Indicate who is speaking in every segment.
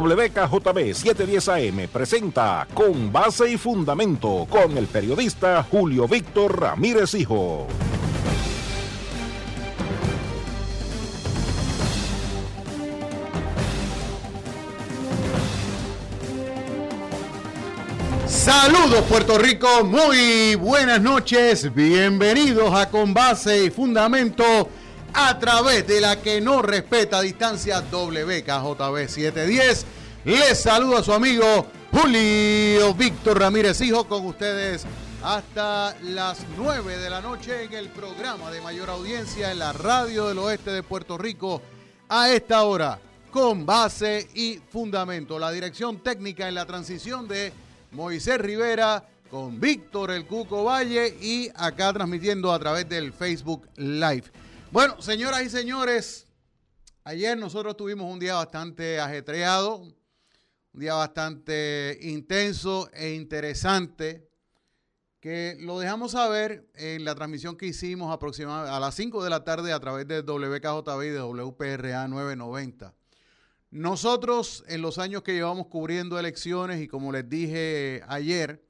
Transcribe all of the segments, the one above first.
Speaker 1: WKJB 710 AM presenta Con Base y Fundamento con el periodista Julio Víctor Ramírez Hijo.
Speaker 2: Saludos Puerto Rico, muy buenas noches, bienvenidos a Con Base y Fundamento a través de la que no respeta distancia WKJB 710. Les saludo a su amigo Julio Víctor Ramírez Hijo con ustedes hasta las 9 de la noche en el programa de mayor audiencia en la radio del oeste de Puerto Rico a esta hora con base y fundamento. La dirección técnica en la transición de Moisés Rivera con Víctor El Cuco Valle y acá transmitiendo a través del Facebook Live. Bueno, señoras y señores, ayer nosotros tuvimos un día bastante ajetreado, un día bastante intenso e interesante, que lo dejamos saber en la transmisión que hicimos aproximadamente a las 5 de la tarde a través de WKJB y de WPRA 990. Nosotros, en los años que llevamos cubriendo elecciones, y como les dije ayer,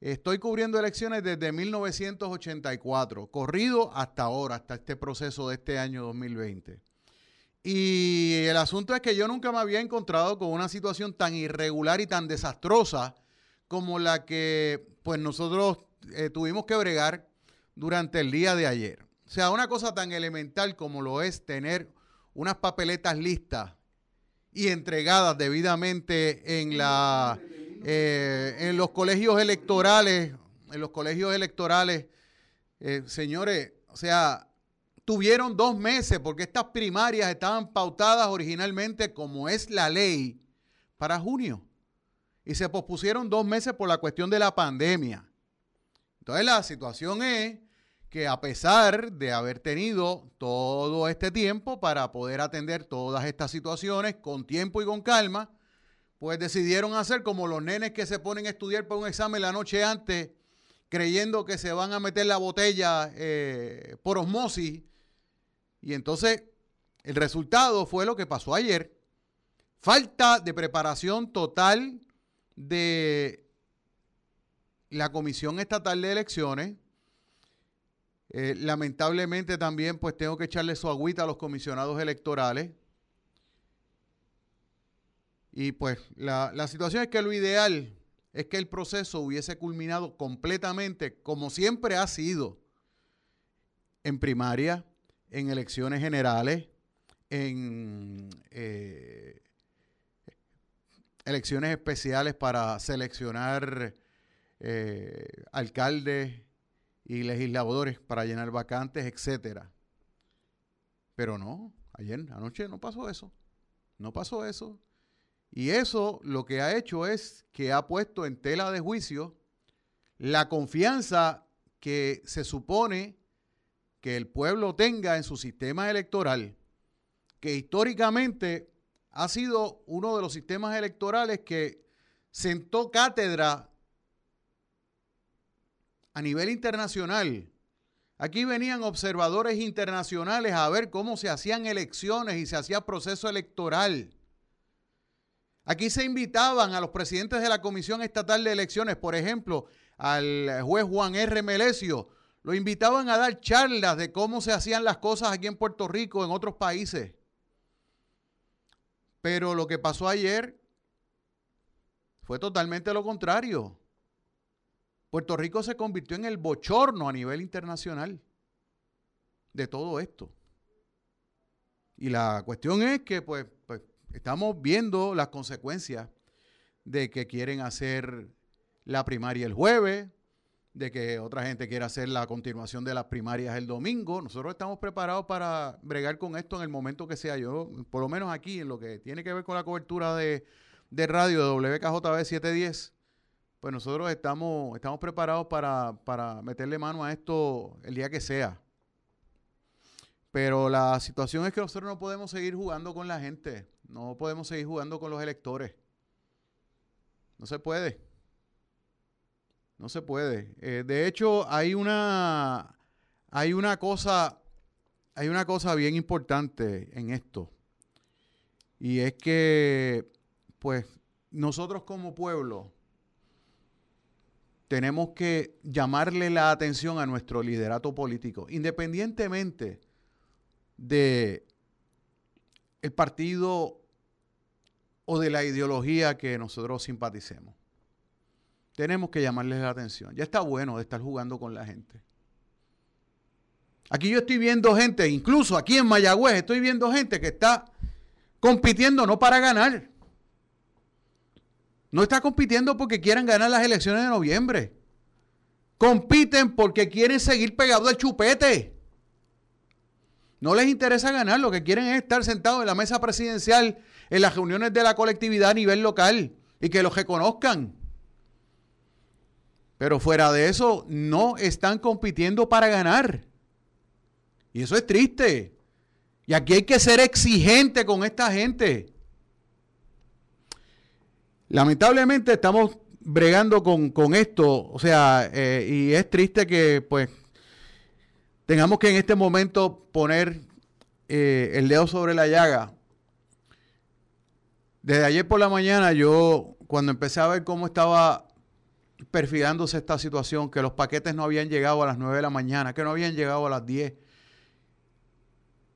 Speaker 2: Estoy cubriendo elecciones desde 1984, corrido hasta ahora, hasta este proceso de este año 2020. Y el asunto es que yo nunca me había encontrado con una situación tan irregular y tan desastrosa como la que pues nosotros eh, tuvimos que bregar durante el día de ayer. O sea, una cosa tan elemental como lo es tener unas papeletas listas y entregadas debidamente en la eh, en los colegios electorales, en los colegios electorales, eh, señores, o sea, tuvieron dos meses porque estas primarias estaban pautadas originalmente como es la ley para junio y se pospusieron dos meses por la cuestión de la pandemia. Entonces la situación es que a pesar de haber tenido todo este tiempo para poder atender todas estas situaciones con tiempo y con calma, pues decidieron hacer como los nenes que se ponen a estudiar para un examen la noche antes, creyendo que se van a meter la botella eh, por osmosis. Y entonces el resultado fue lo que pasó ayer. Falta de preparación total de la Comisión Estatal de Elecciones. Eh, lamentablemente también pues tengo que echarle su agüita a los comisionados electorales y pues la, situación es que lo ideal es que el proceso hubiese culminado completamente como siempre ha sido en primaria, en elecciones generales, en eh, elecciones especiales para seleccionar eh, alcaldes y legisladores para llenar vacantes, etcétera. Pero no, ayer, anoche no pasó eso. No pasó eso. Y eso lo que ha hecho es que ha puesto en tela de juicio la confianza que se supone que el pueblo tenga en su sistema electoral, que históricamente ha sido uno de los sistemas electorales que sentó cátedra a nivel internacional. Aquí venían observadores internacionales a ver cómo se hacían elecciones y se hacía proceso electoral. Aquí se invitaban a los presidentes de la Comisión Estatal de Elecciones, por ejemplo, al juez Juan R. Melesio, lo invitaban a dar charlas de cómo se hacían las cosas aquí en Puerto Rico, en otros países. Pero lo que pasó ayer fue totalmente lo contrario. Puerto Rico se convirtió en el bochorno a nivel internacional de todo esto. Y la cuestión es que, pues, Estamos viendo las consecuencias de que quieren hacer la primaria el jueves, de que otra gente quiere hacer la continuación de las primarias el domingo. Nosotros estamos preparados para bregar con esto en el momento que sea. Yo, por lo menos aquí, en lo que tiene que ver con la cobertura de, radio de WKJB 710, pues nosotros estamos, estamos preparados para, para meterle mano a esto el día que sea. Pero la situación es que nosotros no podemos seguir jugando con la gente. No podemos seguir jugando con los electores. No se puede. No se puede. Eh, de hecho, hay una, hay una cosa, hay una cosa bien importante en esto. Y es que pues nosotros como pueblo tenemos que llamarle la atención a nuestro liderato político, independientemente de el partido o de la ideología que nosotros simpaticemos. Tenemos que llamarles la atención. Ya está bueno de estar jugando con la gente. Aquí yo estoy viendo gente, incluso aquí en Mayagüez, estoy viendo gente que está compitiendo no para ganar. No está compitiendo porque quieran ganar las elecciones de noviembre. Compiten porque quieren seguir pegados al chupete. No les interesa ganar, lo que quieren es estar sentados en la mesa presidencial, en las reuniones de la colectividad a nivel local y que los reconozcan. Pero fuera de eso, no están compitiendo para ganar. Y eso es triste. Y aquí hay que ser exigente con esta gente. Lamentablemente estamos bregando con, esto, o sea, eh, y es triste que pues tengamos que en este momento poner eh, el dedo sobre la llaga. Desde ayer por la mañana yo, cuando empecé a ver cómo estaba perfilándose esta situación, que los paquetes no habían llegado a las 9 de la mañana, que no habían llegado a las 10,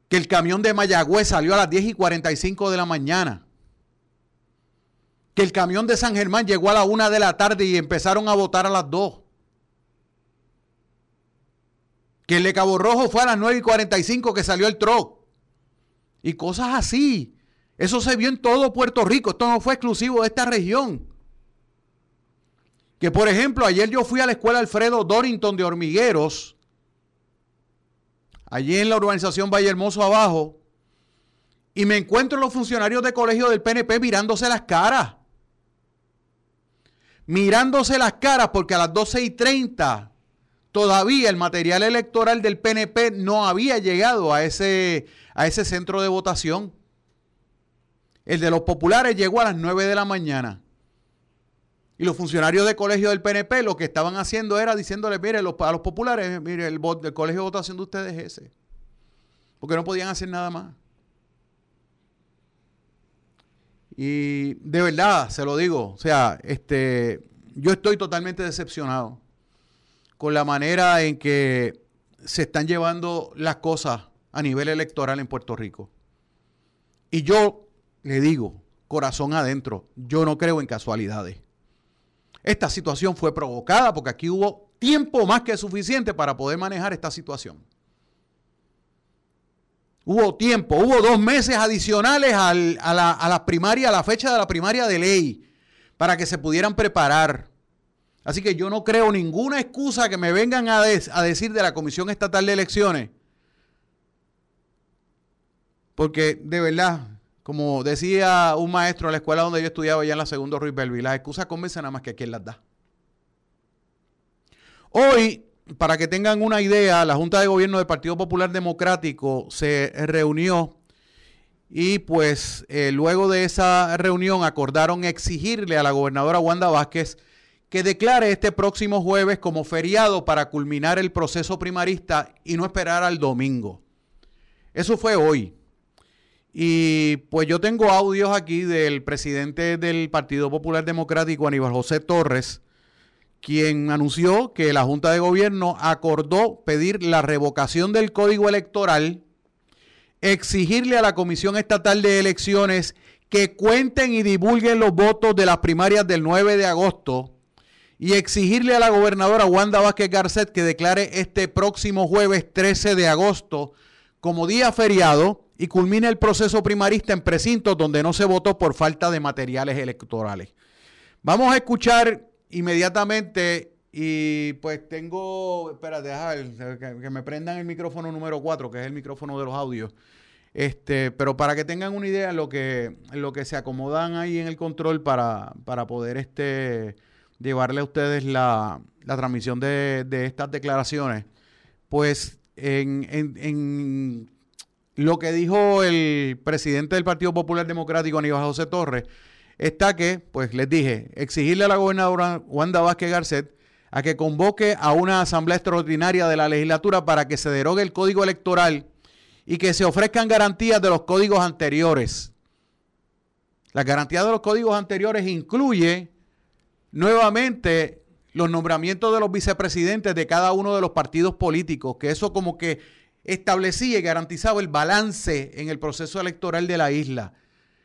Speaker 2: que el camión de Mayagüez salió a las 10 y 45 de la mañana que el camión de San Germán llegó a la una de la tarde y empezaron a votar a las dos. Que el de Cabo Rojo fue a las 9 y 45 que salió el troc. Y cosas así. Eso se vio en todo Puerto Rico. Esto no fue exclusivo de esta región. Que por ejemplo, ayer yo fui a la escuela Alfredo Dorrington de Hormigueros, allí en la urbanización Valle Hermoso abajo, y me encuentro los funcionarios de colegio del PNP mirándose las caras mirándose las caras porque a las 12 y 30 todavía el material electoral del PNP no había llegado a ese, a ese centro de votación. El de los populares llegó a las 9 de la mañana. Y los funcionarios de colegio del PNP lo que estaban haciendo era diciéndole, mire, a los populares, mire, el, el colegio de votación de ustedes es ese. Porque no podían hacer nada más. Y de verdad, se lo digo, o sea, este, yo estoy totalmente decepcionado con la manera en que se están llevando las cosas a nivel electoral en Puerto Rico. Y yo le digo, corazón adentro, yo no creo en casualidades. Esta situación fue provocada porque aquí hubo tiempo más que suficiente para poder manejar esta situación. Hubo tiempo, hubo dos meses adicionales a, la, a primaria, a la fecha de la primaria de ley, para que se pudieran preparar. Así que yo no creo ninguna excusa que me vengan a, decir de la Comisión Estatal de Elecciones. Porque de verdad, como decía un maestro en la escuela donde yo estudiaba allá en la segunda Ruiz Belvi, las excusas convencen nada más que a quien las da. Hoy para que tengan una idea, la Junta de Gobierno del Partido Popular Democrático se reunió y pues eh, luego de esa reunión acordaron exigirle a la gobernadora Wanda Vázquez que declare este próximo jueves como feriado para culminar el proceso primarista y no esperar al domingo. Eso fue hoy. Y pues yo tengo audios aquí del presidente del Partido Popular Democrático, Aníbal José Torres, quien anunció que la Junta de Gobierno acordó pedir la revocación del código electoral, exigirle a la Comisión Estatal de Elecciones que cuenten y divulguen los votos de las primarias del 9 de agosto y exigirle a la gobernadora Wanda Vázquez Garcet que declare este próximo jueves 13 de agosto como día feriado y culmine el proceso primarista en precintos donde no se votó por falta de materiales electorales. Vamos a escuchar inmediatamente y pues tengo, espera, dejar que, me prendan el micrófono número 4, que es el micrófono de los audios. Este, pero para que tengan una idea lo que, lo que se acomodan ahí en el control para, para poder este, llevarle a ustedes la, la transmisión de, de, estas declaraciones, pues en, en, en lo que dijo el presidente del Partido Popular Democrático, Aníbal José Torres, está que, pues les dije, exigirle a la gobernadora Wanda Vázquez Garcet a que convoque a una asamblea extraordinaria de la legislatura para que se derogue el código electoral y que se ofrezcan garantías de los códigos anteriores. La garantía de los códigos anteriores incluye nuevamente los nombramientos de los vicepresidentes de cada uno de los partidos políticos, que eso como que establecía y garantizaba el balance en el proceso electoral de la isla.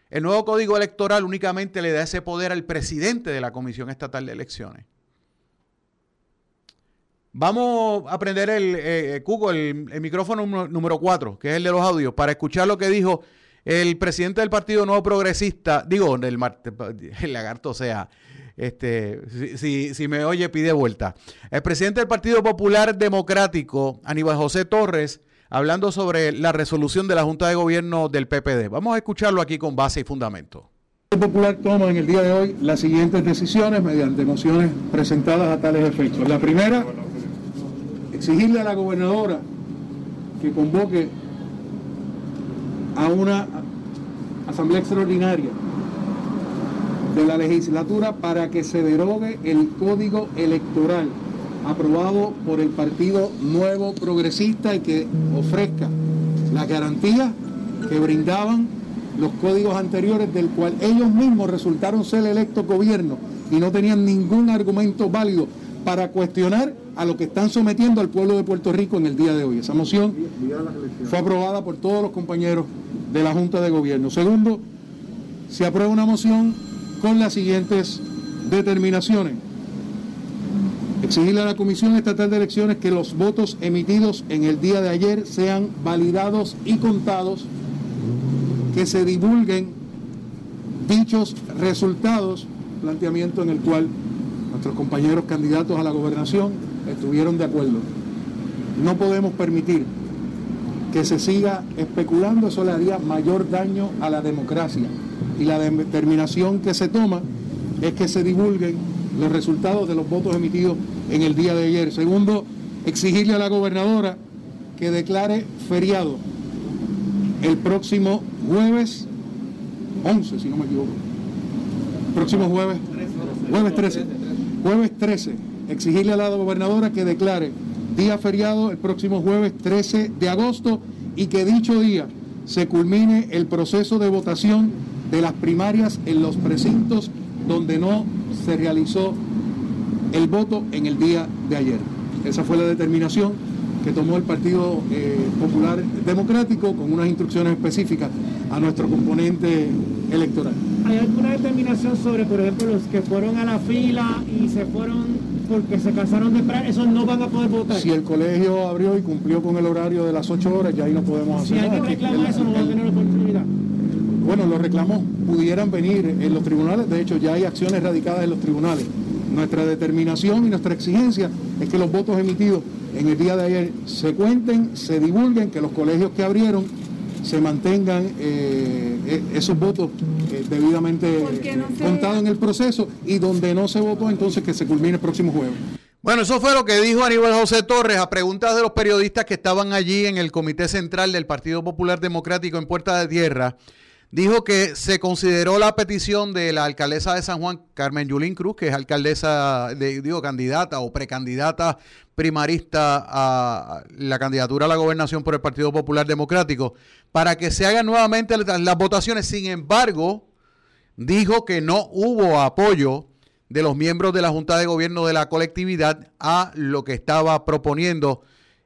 Speaker 2: El nuevo código electoral únicamente le da ese poder al presidente de la Comisión Estatal de Elecciones. Vamos a prender el, eh, eh, el, micrófono número 4, que es el de los audios, para escuchar lo que dijo el presidente del Partido Nuevo Progresista, digo, el, el lagarto, o sea, este, si, si, me oye, pide vuelta. El presidente del Partido Popular Democrático, Aníbal José Torres, hablando sobre la resolución de la Junta de Gobierno del PPD. Vamos a escucharlo aquí con base y fundamento.
Speaker 3: El Popular toma en el día de hoy las siguientes decisiones mediante mociones presentadas a tales efectos. La primera, exigirle a la gobernadora que convoque a una asamblea extraordinaria de la legislatura para que se derogue el código electoral aprobado por el Partido Nuevo Progresista y que ofrezca las garantías que brindaban los códigos anteriores del cual ellos mismos resultaron ser electos gobierno y no tenían ningún argumento válido para cuestionar a lo que están sometiendo al pueblo de Puerto Rico en el día de hoy. Esa moción fue aprobada por todos los compañeros de la Junta de Gobierno. Segundo, se aprueba una moción con las siguientes determinaciones. Exigirle a la Comisión Estatal de Elecciones que los votos emitidos en el día de ayer sean validados y contados, que se divulguen dichos resultados, planteamiento en el cual nuestros compañeros candidatos a la gobernación estuvieron de acuerdo. No podemos permitir que se siga especulando, eso le haría mayor daño a la democracia. Y la determinación que se toma es que se divulguen los resultados de los votos emitidos en el día de ayer. Segundo, exigirle a la gobernadora que declare feriado el próximo jueves 11, si no me equivoco. Próximo jueves, jueves 13. Jueves 13, exigirle a la gobernadora que declare día feriado el próximo jueves 13 de agosto y que dicho día se culmine el proceso de votación de las primarias en los precintos donde no se realizó el voto en el día de ayer. Esa fue la determinación que tomó el Partido eh, Popular Democrático con unas instrucciones específicas a nuestro componente electoral.
Speaker 4: ¿Hay alguna determinación sobre, por ejemplo, los que fueron a la fila y se fueron porque se cansaron de esperar, esos no van a poder votar.
Speaker 3: Si el colegio abrió y cumplió con el horario de las 8 horas, ya ahí no podemos hacer
Speaker 4: nada. Si alguien reclama eso, no va a tener oportunidad.
Speaker 3: Bueno, lo reclamó, pudieran venir en los tribunales, de hecho ya hay acciones radicadas en los tribunales. Nuestra determinación y nuestra exigencia es que los votos emitidos en el día de ayer se cuenten, se divulguen, que los colegios que abrieron se mantengan eh, e-, esos votos eh, debidamente contados en el proceso y donde no se votó, entonces que se culmine el próximo jueves.
Speaker 2: Bueno, eso fue lo que dijo Aníbal José Torres a preguntas de los periodistas que estaban allí en el Comité Central del Partido Popular Democrático en Puerta de Tierra. Dijo que se consideró la petición de la alcaldesa de San Juan, Carmen Yulín Cruz, que es alcaldesa, de, digo, candidata o precandidata primarista a la candidatura a la gobernación por el Partido Popular Democrático, para que se hagan nuevamente las votaciones. Sin embargo, dijo que no hubo apoyo de los miembros de la Junta de Gobierno de la colectividad a lo que estaba proponiendo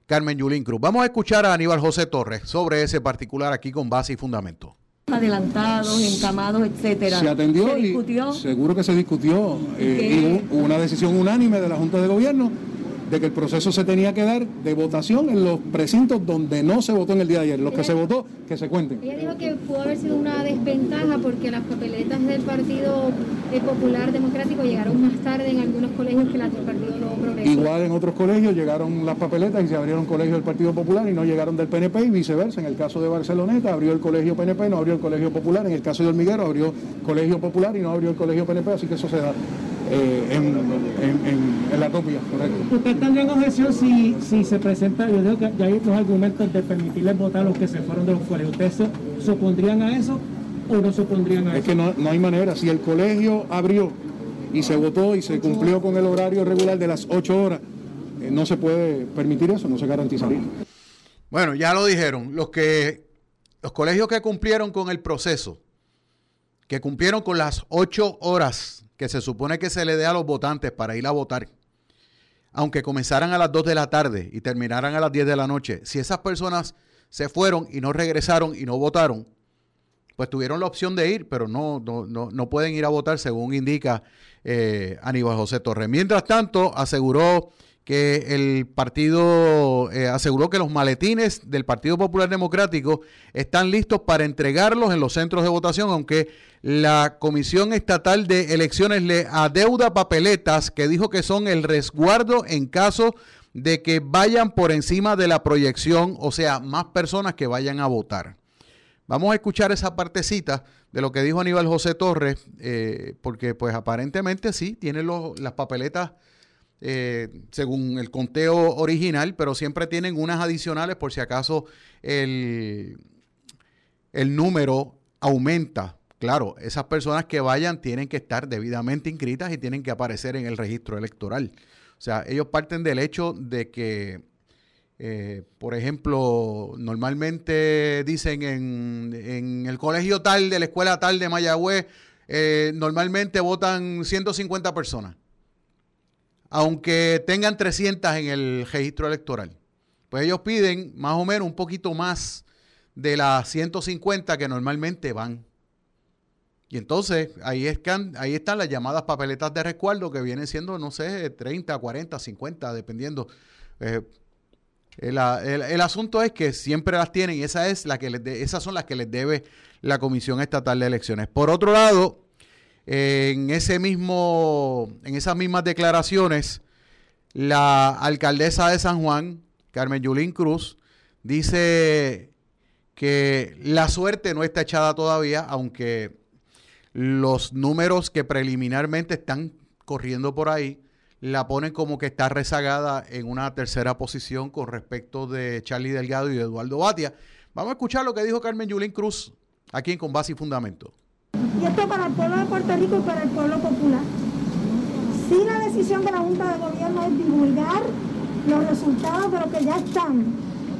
Speaker 2: Carmen Yulín Cruz. Vamos a escuchar a Aníbal José Torres sobre ese particular aquí con base y fundamento
Speaker 5: adelantados, encamados, etcétera.
Speaker 3: Se atendió ¿Se discutió? seguro que se discutió eh, y una decisión unánime de la Junta de Gobierno de que el proceso se tenía que dar de votación en los precintos donde no se votó en el día de ayer. Los que se votó, que se cuenten.
Speaker 5: Ella dijo que pudo haber sido una desventaja porque las papeletas del Partido Popular Democrático llegaron más tarde en algunos colegios que las del Partido Nuevo Progresista.
Speaker 3: Igual en otros colegios llegaron las papeletas y se abrieron colegios del Partido Popular y no llegaron del PNP y viceversa. En el caso de Barceloneta abrió el colegio PNP, no abrió el colegio Popular. En el caso de Hormiguero abrió colegio Popular y no abrió el colegio PNP, así que eso se da eh, en, la copia, correcto.
Speaker 4: ¿Usted tendría objeción si, si se presenta, yo digo que ya hay los argumentos de permitirles votar a los que se fueron de los colegios, ¿ustedes se, opondrían a eso o no se opondrían a
Speaker 3: eso?
Speaker 4: Es
Speaker 3: que no, no hay manera, si el colegio abrió y se votó y se cumplió con el horario regular de las 8 horas, eh, no se puede permitir eso, no se garantizaría.
Speaker 2: Bueno, ya lo dijeron, los que los colegios que cumplieron con el proceso que cumplieron con las ocho horas que se supone que se le dé a los votantes para ir a votar, aunque comenzaran a las 2 de la tarde y terminaran a las 10 de la noche, si esas personas se fueron y no regresaron y no votaron, pues tuvieron la opción de ir, pero no, no, no, pueden ir a votar según indica eh, Aníbal José Torres. Mientras tanto, aseguró que el partido eh, aseguró que los maletines del Partido Popular Democrático están listos para entregarlos en los centros de votación, aunque la Comisión Estatal de Elecciones le adeuda papeletas que dijo que son el resguardo en caso de que vayan por encima de la proyección, o sea, más personas que vayan a votar. Vamos a escuchar esa partecita de lo que dijo Aníbal José Torres, eh, porque pues aparentemente sí, tiene las papeletas eh, según el conteo original, pero siempre tienen unas adicionales por si acaso el, el número aumenta. Claro, esas personas que vayan tienen que estar debidamente inscritas y tienen que aparecer en el registro electoral. O sea, ellos parten del hecho de que, eh, por ejemplo, normalmente dicen en, en, el colegio tal de la escuela tal de Mayagüez, eh, normalmente votan 150 personas aunque tengan 300 en el registro electoral. Pues ellos piden más o menos un poquito más de las 150 que normalmente van. Y entonces ahí, están, ahí están las llamadas papeletas de resguardo que vienen siendo, no sé, 30, 40, 50, dependiendo. Eh, el, asunto es que siempre las tienen y esa es la que esas son las que les debe la Comisión Estatal de Elecciones. Por otro lado, en, ese mismo, en esas mismas declaraciones, la alcaldesa de San Juan, Carmen Yulín Cruz, dice que la suerte no está echada todavía, aunque los números que preliminarmente están corriendo por ahí la ponen como que está rezagada en una tercera posición con respecto de Charlie Delgado y de Eduardo Batia. Vamos a escuchar lo que dijo Carmen Yulín Cruz aquí en Con Base y Fundamento.
Speaker 6: Y esto para el pueblo de Puerto Rico y para el pueblo popular. Si la decisión de la Junta de Gobierno es divulgar los resultados de lo que ya están,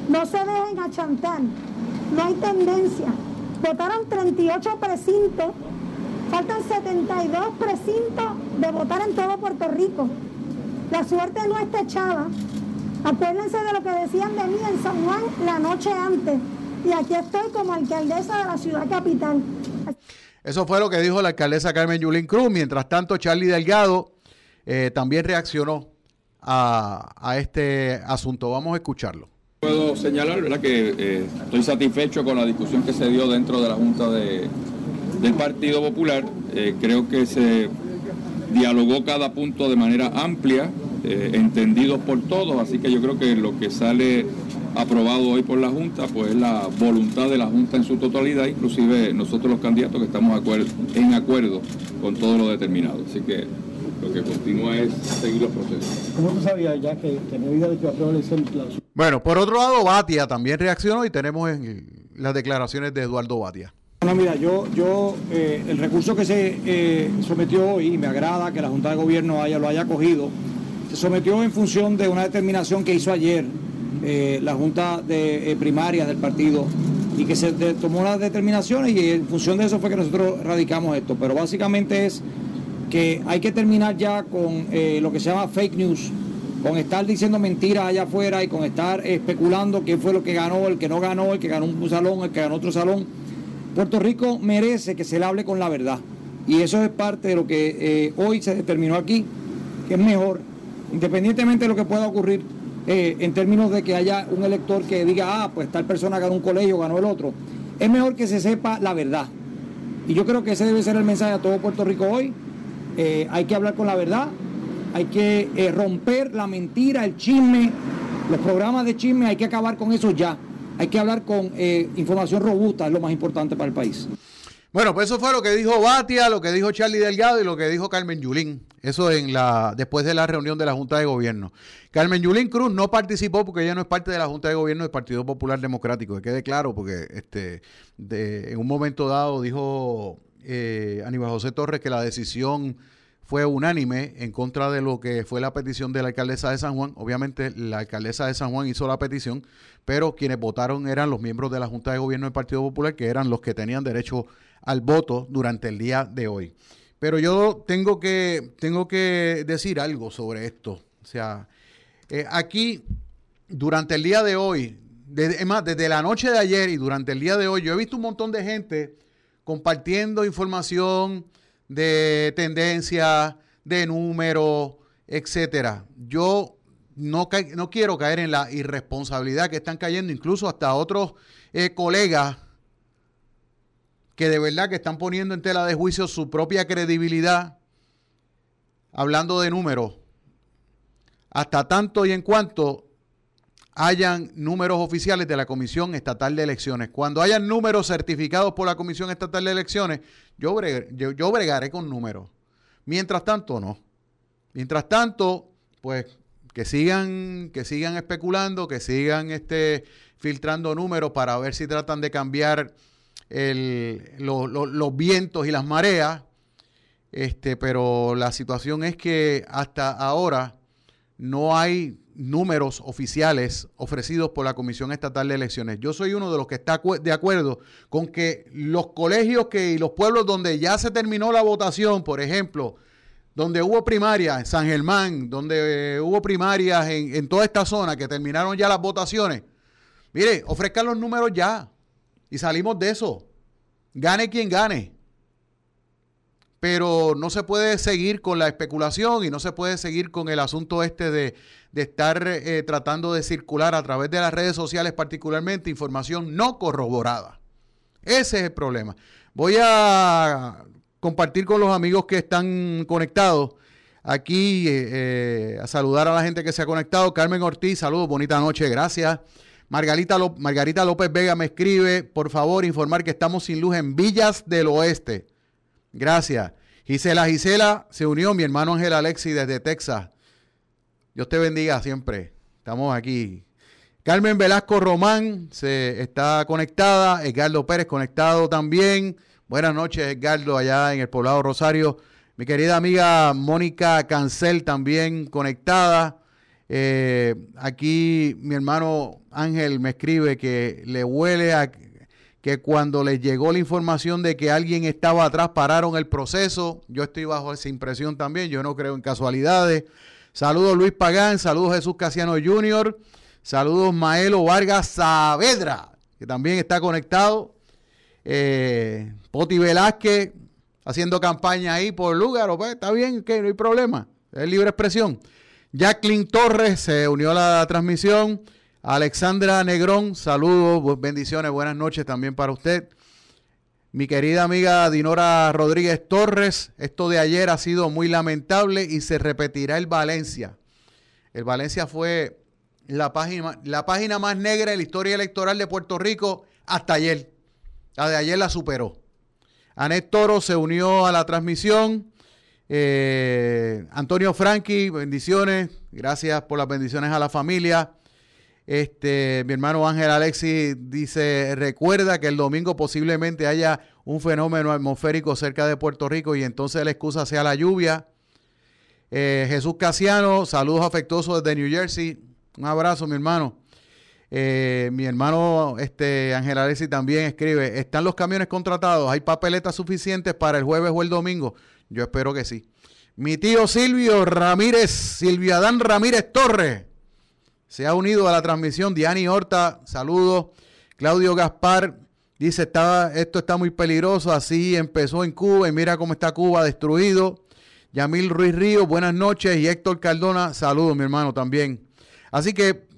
Speaker 6: no se dejen achantar, no hay tendencia. Votaron 38 precintos, faltan 72 precintos de votar en todo Puerto Rico. La suerte no está echada. Acuérdense de lo que decían de mí en San Juan la noche antes. Y aquí estoy como alcaldesa de la ciudad capital.
Speaker 2: Eso fue lo que dijo la alcaldesa Carmen Yulín Cruz. Mientras tanto, Charlie Delgado eh, también reaccionó a, este asunto. Vamos a escucharlo.
Speaker 7: Puedo señalar ¿verdad? que eh, estoy satisfecho con la discusión que se dio dentro de la Junta de, del Partido Popular. Eh, creo que se dialogó cada punto de manera amplia, entendido por todos, así que yo creo que lo que sale aprobado hoy por la Junta, pues es la voluntad de la Junta en su totalidad, inclusive nosotros los candidatos que estamos en acuerdo con todo lo determinado. Así que lo que continúa es seguir los procesos.
Speaker 8: ¿Cómo tú sabías ya que, que medida de que la...
Speaker 2: Bueno, por otro lado, Batia también reaccionó y tenemos en las declaraciones de Eduardo Batia.
Speaker 8: Bueno, mira, yo, yo eh, el recurso que se eh, sometió hoy, y me agrada que la Junta de Gobierno haya, lo haya cogido, se sometió en función de una determinación que hizo ayer eh, la Junta de eh, Primarias del partido y que se tomó las determinaciones y en función de eso fue que nosotros radicamos esto. Pero básicamente es que hay que terminar ya con lo que se llama fake news, con estar diciendo mentiras allá afuera y con estar especulando quién fue lo que ganó, el que no ganó, el que ganó un salón, el que ganó otro salón. Puerto Rico merece que se le hable con la verdad. Y eso es parte de lo que hoy se determinó aquí, que es mejor, independientemente de lo que pueda ocurrir, eh, en términos de que haya un elector que diga, ah, pues tal persona ganó un colegio, ganó el otro. Es mejor que se sepa la verdad. Y yo creo que ese debe ser el mensaje a todo Puerto Rico hoy. Eh, hay que hablar con la verdad, hay que eh, romper la mentira, el chisme, los programas de chisme, hay que acabar con eso ya. Hay que hablar con información robusta, es lo más importante para el país.
Speaker 2: Bueno, pues eso fue lo que dijo Batia, lo que dijo Charlie Delgado y lo que dijo Carmen Yulín. Eso en la después de la reunión de la Junta de Gobierno. Carmen Yulín Cruz no participó porque ella no es parte de la Junta de Gobierno del Partido Popular Democrático, que quede claro, porque este en un momento dado dijo eh, Aníbal José Torres que la decisión fue unánime en contra de lo que fue la petición de la alcaldesa de San Juan. Obviamente la alcaldesa de San Juan hizo la petición, pero quienes votaron eran los miembros de la Junta de Gobierno del Partido Popular, que eran los que tenían derecho al voto durante el día de hoy. Pero yo tengo que, tengo que decir algo sobre esto. O sea, eh, aquí, durante el día de hoy, desde, más, desde la noche de ayer y durante el día de hoy, yo he visto un montón de gente compartiendo información, de tendencia, de número, etcétera. Yo no, no, quiero caer en la irresponsabilidad que están cayendo incluso hasta otros eh, colegas que de verdad que están poniendo en tela de juicio su propia credibilidad hablando de números. Hasta tanto y en cuanto hayan números oficiales de la Comisión Estatal de Elecciones. Cuando hayan números certificados por la Comisión Estatal de Elecciones, yo, bregaré con números. Mientras tanto, no. Mientras tanto, pues que sigan, que sigan especulando, que sigan este, filtrando números para ver si tratan de cambiar los vientos y las mareas. Este, pero la situación es que hasta ahora no hay números oficiales ofrecidos por la Comisión Estatal de Elecciones. Yo soy uno de los que está de acuerdo con que los colegios que, y los pueblos donde ya se terminó la votación, por ejemplo, donde hubo primarias en San Germán, donde eh, hubo primarias en, en toda esta zona que terminaron ya las votaciones, mire, ofrezcan los números ya y salimos de eso. Gane quien gane pero no se puede seguir con la especulación y no se puede seguir con el asunto este de, estar eh, tratando de circular a través de las redes sociales particularmente información no corroborada. Ese es el problema. Voy a compartir con los amigos que están conectados aquí, eh, eh, a saludar a la gente que se ha conectado. Carmen Ortiz, saludos, bonita noche, gracias. Margarita, Margarita López Vega me escribe, por favor, informar que estamos sin luz en Villas del Oeste. Gracias. Gisela Gisela se unió mi hermano Ángel Alexi desde Texas. Dios te bendiga siempre. Estamos aquí. Carmen Velasco Román se está conectada. Edgardo Pérez conectado también. Buenas noches, Edgardo, allá en el poblado Rosario. Mi querida amiga Mónica Cancel también conectada. Eh, aquí mi hermano Ángel me escribe que le huele a que cuando les llegó la información de que alguien estaba atrás, pararon el proceso. Yo estoy bajo esa impresión también, yo no creo en casualidades. Saludos Luis Pagán, saludos Jesús Casiano Jr., saludos Maelo Vargas Saavedra, que también está conectado. Eh, Poti Velázquez haciendo campaña ahí por lugar, pues está bien, que no hay problema, es libre expresión. Jacqueline Torres se unió a la transmisión. Alexandra Negrón, saludos, bendiciones, buenas noches también para usted. Mi querida amiga Dinora Rodríguez Torres, esto de ayer ha sido muy lamentable y se repetirá el Valencia. El Valencia fue la página, más negra de la historia electoral de Puerto Rico hasta ayer. La de ayer la superó. Anet Toro se unió a la transmisión. Eh, Antonio Franchi, bendiciones. Gracias por las bendiciones a la familia. Este, mi hermano Ángel Alexi dice, recuerda que el domingo posiblemente haya un fenómeno atmosférico cerca de Puerto Rico y entonces la excusa sea la lluvia. Eh, Jesús Casiano, saludos afectuosos desde New Jersey. Un abrazo, mi hermano. Eh, mi hermano este, Ángel Alexi también escribe, ¿están los camiones contratados? ¿Hay papeletas suficientes para el jueves o el domingo? Yo espero que sí. Mi tío Silvio Ramírez, Silvio Adán Ramírez Torres se ha unido a la transmisión Diani Horta, saludos. Claudio Gaspar dice, esto está muy peligroso, así empezó en Cuba y mira cómo está Cuba destruido. Yamil Ruiz Río, buenas noches. Y Héctor Cardona, saludos mi hermano también. Así que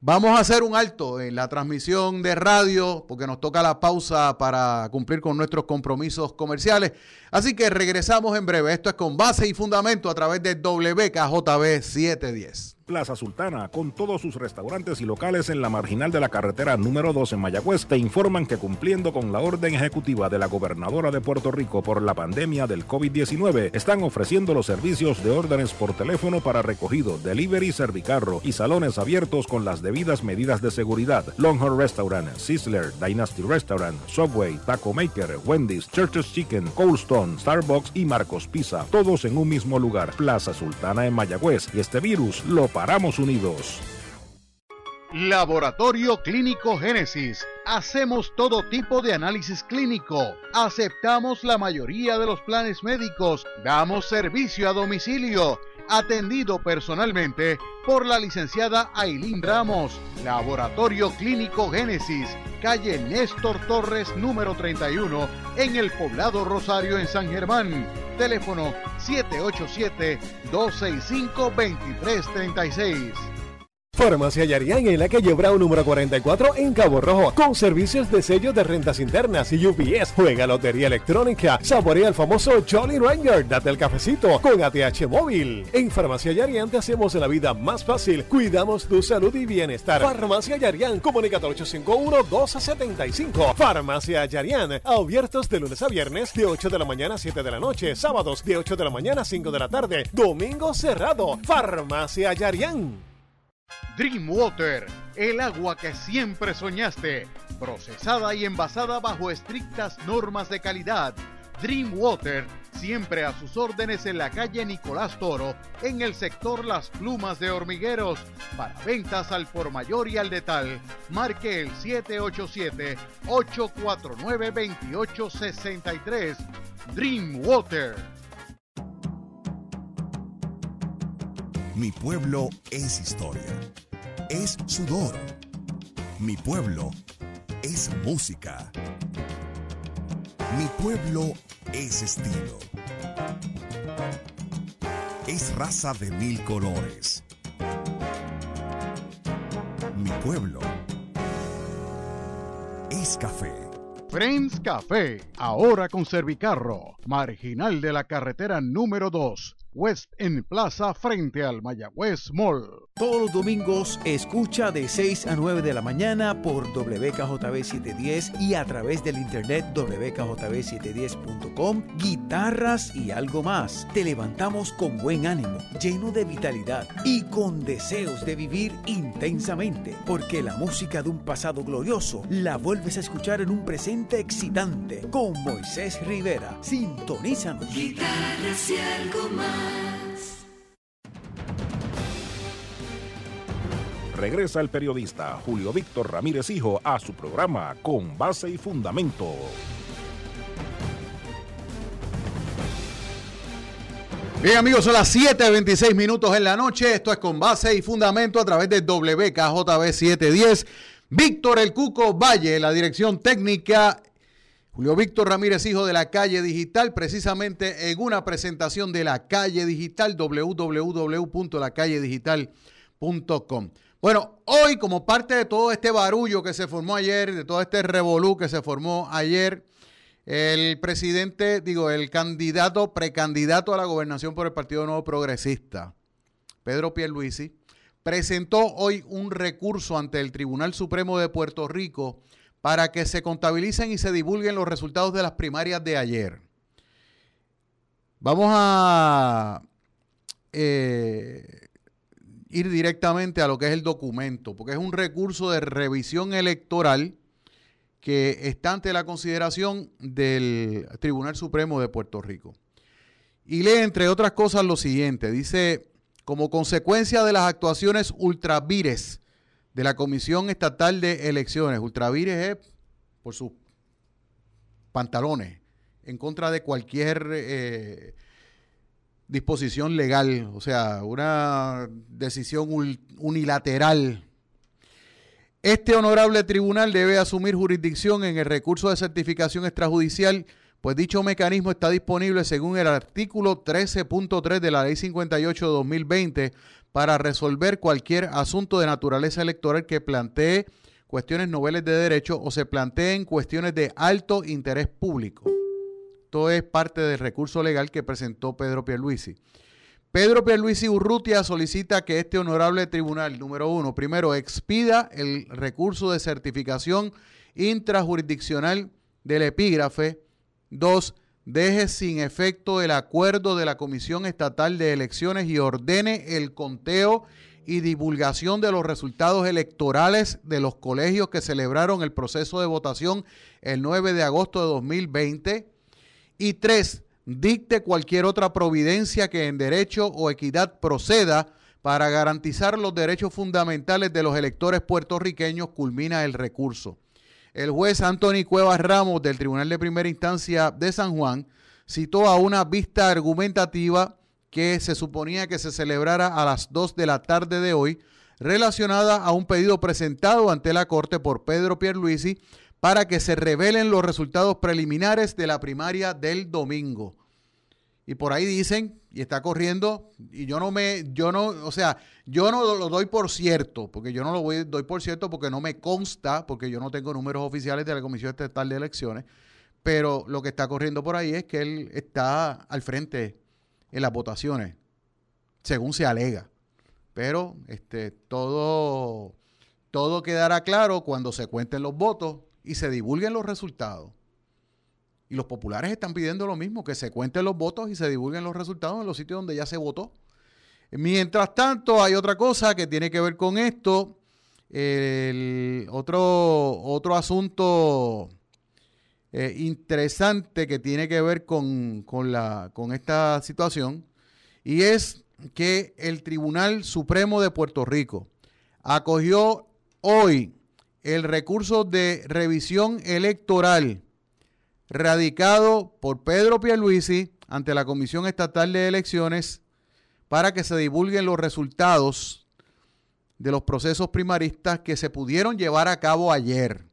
Speaker 2: vamos a hacer un alto en la transmisión de radio porque nos toca la pausa para cumplir con nuestros compromisos comerciales. Así que regresamos en breve. Esto es con base y fundamento a través de WKJB 710.
Speaker 1: Plaza Sultana, con todos sus restaurantes y locales en la marginal de la carretera número 2 en Mayagüez, te informan que cumpliendo con la orden ejecutiva de la gobernadora de Puerto Rico por la pandemia del COVID-19, están ofreciendo los servicios de órdenes por teléfono para recogido, delivery, servicarro y salones abiertos con las debidas medidas de seguridad. Longhorn Restaurant, Sizzler, Dynasty Restaurant, Subway, Taco Maker, Wendy's, Church's Chicken, Cold Stone, Starbucks y Marcos Pizza, todos en un mismo lugar, Plaza Sultana en Mayagüez, y este virus lo paramos unidos.
Speaker 2: Laboratorio Clínico Génesis. Hacemos todo tipo de análisis clínico. Aceptamos la mayoría de los planes médicos. Damos servicio a domicilio. Atendido personalmente por la licenciada Ailín Ramos. Laboratorio Clínico Génesis. Calle Néstor Torres número 31 en el poblado Rosario en San Germán. Teléfono 787-265-2336.
Speaker 9: Farmacia Yarián en la calle Brown número 44 en Cabo Rojo, con servicios de sello de rentas internas y UPS. Juega lotería electrónica, saborea el famoso Jolly Ranger, date el cafecito con ATH móvil. En Farmacia Yarián te hacemos la vida más fácil, cuidamos tu salud y bienestar. Farmacia Yarián, comunicate al 851-1275. Farmacia Yarián, abiertos de lunes a viernes de 8 de la mañana a 7 de la noche, sábados de 8 de la mañana a 5 de la tarde, domingo cerrado. Farmacia Yarián.
Speaker 2: Dreamwater, el agua que siempre soñaste, procesada y envasada bajo estrictas normas de calidad. Dreamwater, siempre a sus órdenes en la calle Nicolás Toro, en el sector Las Plumas de Hormigueros. Para ventas al por mayor y al detal, marque el 787-849-2863. Dreamwater.
Speaker 10: Mi pueblo es historia, es sudor. Mi pueblo es música. Mi pueblo es estilo. Es raza de mil colores. Mi pueblo es café.
Speaker 2: Friends Café, ahora con Servicarro, marginal de la carretera número 2 West en Plaza frente al Mayagüez Mall.
Speaker 11: Todos los domingos escucha de 6 a 9 de la mañana por WKJB 710 y a través del internet WKJB710.com guitarras y algo más. Te levantamos con buen ánimo, lleno de vitalidad y con deseos de vivir intensamente, porque la música de un pasado glorioso la vuelves a escuchar en un presente excitante con Moisés Rivera. Sintonízanos.
Speaker 12: Guitarras y algo más.
Speaker 1: Regresa el periodista Julio Víctor Ramírez Hijo a su programa Con Base y Fundamento.
Speaker 2: Bien amigos, son las 7.26 minutos en la noche. Esto es Con Base y Fundamento a través de WKJB 710. Víctor El Cuco Valle, la dirección técnica Julio Víctor Ramírez, hijo de la calle digital, precisamente en una presentación de la calle digital, www.lacalledigital.com. Bueno, hoy como parte de todo este barullo que se formó ayer, de todo este revolú que se formó ayer, el presidente, digo, el candidato, precandidato a la gobernación por el Partido Nuevo Progresista, Pedro Pierluisi, presentó hoy un recurso ante el Tribunal Supremo de Puerto Rico para que se contabilicen y se divulguen los resultados de las primarias de ayer. Vamos a eh, ir directamente a lo que es el documento, porque es un recurso de revisión electoral que está ante la consideración del Tribunal Supremo de Puerto Rico. Y lee, entre otras cosas, lo siguiente. Dice, como consecuencia de las actuaciones ultravires de la Comisión Estatal de Elecciones. Ultravires es por sus pantalones, en contra de cualquier eh, disposición legal, o sea, una decisión unilateral. Este honorable tribunal debe asumir jurisdicción en el recurso de certificación extrajudicial, pues dicho mecanismo está disponible según el artículo 13.3 de la Ley 58 de 2020 para resolver cualquier asunto de naturaleza electoral que plantee cuestiones noveles de derecho o se planteen cuestiones de alto interés público. Esto es parte del recurso legal que presentó Pedro Pierluisi. Pedro Pierluisi Urrutia solicita que este honorable tribunal, número uno, primero expida el recurso de certificación intrajurisdiccional del epígrafe. Dos, deje sin efecto el acuerdo de la Comisión Estatal de Elecciones y ordene el conteo y divulgación de los resultados electorales de los colegios que celebraron el proceso de votación el 9 de agosto de 2020. Y tres, dicte cualquier otra providencia que en derecho o equidad proceda para garantizar los derechos fundamentales de los electores puertorriqueños, culmina el recurso. El juez Anthony Cuevas Ramos del Tribunal de Primera Instancia de San Juan citó a una vista argumentativa que se suponía que se celebrara a las 2 de la tarde de hoy, relacionada a un pedido presentado ante la Corte por Pedro Pierluisi para que se revelen los resultados preliminares de la primaria del domingo. Y por ahí dicen, y está corriendo, y yo no me, yo no, o sea, yo no lo doy por cierto, porque yo no lo voy, doy por cierto porque no me consta, porque yo no tengo números oficiales de la Comisión Estatal de Elecciones, pero lo que está corriendo por ahí es que él está al frente en las votaciones, según se alega. Pero este, todo, todo quedará claro cuando se cuenten los votos y se divulguen los resultados. Y los populares están pidiendo lo mismo, que se cuenten los votos y se divulguen los resultados en los sitios donde ya se votó. Mientras tanto, hay otra cosa que tiene que ver con esto. El otro, otro asunto eh, interesante que tiene que ver con, con, la, con esta situación y es que el Tribunal Supremo de Puerto Rico acogió hoy el recurso de revisión electoral radicado por Pedro Pierluisi ante la Comisión Estatal de Elecciones para que se divulguen los resultados de los procesos primaristas que se pudieron llevar a cabo ayer.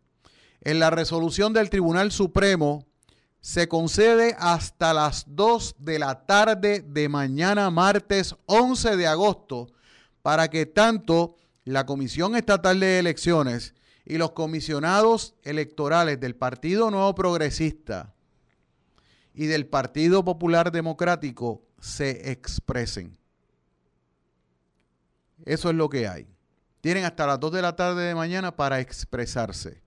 Speaker 2: En la resolución del Tribunal Supremo se concede hasta las 2 de la tarde de mañana martes 11 de agosto para que tanto la Comisión Estatal de Elecciones y los comisionados electorales del Partido Nuevo Progresista y del Partido Popular Democrático se expresen. Eso es lo que hay. Tienen hasta las 2 de la tarde de mañana para expresarse.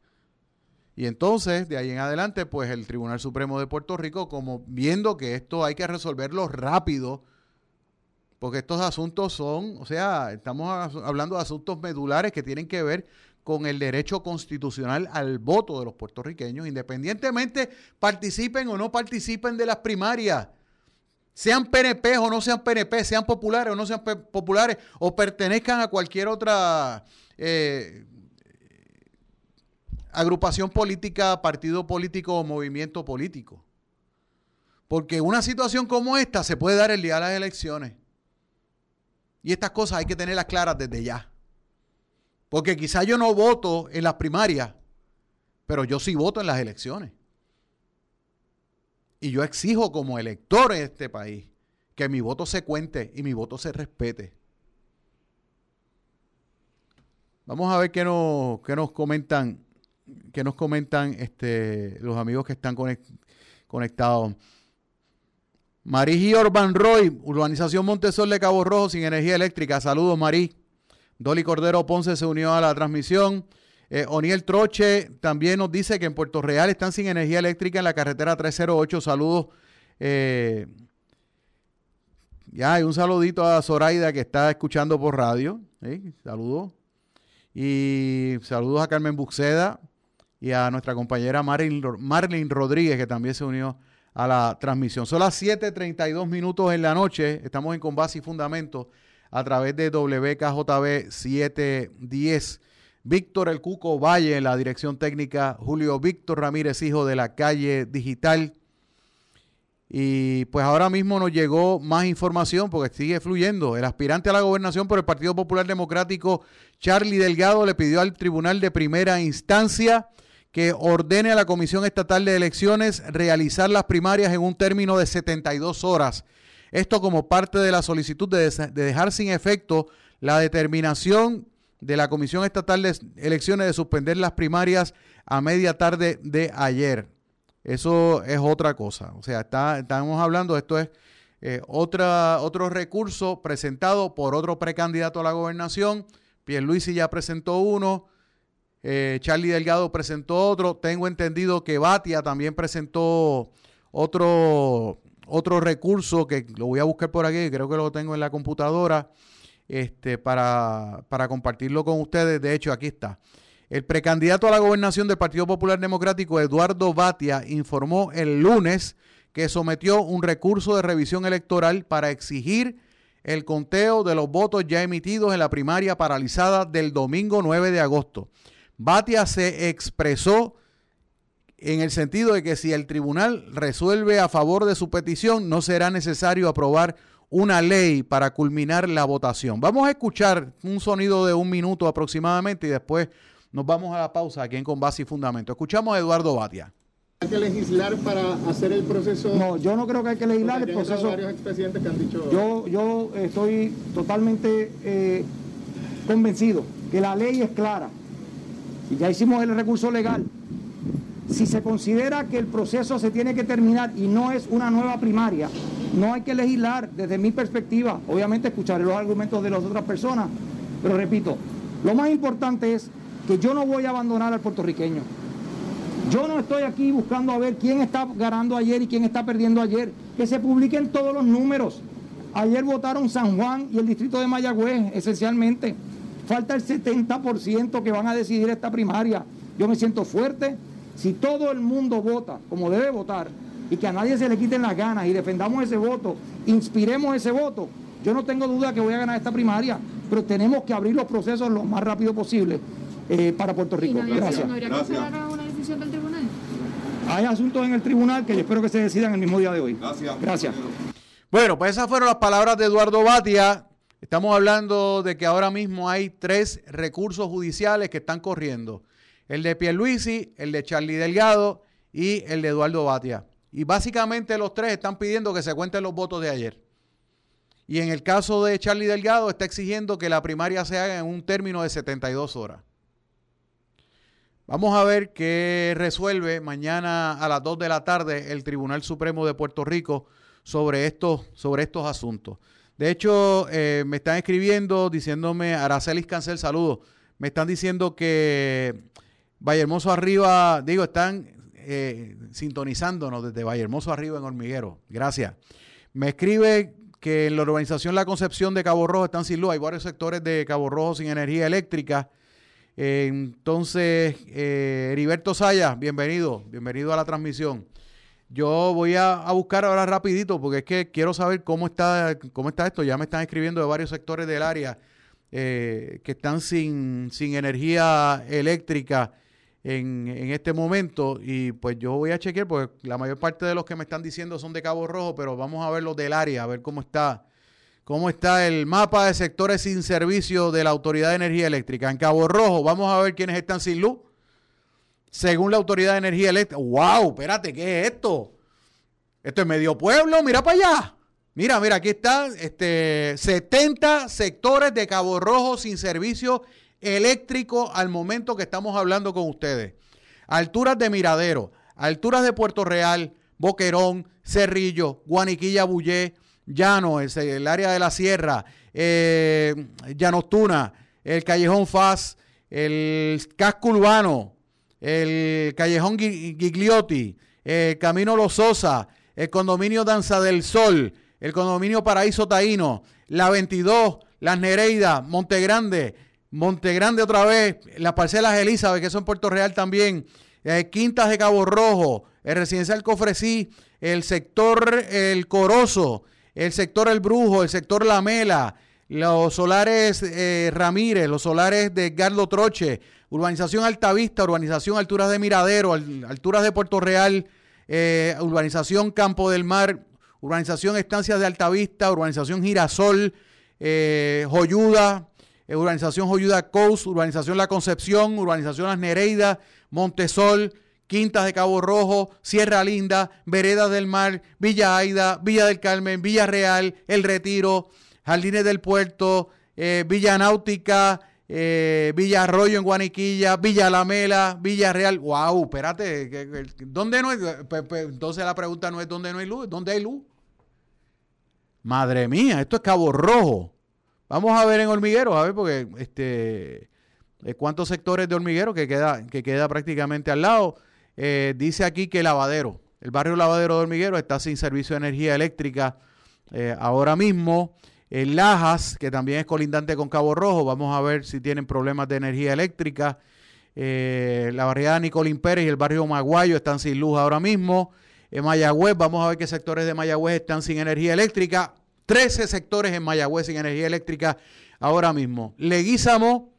Speaker 2: Y entonces, de ahí en adelante, pues el Tribunal Supremo de Puerto Rico, como viendo que esto hay que resolverlo rápido, porque estos asuntos son, o sea, estamos hablando de asuntos medulares que tienen que ver con el derecho constitucional al voto de los puertorriqueños, independientemente participen o no participen de las primarias, sean PNP o no sean PNP, sean populares o no sean populares, o pertenezcan a cualquier otra eh, agrupación política, partido político o movimiento político. Porque una situación como esta se puede dar el día de las elecciones. Y estas cosas hay que tenerlas claras desde ya. Porque quizá yo no voto en las primarias, pero yo sí voto en las elecciones. Y yo exijo como elector en este país que mi voto se cuente y mi voto se respete. Vamos a ver qué nos, nos comentan, qué nos comentan este, los amigos que están conectados. Marí Orban Roy, Urbanización Montesol de Cabo Rojo sin energía eléctrica. Saludos, Marí. Dolly Cordero Ponce se unió a la transmisión. Eh, Oniel Troche también nos dice que en Puerto Real están sin energía eléctrica en la carretera 308. Saludos. Eh, ya, hay un saludito a Zoraida que está escuchando por radio. Saludos. Y saludos a Carmen Buxeda y a nuestra compañera Marlene Rodríguez que también se unió a la transmisión. Son las 7:32 minutos en la noche. Estamos en Combase y Fundamento a través de WKJB 710. Víctor El Cuco Valle en la dirección técnica, Julio Víctor Ramírez, hijo de la calle digital. Y pues ahora mismo nos llegó más información porque sigue fluyendo. El aspirante a la gobernación por el Partido Popular Democrático, Charlie Delgado, le pidió al Tribunal de Primera Instancia que ordene a la Comisión Estatal de Elecciones realizar las primarias en un término de 72 horas esto como parte de la solicitud de, dejar sin efecto la determinación de la Comisión Estatal de Elecciones de suspender las primarias a media tarde de ayer. Eso es otra cosa. O sea, está, estamos hablando, esto es Eh, otro recurso presentado por otro precandidato a la gobernación. Pierluisi ya presentó uno. eh, Charlie Delgado presentó otro. Tengo entendido que Batia también presentó otro, otro recurso que lo voy a buscar por aquí, creo que lo tengo en la computadora, este, para, para compartirlo con ustedes. De hecho, aquí está. El precandidato a la gobernación del Partido Popular Democrático, Eduardo Batia, informó el lunes que sometió un recurso de revisión electoral para exigir el conteo de los votos ya emitidos en la primaria paralizada del domingo 9 de agosto. Batia se expresó en el sentido de que si el tribunal resuelve a favor de su petición, no será necesario aprobar una ley para culminar la votación. Vamos a escuchar un sonido de un minuto aproximadamente y después nos vamos a la pausa aquí en Con Base y Fundamento. Escuchamos a Eduardo Batia.
Speaker 13: ¿Hay que legislar para hacer el proceso?
Speaker 8: No, yo no creo que hay que legislar el proceso.
Speaker 13: varios expresidentes que han dicho...
Speaker 8: Yo, yo estoy totalmente eh, convencido que la ley es clara. Y ya hicimos el recurso legal. Si se considera que el proceso se tiene que terminar y no es una nueva primaria, no hay que legislar desde mi perspectiva. Obviamente escucharé los argumentos de las otras personas, pero repito, lo más importante es que yo no voy a abandonar al puertorriqueño. Yo no estoy aquí buscando a ver quién está ganando ayer y quién está perdiendo ayer. Que se publiquen todos los números. Ayer votaron San Juan y el distrito de Mayagüez, esencialmente. Falta el 70% que van a decidir esta primaria. Yo me siento fuerte. Si todo el mundo vota como debe votar y que a nadie se le quiten las ganas y defendamos ese voto, inspiremos ese voto, yo no tengo duda que voy a ganar esta primaria, pero tenemos que abrir los procesos lo más rápido posible eh, para Puerto
Speaker 5: ¿Y
Speaker 8: Rico.
Speaker 5: no
Speaker 8: Gracias.
Speaker 5: no habría que a una decisión del tribunal?
Speaker 8: Hay asuntos en el tribunal que yo espero que se decidan el mismo día de hoy. Gracias. Gracias.
Speaker 2: Bueno, pues esas fueron las palabras de Eduardo Batia. Estamos hablando de que ahora mismo hay tres recursos judiciales que están corriendo. El de Pierluisi, el de Charlie Delgado y el de Eduardo Batia. Y básicamente los tres están pidiendo que se cuenten los votos de ayer. Y en el caso de Charlie Delgado está exigiendo que la primaria se haga en un término de 72 horas. Vamos a ver qué resuelve mañana a las 2 de la tarde el Tribunal Supremo de Puerto Rico sobre estos, sobre estos asuntos. De hecho, eh, me están escribiendo diciéndome, Aracelis Cancel, saludos. Me están diciendo que Vallehermoso Arriba, digo, están eh, sintonizándonos desde Vallehermoso Arriba en Hormiguero. Gracias. Me escribe que en la urbanización La Concepción de Cabo Rojo están sin luz. Hay varios sectores de Cabo Rojo sin energía eléctrica. Eh, entonces, eh, Heriberto Saya, bienvenido, bienvenido a la transmisión. Yo voy a, a buscar ahora rapidito porque es que quiero saber cómo está, cómo está esto. Ya me están escribiendo de varios sectores del área eh, que están sin, sin energía eléctrica en, este momento. Y pues yo voy a chequear porque la mayor parte de los que me están diciendo son de Cabo Rojo, pero vamos a ver los del área, a ver cómo está cómo está el mapa de sectores sin servicio de la Autoridad de Energía Eléctrica. En Cabo Rojo, vamos a ver quiénes están sin luz. Según la Autoridad de Energía Eléctrica. ¡Wow! Espérate, ¿qué es esto? Esto es medio pueblo, mira para allá. Mira, mira, aquí están este, 70 sectores de Cabo Rojo sin servicio eléctrico al momento que estamos hablando con ustedes. Alturas de Miradero, alturas de Puerto Real, Boquerón, Cerrillo, Guaniquilla, Bullé, Llano, el, área de la Sierra, eh, Llanostuna, el Callejón Faz, el Casco Urbano, el Callejón Gigliotti, el Camino Los Sosa, el Condominio Danza del Sol, el Condominio Paraíso Taíno, la 22, Las Nereidas, Montegrande, Montegrande otra vez, las parcelas Elizabeth, que son Puerto Real también, eh, Quintas de Cabo Rojo, el Residencial Cofresí, el sector El Corozo, el sector El Brujo, el sector La Mela, los solares eh, Ramírez, los solares de Gardo Troche, urbanización Altavista, urbanización Alturas de Miradero, al- alturas de Puerto Real, eh, urbanización Campo del Mar, urbanización Estancias de Altavista, urbanización Girasol, Joyuda, urbanización Joyuda Coast, urbanización La Concepción, urbanización Las Nereidas, Montesol, Quintas de Cabo Rojo, Sierra Linda, Veredas del Mar, Villa Aida, Villa del Carmen, Villa Real, El Retiro, Jardines del Puerto, eh, Villa Náutica, eh, Villa Arroyo en Guaniquilla, Villa Lamela, Villa Real. ¡Wow! Espérate, ¿dónde no hay? pe- pe- Entonces la pregunta no es dónde no hay luz, ¿dónde hay luz? Madre mía, esto es Cabo Rojo. Vamos a ver en Hormiguero, a ver, porque este, eh, cuántos sectores de Hormiguero que queda, que queda prácticamente al lado. Eh, dice aquí que Lavadero, el barrio Lavadero de Hormiguero está sin servicio de energía eléctrica eh, ahora mismo. En Lajas, que también es colindante con Cabo Rojo, vamos a ver si tienen problemas de energía eléctrica. la barriada Nicolín Pérez y el barrio Maguayo están sin luz ahora mismo. En Mayagüez, vamos a ver qué sectores de Mayagüez están sin energía eléctrica. 13 sectores en Mayagüez sin energía eléctrica ahora mismo. Leguízamo,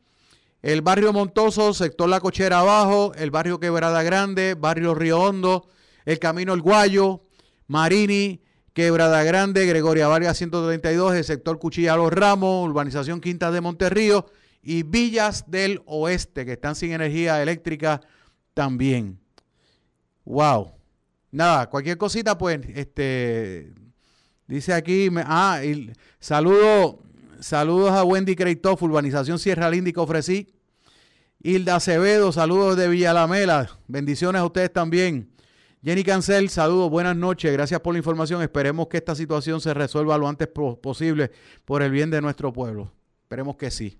Speaker 2: el barrio Montoso, sector La Cochera Abajo, el barrio Quebrada Grande, barrio Río Hondo, el Camino El Guayo, Marini, Quebrada Grande, Gregoria Vargas 132, el sector Cuchilla Los Ramos, urbanización Quintas de Monterrío y Villas del Oeste, que están sin energía eléctrica también. Wow. Nada, cualquier cosita, pues, este, dice aquí, ah, saludo, saludos a Wendy Creitoff, Urbanización Sierra Linda que ofrecí. Hilda Acevedo, saludos de Villalamela, bendiciones a ustedes también. Jenny Cancel, saludos, buenas noches, gracias por la información. Esperemos que esta situación se resuelva lo antes posible por el bien de nuestro pueblo. Esperemos que sí.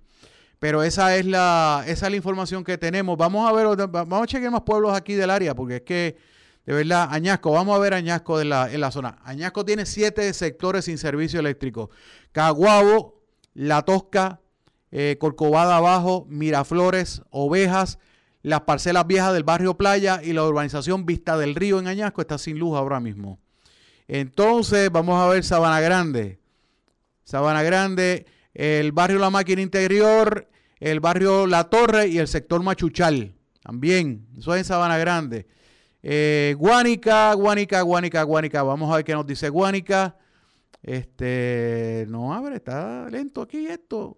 Speaker 2: Pero esa es la, esa es la información que tenemos. Vamos a ver, vamos a chequear más pueblos aquí del área, porque es que de verdad, Añasco, vamos a ver Añasco en la, en la zona. Añasco tiene siete sectores sin servicio eléctrico. Caguabo, La Tosca, eh, Corcovada Abajo, Miraflores, Ovejas, las parcelas viejas del barrio Playa y la urbanización Vista del Río en Añasco está sin luz ahora mismo. Entonces, vamos a ver Sabana Grande. Sabana Grande, el barrio La Máquina Interior, el barrio La Torre y el sector Machuchal. También, eso es en Sabana Grande. Eh, Guánica, Guánica, Guánica, Guánica. Vamos a ver qué nos dice Guánica. Este, no abre, está lento aquí esto.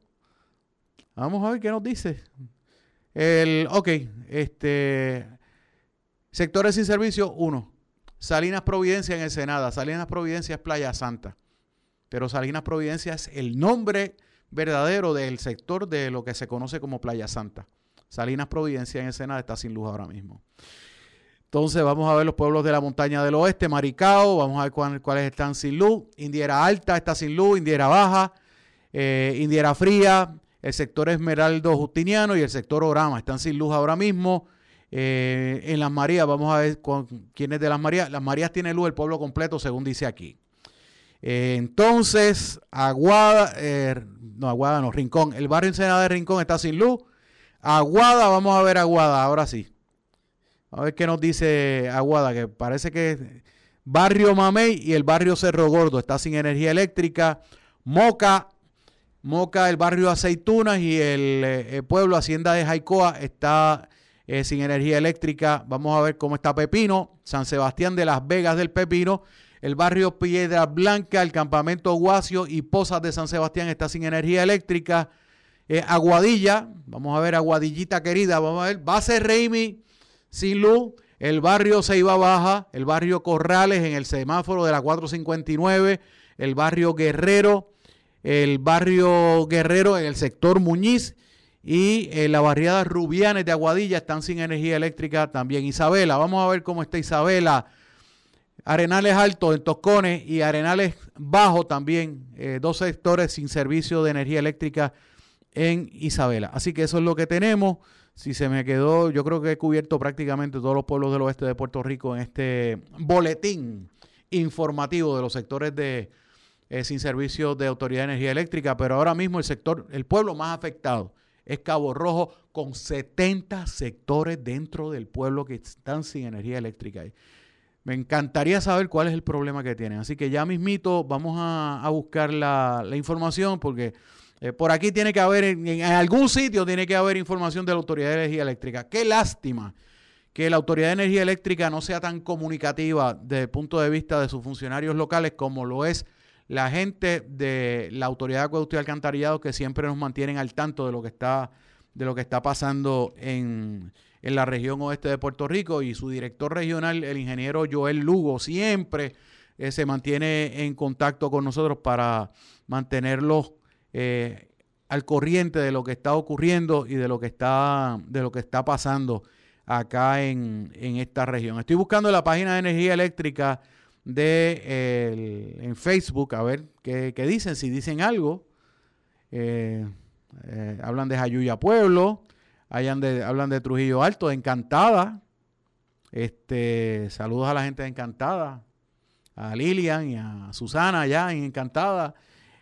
Speaker 2: Vamos a ver qué nos dice. El, ok, este, sectores sin servicio, uno. Salinas Providencia en Ensenada. Salinas Providencia es Playa Santa. Pero Salinas Providencia es el nombre verdadero del sector de lo que se conoce como Playa Santa. Salinas Providencia en Ensenada está sin luz ahora mismo. Entonces vamos a ver los pueblos de la montaña del oeste, Maricao, vamos a ver cuáles están sin luz. Indiera Alta está sin luz, Indiera Baja, eh, Indiera Fría, el sector Esmeraldo Justiniano y el sector Orama están sin luz ahora mismo. Eh, en Las Marías, vamos a ver quiénes de Las Marías. Las Marías tiene luz el pueblo completo, según dice aquí. Eh, entonces, Aguada, no, Aguada no, Rincón. El barrio Ensenada de Rincón está sin luz. Aguada, vamos a ver Aguada, ahora sí. A ver qué nos dice Aguada, que parece que Barrio Mamey y el barrio Cerro Gordo está sin energía eléctrica. Moca, Moca, el barrio Aceitunas y el, eh, pueblo Hacienda de Jaicoa está eh, sin energía eléctrica. Vamos a ver cómo está Pepino, San Sebastián de las Vegas del Pepino, el barrio Piedra Blanca, el campamento Guacio y Pozas de San Sebastián está sin energía eléctrica. Eh, Aguadilla, vamos a ver Aguadillita querida, vamos a ver, Base Reimi sin luz. El barrio Ceiba Baja, el barrio Corrales en el semáforo de la 459, el barrio Guerrero, el barrio Guerrero en el sector Muñiz y eh, la barriada Rubianes de Aguadilla están sin energía eléctrica también. Isabela, vamos a ver cómo está Isabela. Arenales Altos en Toscones y Arenales Bajo también, eh, dos sectores sin servicio de energía eléctrica en Isabela. Así que eso es lo que tenemos. Si se me quedó, yo creo que he cubierto prácticamente todos los pueblos del oeste de Puerto Rico en este boletín informativo de los sectores de eh, sin servicio de autoridad de energía eléctrica, pero ahora mismo el sector, el pueblo más afectado es Cabo Rojo, con 70 sectores dentro del pueblo que están sin energía eléctrica. Me encantaría saber cuál es el problema que tienen. Así que ya mismito vamos a, buscar la, la información porque eh, por aquí tiene que haber, en, algún sitio tiene que haber información de la Autoridad de Energía Eléctrica. Qué lástima que la Autoridad de Energía Eléctrica no sea tan comunicativa desde el punto de vista de sus funcionarios locales como lo es la gente de la Autoridad de Acueducto y Alcantarillado que siempre nos mantienen al tanto de lo que está, de lo que está pasando en, la región oeste de Puerto Rico y su director regional, el ingeniero Joel Lugo, siempre eh, se mantiene en contacto con nosotros para mantenerlos eh, al corriente de lo que está ocurriendo y de lo que está, de lo que está pasando acá en, esta región. Estoy buscando la página de energía eléctrica de en Facebook a ver qué, qué dicen, si dicen algo. Eh, eh, hablan de Jayuya Pueblo, de- hablan de Trujillo Alto, Encantada. Este, saludos a la gente de Encantada, a Lilian y a Susana allá en Encantada.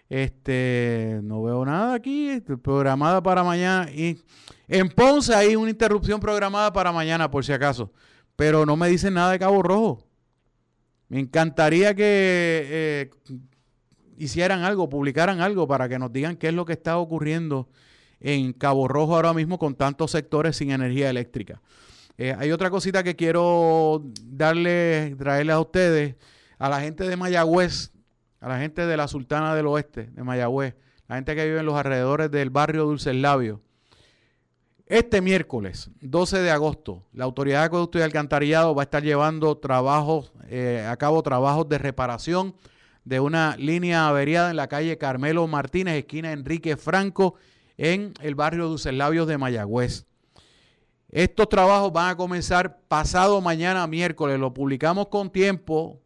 Speaker 2: Este, no veo nada aquí, este, programada para mañana. Y en Ponce hay una interrupción programada para mañana, por si acaso. Pero no me dicen nada de Cabo Rojo. Me encantaría que eh, hicieran algo, publicaran algo para que nos digan qué es lo que está ocurriendo en Cabo Rojo ahora mismo con tantos sectores sin energía eléctrica. Eh, hay otra cosita que quiero darle, traerles a ustedes, a la gente de Mayagüez, a la gente de la Sultana del Oeste, de Mayagüez, la gente que vive en los alrededores del barrio Dulce Labio. Este miércoles, 12 de agosto, la Autoridad de Acueducto y Alcantarillado va a estar llevando trabajos, eh, a cabo trabajos de reparación de una línea averiada en la calle Carmelo Martínez, esquina Enrique Franco, en el barrio Dulce Labios de Mayagüez. Estos trabajos van a comenzar pasado mañana miércoles. Lo publicamos con tiempo.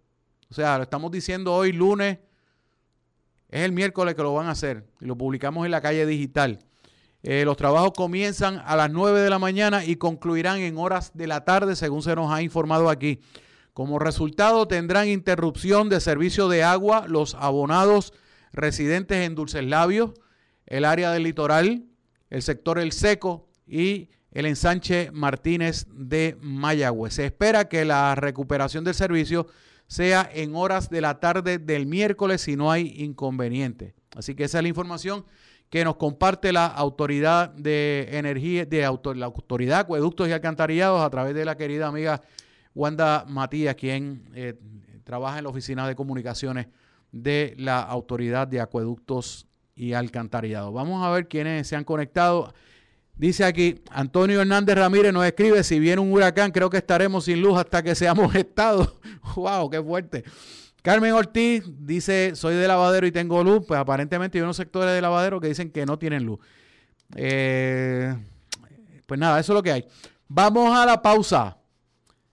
Speaker 2: O sea, lo estamos diciendo hoy lunes. Es el miércoles que lo van a hacer. Y lo publicamos en la calle digital. Eh, los trabajos comienzan a las 9 de la mañana y concluirán en horas de la tarde, según se nos ha informado aquí. Como resultado, tendrán interrupción de servicio de agua los abonados residentes en Dulces Labios, el área del litoral, el sector El Seco y el ensanche Martínez de Mayagüez. Se espera que la recuperación del servicio sea en horas de la tarde del miércoles si no hay inconveniente. Así que esa es la información que nos comparte la autoridad de energía, de la autoridad acueductos y alcantarillados a través de la querida amiga Wanda Matías, quien eh, trabaja en la oficina de comunicaciones de la autoridad de acueductos y alcantarillados. Vamos a ver quiénes se han conectado. Dice aquí, Antonio Hernández Ramírez nos escribe, si viene un huracán, creo que estaremos sin luz hasta que seamos estados. ¡Wow! ¡Qué fuerte! Carmen Ortiz dice, soy de lavadero y tengo luz. Pues aparentemente hay unos sectores de lavadero que dicen que no tienen luz. Eh, pues nada, eso es lo que hay. Vamos a la pausa.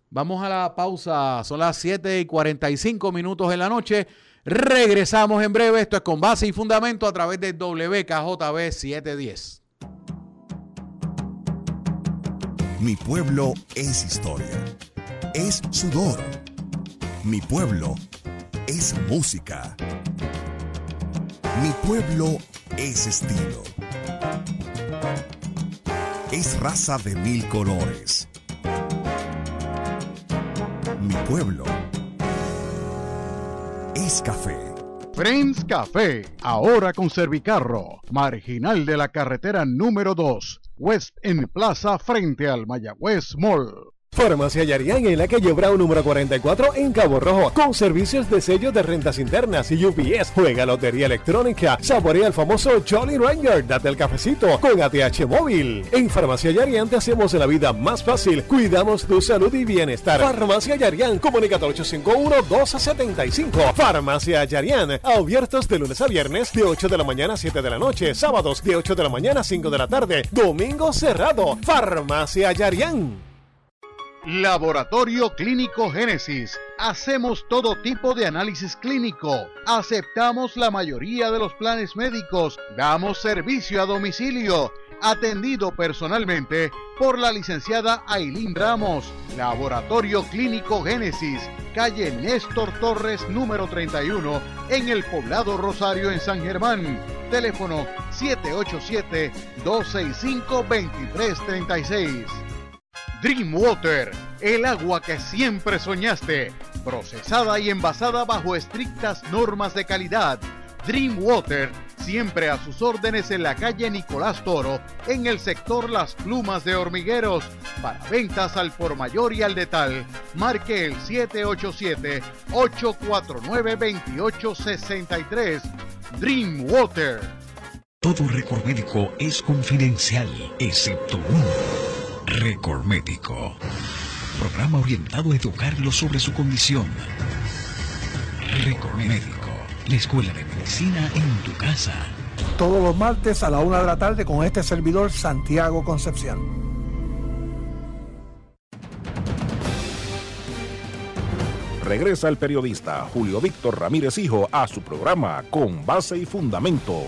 Speaker 2: Vamos a la pausa. Son las 7 y 45 minutos de la noche. Regresamos en breve. Esto es con base y fundamento a través de WKJB 710.
Speaker 10: Mi pueblo es historia. Es sudor. Mi pueblo es música. Mi pueblo es estilo. Es raza de mil colores. Mi pueblo es café.
Speaker 14: Friends Café, ahora con Servicarro, marginal de la carretera número 2, West en Plaza frente al Mayagüez Mall.
Speaker 9: Farmacia Yarián en la calle Brown número 44 en Cabo Rojo con servicios de sellos de rentas internas y UPS. Juega lotería electrónica, saborea el famoso Jolly Ranger, date el cafecito con ATH móvil. En Farmacia Yarián te hacemos la vida más fácil, cuidamos tu salud y bienestar. Farmacia Yarián, comunica al 851-1275. Farmacia Yarián, abiertos de lunes a viernes de 8 de la mañana a 7 de la noche, sábados de 8 de la mañana a 5 de la tarde, domingo cerrado. Farmacia Yarián.
Speaker 14: Laboratorio Clínico Génesis. Hacemos todo tipo de análisis clínico. Aceptamos la mayoría de los planes médicos. Damos servicio a domicilio. Atendido personalmente por la licenciada Ailín Ramos. Laboratorio Clínico Génesis. Calle Néstor Torres número 31 en el poblado Rosario en San Germán. Teléfono 787-265-2336. Dreamwater, el agua que siempre soñaste, procesada y envasada bajo estrictas normas de calidad. Dreamwater, siempre a sus órdenes en la calle Nicolás Toro, en el sector Las Plumas de Hormigueros. Para ventas al por mayor y al detal, marque el 787-849-2863. Dreamwater.
Speaker 15: Todo récord médico es confidencial, excepto uno. Récord Médico. Programa orientado a educarlo sobre su condición. Récord Médico. La escuela de medicina en tu casa.
Speaker 16: Todos los martes a la una de la tarde con este servidor Santiago Concepción.
Speaker 1: regresa el periodista Julio Víctor Ramírez Hijo a su programa Con Base y Fundamento.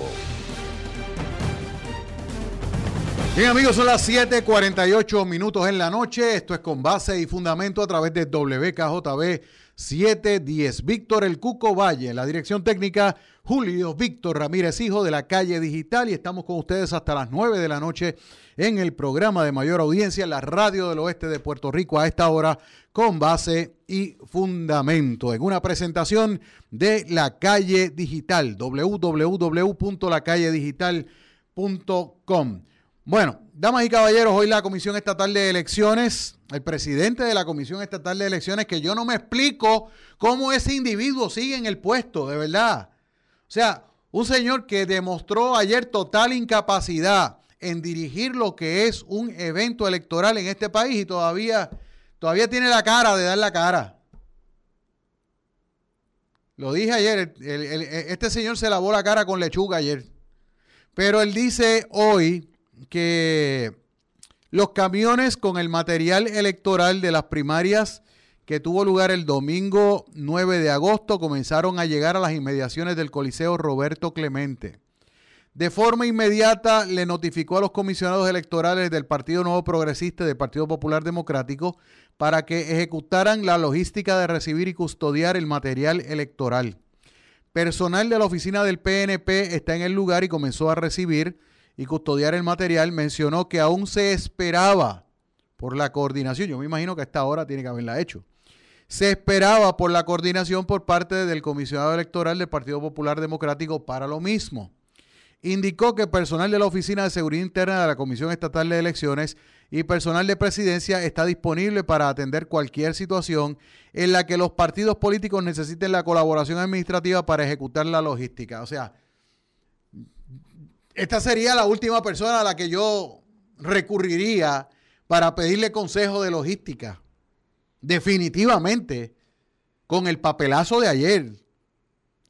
Speaker 2: Bien amigos, son las 7:48 minutos en la noche. Esto es con base y fundamento a través de WKJB 710. Víctor El Cuco Valle, la dirección técnica Julio Víctor Ramírez, hijo de la calle digital. Y estamos con ustedes hasta las 9 de la noche en el programa de mayor audiencia, la radio del oeste de Puerto Rico a esta hora con base y fundamento. En una presentación de la calle digital, www.lacalledigital.com. Bueno, damas y caballeros, hoy la Comisión Estatal de Elecciones, el presidente de la Comisión Estatal de Elecciones, que yo no me explico cómo ese individuo sigue en el puesto, de verdad. O sea, un señor que demostró ayer total incapacidad en dirigir lo que es un evento electoral en este país y todavía, todavía tiene la cara de dar la cara. Lo dije ayer, este señor se lavó la cara con lechuga ayer. Pero él dice hoy que los camiones con el material electoral de las primarias que tuvo lugar el domingo 9 de agosto comenzaron a llegar a las inmediaciones del Coliseo Roberto Clemente. De forma inmediata le notificó a los comisionados electorales del Partido Nuevo Progresista y del Partido Popular Democrático para que ejecutaran la logística de recibir y custodiar el material electoral. Personal de la oficina del PNP está en el lugar y comenzó a recibir y custodiar el material, mencionó que aún se esperaba por la coordinación, yo me imagino que a esta hora tiene que haberla hecho, se esperaba por la coordinación por parte del comisionado electoral del Partido Popular Democrático para lo mismo. Indicó que personal de la Oficina de Seguridad Interna de la Comisión Estatal de Elecciones y personal de presidencia está disponible para atender cualquier situación en la que los partidos políticos necesiten la colaboración administrativa para ejecutar la logística. O sea, esta sería la última persona a la que yo recurriría para pedirle consejo de logística. Definitivamente, con el papelazo de ayer.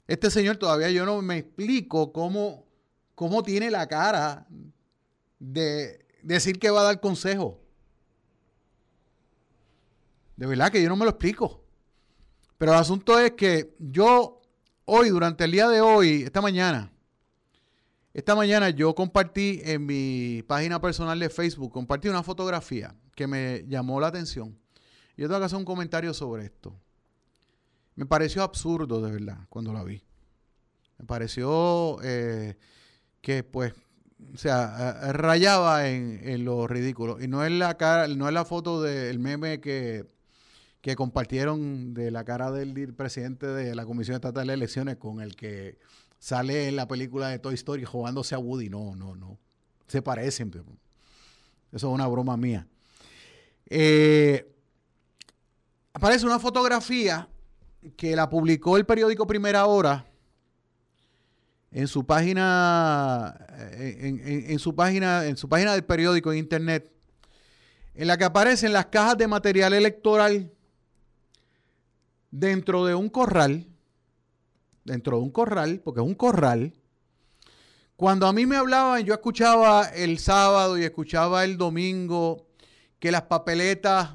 Speaker 2: Este señor todavía yo no me explico cómo, cómo tiene la cara de decir que va a dar consejo. De verdad que yo no me lo explico. Pero el asunto es que yo hoy, durante el día de hoy, esta mañana, esta mañana yo compartí en mi página personal de Facebook, compartí una fotografía que me llamó la atención. Yo tengo que hacer un comentario sobre esto. Me pareció absurdo, de verdad, cuando la vi. Me pareció eh, que, pues, o sea, rayaba en, lo ridículo. Y no es la cara, no es la foto del meme que, que compartieron de la cara del presidente de la Comisión Estatal de Elecciones con el que sale en la película de Toy Story jugándose a Woody. No, no, no. Se parecen. Eso es una broma mía. Eh, aparece una fotografía que la publicó el periódico Primera Hora en su página, eh, en, su página, en su página del periódico en internet, en la que aparecen las cajas de material electoral dentro de un corral dentro de un corral, porque es un corral. Cuando a mí me hablaban, yo escuchaba el sábado y escuchaba el domingo que las papeletas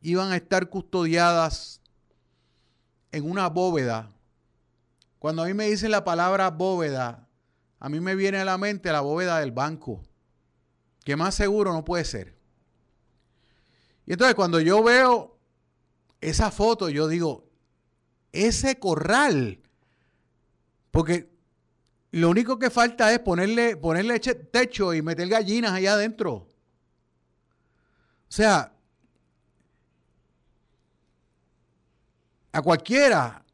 Speaker 2: iban a estar custodiadas en una bóveda. Cuando a mí me dicen la palabra bóveda, a mí me viene a la mente la bóveda del banco, que más seguro no puede ser. Y entonces cuando yo veo esa foto, yo digo, ese corral. Porque lo único que falta es ponerle, ponerle techo y meter gallinas allá adentro. O sea, a cualquiera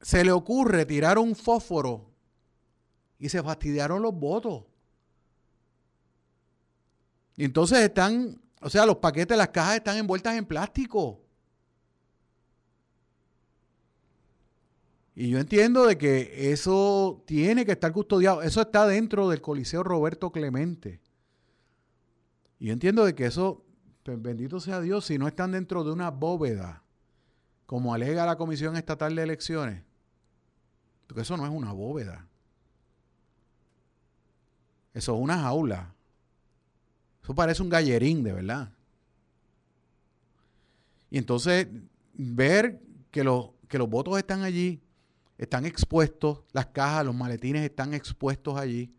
Speaker 2: se le ocurre tirar un fósforo y se fastidiaron los votos. Y entonces están, o sea, los paquetes, las cajas están envueltas en plástico. Y yo entiendo de que eso tiene que estar custodiado. Eso está dentro del Coliseo Roberto Clemente. Y yo entiendo de que eso, pues, bendito sea Dios, si no están dentro de una bóveda, como alega la Comisión Estatal de Elecciones, porque eso no es una bóveda. Eso es una jaula. Eso parece un gallerín, de verdad. Y entonces ver que, los que los votos están allí, están expuestos, las cajas, los maletines están expuestos allí,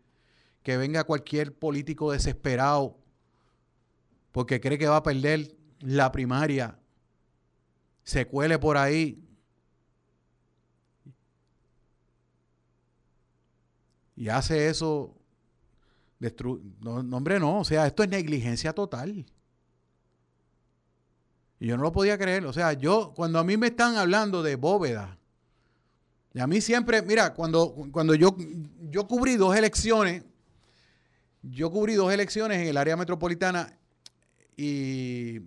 Speaker 2: que venga cualquier político desesperado porque cree que va a perder la primaria, se cuele por ahí y hace eso, no, no, hombre, no, o sea, esto es negligencia total. Y yo no lo podía creer, o sea, yo, cuando a mí me están hablando de bóveda, y a mí siempre, mira, cuando, cuando yo, yo cubrí dos elecciones, yo cubrí dos elecciones en el área metropolitana y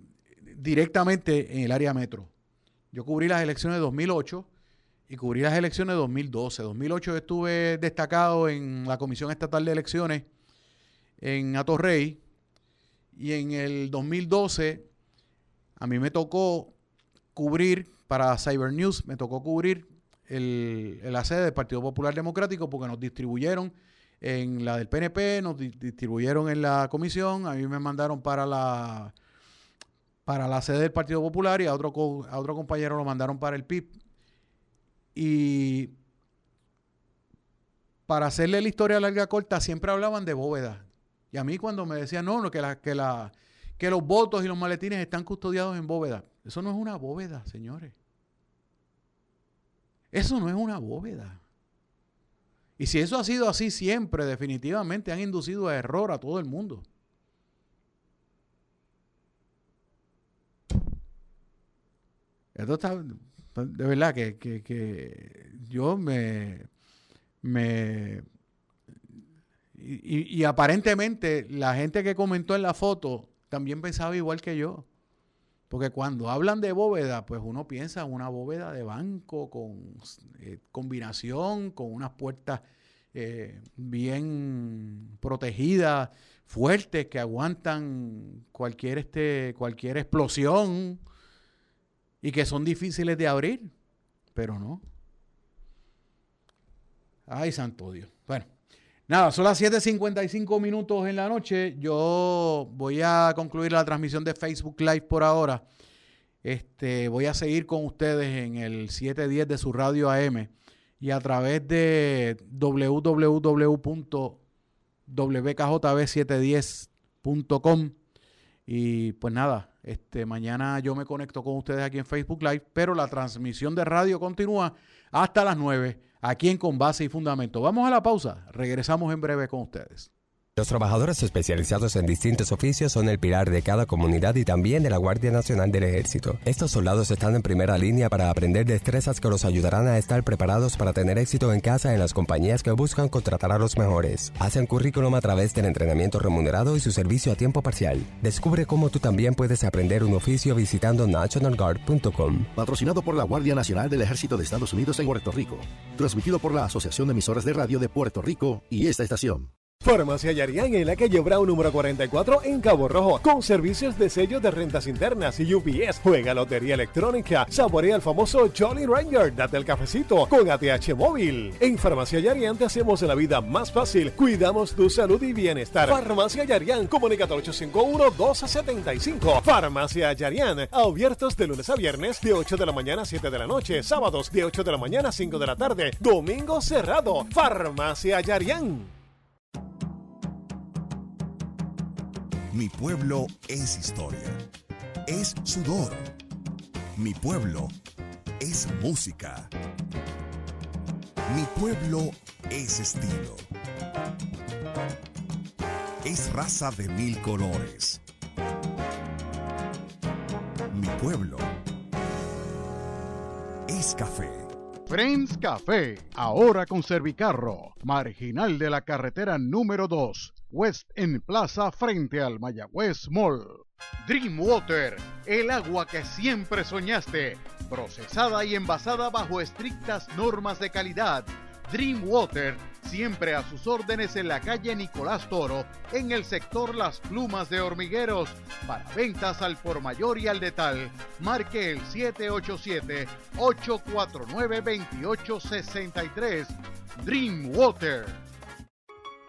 Speaker 2: directamente en el área metro. Yo cubrí las elecciones de 2008 y cubrí las elecciones de 2012. 2008 estuve destacado en la Comisión Estatal de Elecciones en Atorrey y en el 2012 a mí me tocó cubrir para Cyber News, me tocó cubrir el, la sede del Partido Popular Democrático porque nos distribuyeron en la del PNP, nos distribuyeron en la comisión, a mí me mandaron para la para la sede del Partido Popular y a otro, a otro compañero lo mandaron para el PIB. Y para hacerle la historia larga corta, siempre hablaban de bóveda. Y a mí cuando me decían, no, no que, la, que, la, que los votos y los maletines están custodiados en bóveda. Eso no es una bóveda, señores. Eso no es una bóveda. Y si eso ha sido así siempre, definitivamente han inducido a error a todo el mundo. Esto está, de verdad que, que, yo me, me y, y, aparentemente la gente que comentó en la foto también pensaba igual que yo. Porque cuando hablan de bóveda, pues uno piensa en una bóveda de banco con eh, combinación, con unas puertas eh, bien protegidas, fuertes, que aguantan cualquier, este, cualquier explosión y que son difíciles de abrir, pero no. Ay, santo Dios. Bueno, nada, son las 7.55 minutos en la noche. Yo voy a concluir la transmisión de Facebook Live por ahora. Este, voy a seguir con ustedes en el 710 de su radio AM y a través de www.wkjb710.com. Y pues nada, este, mañana yo me conecto con ustedes aquí en Facebook Live, pero la transmisión de radio continúa hasta las 9 aquí en Con Base y Fundamento. Vamos a la pausa, regresamos en breve con ustedes.
Speaker 17: Los trabajadores especializados en distintos oficios son el pilar de cada comunidad y también de la Guardia Nacional del Ejército. Estos soldados están en primera línea para aprender destrezas que los ayudarán a estar preparados para tener éxito en casa en las compañías que buscan contratar a los mejores. Hacen currículum a través del entrenamiento remunerado y su servicio a tiempo parcial. Descubre cómo tú también puedes aprender un oficio visitando nationalguard.com.
Speaker 18: Patrocinado por la Guardia Nacional del Ejército de Estados Unidos en Puerto Rico. Transmitido por la Asociación de Emisoras de Radio de Puerto Rico y esta estación.
Speaker 9: Farmacia Yarián en la calle Brown número 44 en Cabo Rojo, con servicios de sellos de rentas internas y UPS. Juega lotería electrónica, saborea el famoso Jolly Ranger, date el cafecito con ATH móvil. En Farmacia Yarián te hacemos la vida más fácil, cuidamos tu salud y bienestar. Farmacia Yarián, comunica 851-1275. Farmacia Yarián, abiertos de lunes a viernes de 8 de la mañana a 7 de la noche, sábados de 8 de la mañana a 5 de la tarde, domingo cerrado. Farmacia Yarián.
Speaker 10: Mi pueblo es historia. Es sudor. Mi pueblo es música. Mi pueblo es estilo. Es raza de mil colores. Mi pueblo es café.
Speaker 14: Friends Café, ahora con Servicarro, marginal de la carretera número 2 West en Plaza frente al Mayagüez Mall. Dreamwater, el agua que siempre soñaste, procesada y envasada bajo estrictas normas de calidad. Dreamwater, siempre a sus órdenes en la calle Nicolás Toro, en el sector Las Plumas de Hormigueros. Para ventas al por mayor y al detal, marque el 787-849-2863. Dreamwater.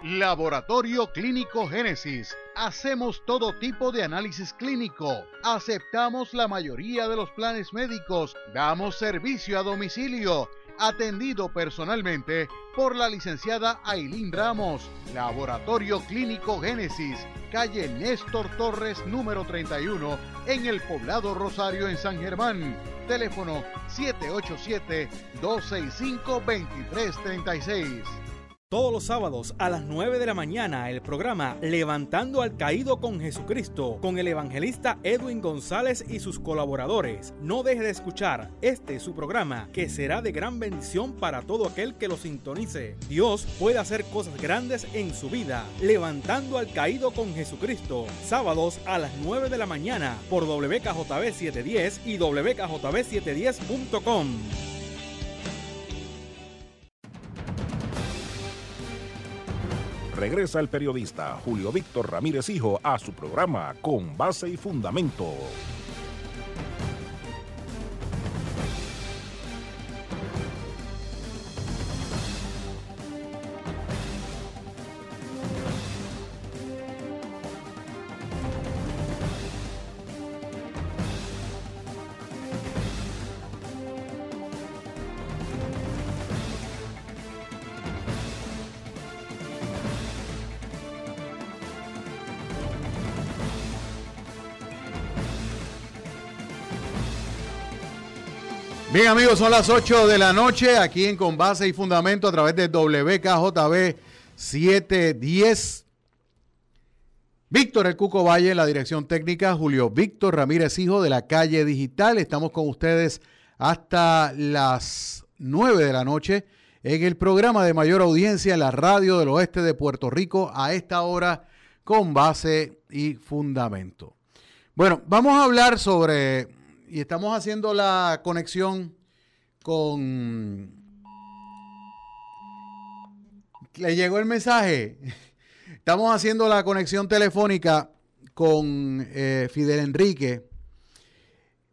Speaker 2: Laboratorio Clínico Génesis. Hacemos todo tipo de análisis clínico. Aceptamos la mayoría de los planes médicos. Damos servicio a domicilio. Atendido personalmente por la licenciada Ailín Ramos. Laboratorio Clínico Génesis. Calle Néstor Torres número 31 en el poblado Rosario en San Germán. Teléfono 787-265-2336.
Speaker 19: Todos los sábados a las 9 de la mañana el programa Levantando al Caído con Jesucristo con el evangelista Edwin González y sus colaboradores. No deje de escuchar este su programa que será de gran bendición para todo aquel que lo sintonice. Dios puede hacer cosas grandes en su vida. Levantando al Caído con Jesucristo. Sábados a las 9 de la mañana por WKJB 710 y WKJB710.com.
Speaker 1: Regresa el periodista Julio Víctor Ramírez Hijo a su programa Con Base y Fundamento.
Speaker 2: Bien amigos, son las 8 de la noche aquí en Con Base y Fundamento a través de WKJB 710. Víctor El Cuco Valle, la dirección técnica, Julio Víctor Ramírez Hijo de la calle digital. Estamos con ustedes hasta las 9 de la noche en el programa de mayor audiencia en la radio del oeste de Puerto Rico a esta hora con base y fundamento. Bueno, vamos a hablar sobre y estamos haciendo la conexión con... Le llegó el mensaje. Estamos haciendo la conexión telefónica con eh, Fidel Enrique.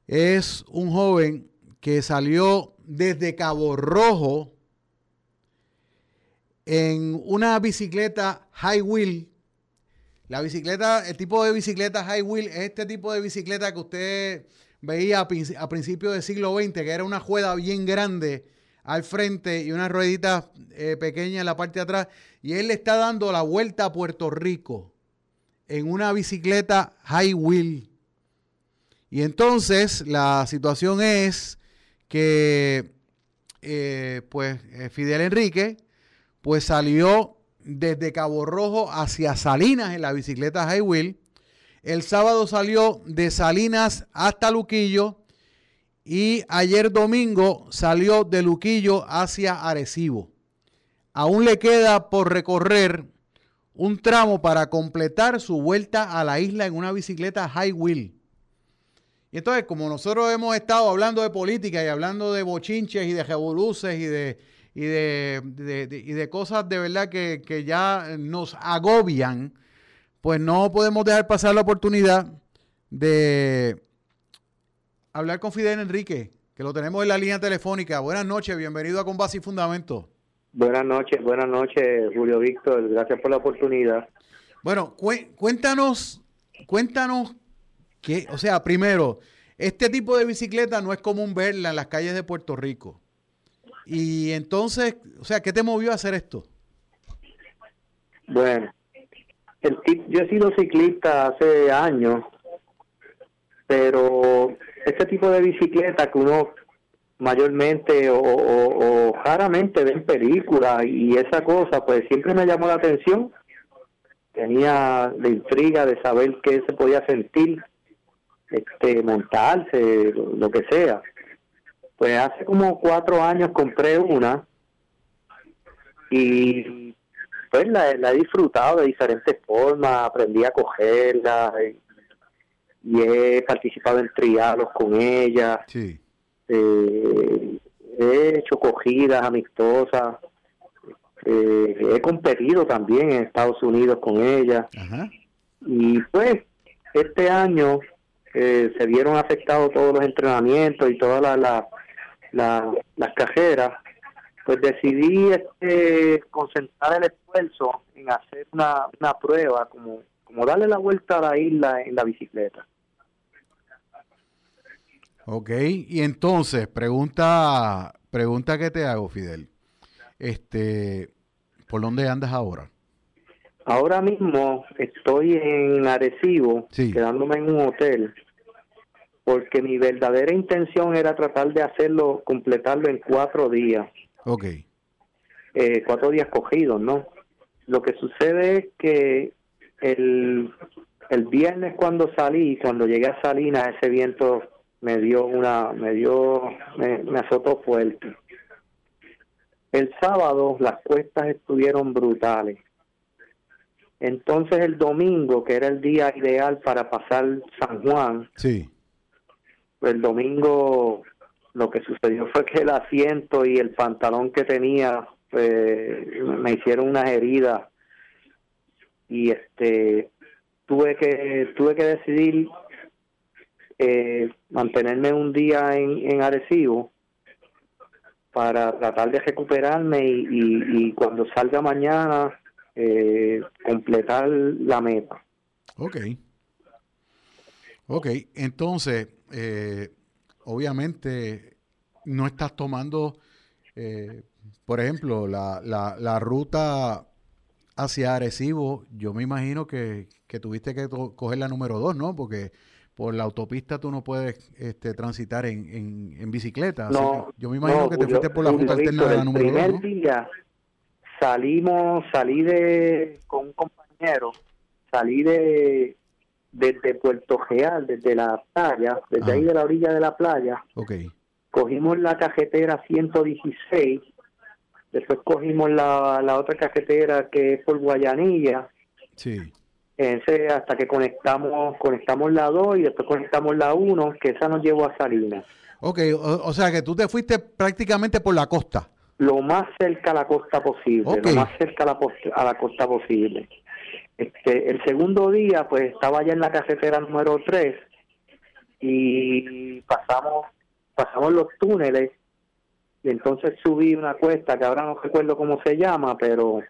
Speaker 2: Es un joven que salió desde Cabo Rojo en una bicicleta high wheel. La bicicleta, el tipo de bicicleta high wheel es este tipo de bicicleta que usted veía a, principios del siglo XX, que era una juega bien grande al frente y una ruedita eh, pequeña en la parte de atrás. Y él le está dando la vuelta a Puerto Rico en una bicicleta high wheel. Y entonces la situación es que, eh, pues, eh, Fidel Enrique, pues salió desde Cabo Rojo hacia Salinas en la bicicleta high wheel el sábado salió de Salinas hasta Luquillo y ayer domingo salió de Luquillo hacia Arecibo. Aún le queda por recorrer un tramo para completar su vuelta a la isla en una bicicleta high wheel. Y entonces, como nosotros hemos estado hablando de política y hablando de bochinches y de revoluces y de, y de, cosas de verdad que, que ya nos agobian, pues no podemos dejar pasar la oportunidad de hablar con Fidel Enrique, que lo tenemos en la línea telefónica. Buenas noches, bienvenido a Con Base y Fundamento.
Speaker 20: Buenas noches, buenas noches, Julio Víctor, gracias por la oportunidad.
Speaker 2: Bueno, cuéntanos, cuéntanos que, o sea, primero, este tipo de bicicleta no es común verla en las calles de Puerto Rico. Y entonces, o sea, ¿qué te movió a hacer esto?
Speaker 20: Bueno, yo he sido ciclista hace años, pero este tipo de bicicleta que uno mayormente o, raramente ve en películas y esa cosa, pues siempre me llamó la atención. Tenía la intriga de saber qué se podía sentir, este, montarse, lo que sea. Pues hace como cuatro años compré una y pues la, he disfrutado de diferentes formas, aprendí a cogerla y, he participado en trialos con ella.
Speaker 2: Sí.
Speaker 20: Eh, he hecho cogidas amistosas. Eh, he competido también en Estados Unidos con ella. Y pues este año eh, se vieron afectados todos los entrenamientos y todas las las cajeras pues decidí este, concentrar el esfuerzo en hacer una, una prueba, como, como darle la vuelta a la isla en la bicicleta.
Speaker 2: Ok, y entonces, pregunta, pregunta que te hago, Fidel. Este, ¿por dónde andas ahora?
Speaker 20: Ahora mismo estoy en Arecibo, quedándome en un hotel, porque mi verdadera intención era tratar de hacerlo, completarlo en cuatro días.
Speaker 2: Ok.
Speaker 20: Eh, cuatro días cogidos, ¿no? Lo que sucede es que el, el viernes cuando salí, cuando llegué a Salinas, ese viento me dio una, me dio, me, me azotó fuerte. El sábado las cuestas estuvieron brutales. Entonces el domingo, que era el día ideal para pasar San Juan,
Speaker 2: sí.
Speaker 20: el domingo lo que sucedió fue que el asiento y el pantalón que tenía pues, me hicieron unas heridas y este tuve que tuve que decidir eh, mantenerme un día en, en Arecibo para tratar de recuperarme y, y, cuando salga mañana eh, completar la meta.
Speaker 2: Ok. Ok, entonces, eh, obviamente, no estás tomando, eh, por ejemplo, la, la, la ruta hacia Arecibo, yo me imagino que, que tuviste que coger la número dos, ¿no? Porque por la autopista tú no puedes este, transitar en, en, bicicleta.
Speaker 20: No,
Speaker 2: yo me imagino que te fuiste por la ruta alterna de la número 2. El
Speaker 20: primer día salimos, salí de con un compañero, salí de desde Puerto Real, desde la playa, desde ahí de la orilla de la playa.
Speaker 2: Okay.
Speaker 20: Cogimos la cajetera 116, después cogimos la, la otra cajetera que es por Guayanilla.
Speaker 2: Sí
Speaker 20: ese hasta que conectamos conectamos la 2 y después conectamos la 1, que esa nos llevó a Salinas.
Speaker 2: Ok, o, sea que tú te fuiste prácticamente por la costa.
Speaker 20: Lo más cerca a la costa posible, lo más cerca a la, a la costa posible. Este, el segundo día, pues estaba ya en la carretera número 3 y pasamos pasamos los túneles y entonces subí una cuesta que ahora no recuerdo cómo se llama, pero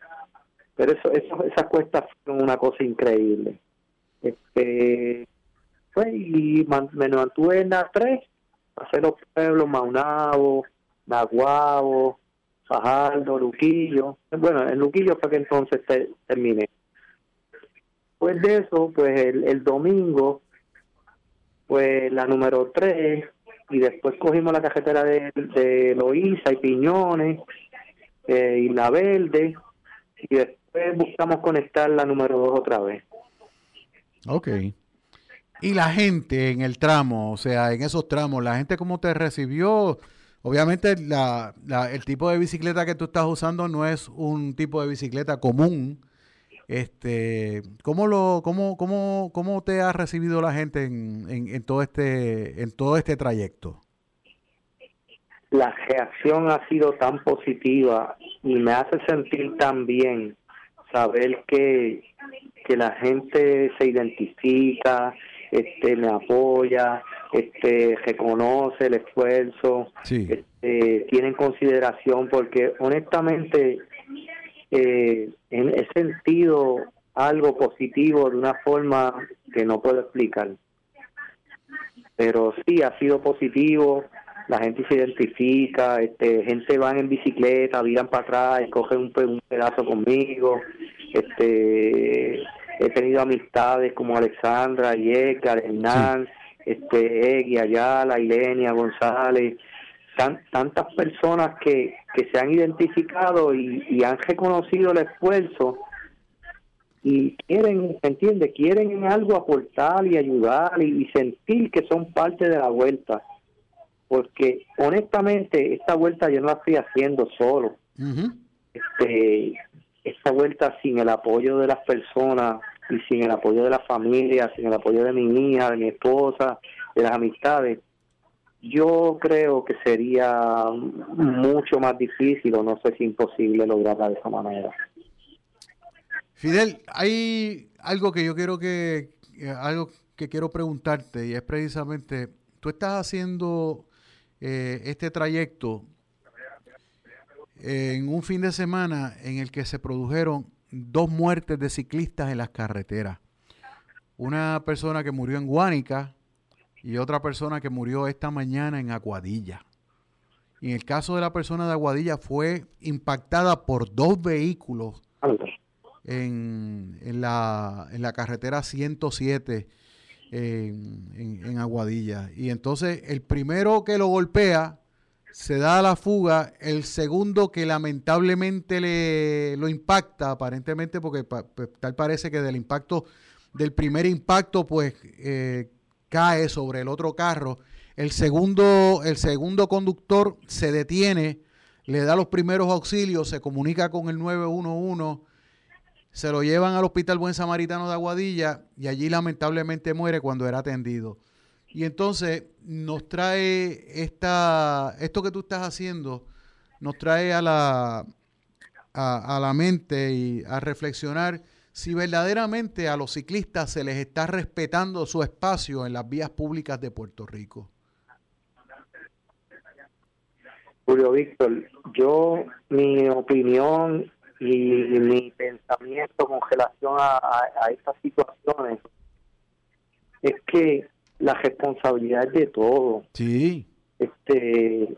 Speaker 20: pero eso, eso esas cuestas fueron una cosa increíble. Este, pues, y me mantuve en las tres, pasé los pueblos, Maunabo, Naguabo, Fajardo, Luquillo. Bueno, en Luquillo fue que entonces terminé. Después de eso, pues el, el domingo, pues la número tres, y después cogimos la carretera de, de y Piñones, eh, y la Verde, y después buscamos conectar la número 2 otra vez.
Speaker 2: Ok. Y la gente en el tramo, o sea, en esos tramos, la gente cómo te recibió. Obviamente la, el tipo de bicicleta que tú estás usando no es un tipo de bicicleta común. Este, ¿cómo lo, cómo, cómo, cómo te ha recibido la gente en, en, todo este, en todo este trayecto?
Speaker 20: La reacción ha sido tan positiva y me hace sentir tan bien saber que, que la gente se identifica, este, me apoya, este, reconoce el esfuerzo, este, tienen consideración, porque honestamente eh, he sentido algo positivo de una forma que no puedo explicar. Pero sí, ha sido positivo, la gente se identifica, este, gente van en bicicleta, viran para atrás y cogen un, un pedazo conmigo, este he tenido amistades como Alexandra, Edgar, Hernán, este Egui, Ayala, Ilenia, González, tantas personas que, que se han identificado y, han reconocido el esfuerzo y quieren, ¿se entiende? Quieren en algo aportar y ayudar y, sentir que son parte de la vuelta. Porque honestamente esta vuelta yo no la estoy haciendo solo. Este esta vuelta sin el apoyo de las personas y sin el apoyo de la familia, sin el apoyo de mi hija, de mi esposa, de las amistades, yo creo que sería mucho más difícil o no sé si imposible lograrla de esa manera.
Speaker 2: Fidel, hay algo que yo quiero que, algo que quiero preguntarte y es precisamente, tú estás haciendo eh, este trayecto en un fin de semana en el que se produjeron dos muertes de ciclistas en las carreteras. Una persona que murió en Guánica y otra persona que murió esta mañana en Aguadilla. Y en el caso de la persona de Aguadilla fue impactada por dos vehículos en, en la, en la carretera 107 en, en- Aguadilla. Y entonces el primero que lo golpea se da a la fuga, el segundo que lamentablemente le lo impacta, aparentemente porque pa- pues, tal parece que del impacto, del primer impacto, pues eh, cae sobre el otro carro. El segundo, el segundo conductor se detiene, le da los primeros auxilios, se comunica con el 911, se lo llevan al Hospital Buen Samaritano de Aguadilla y allí lamentablemente muere cuando era atendido. Y entonces nos trae esta, esto que tú estás haciendo, nos trae a la, a, a la mente y a reflexionar si verdaderamente a los ciclistas se les está respetando su espacio en las vías públicas de Puerto Rico.
Speaker 20: Julio Víctor, yo, mi opinión y mi pensamiento con relación a, a- a estas situaciones es que la responsabilidad es de todo.
Speaker 2: Sí.
Speaker 20: Este,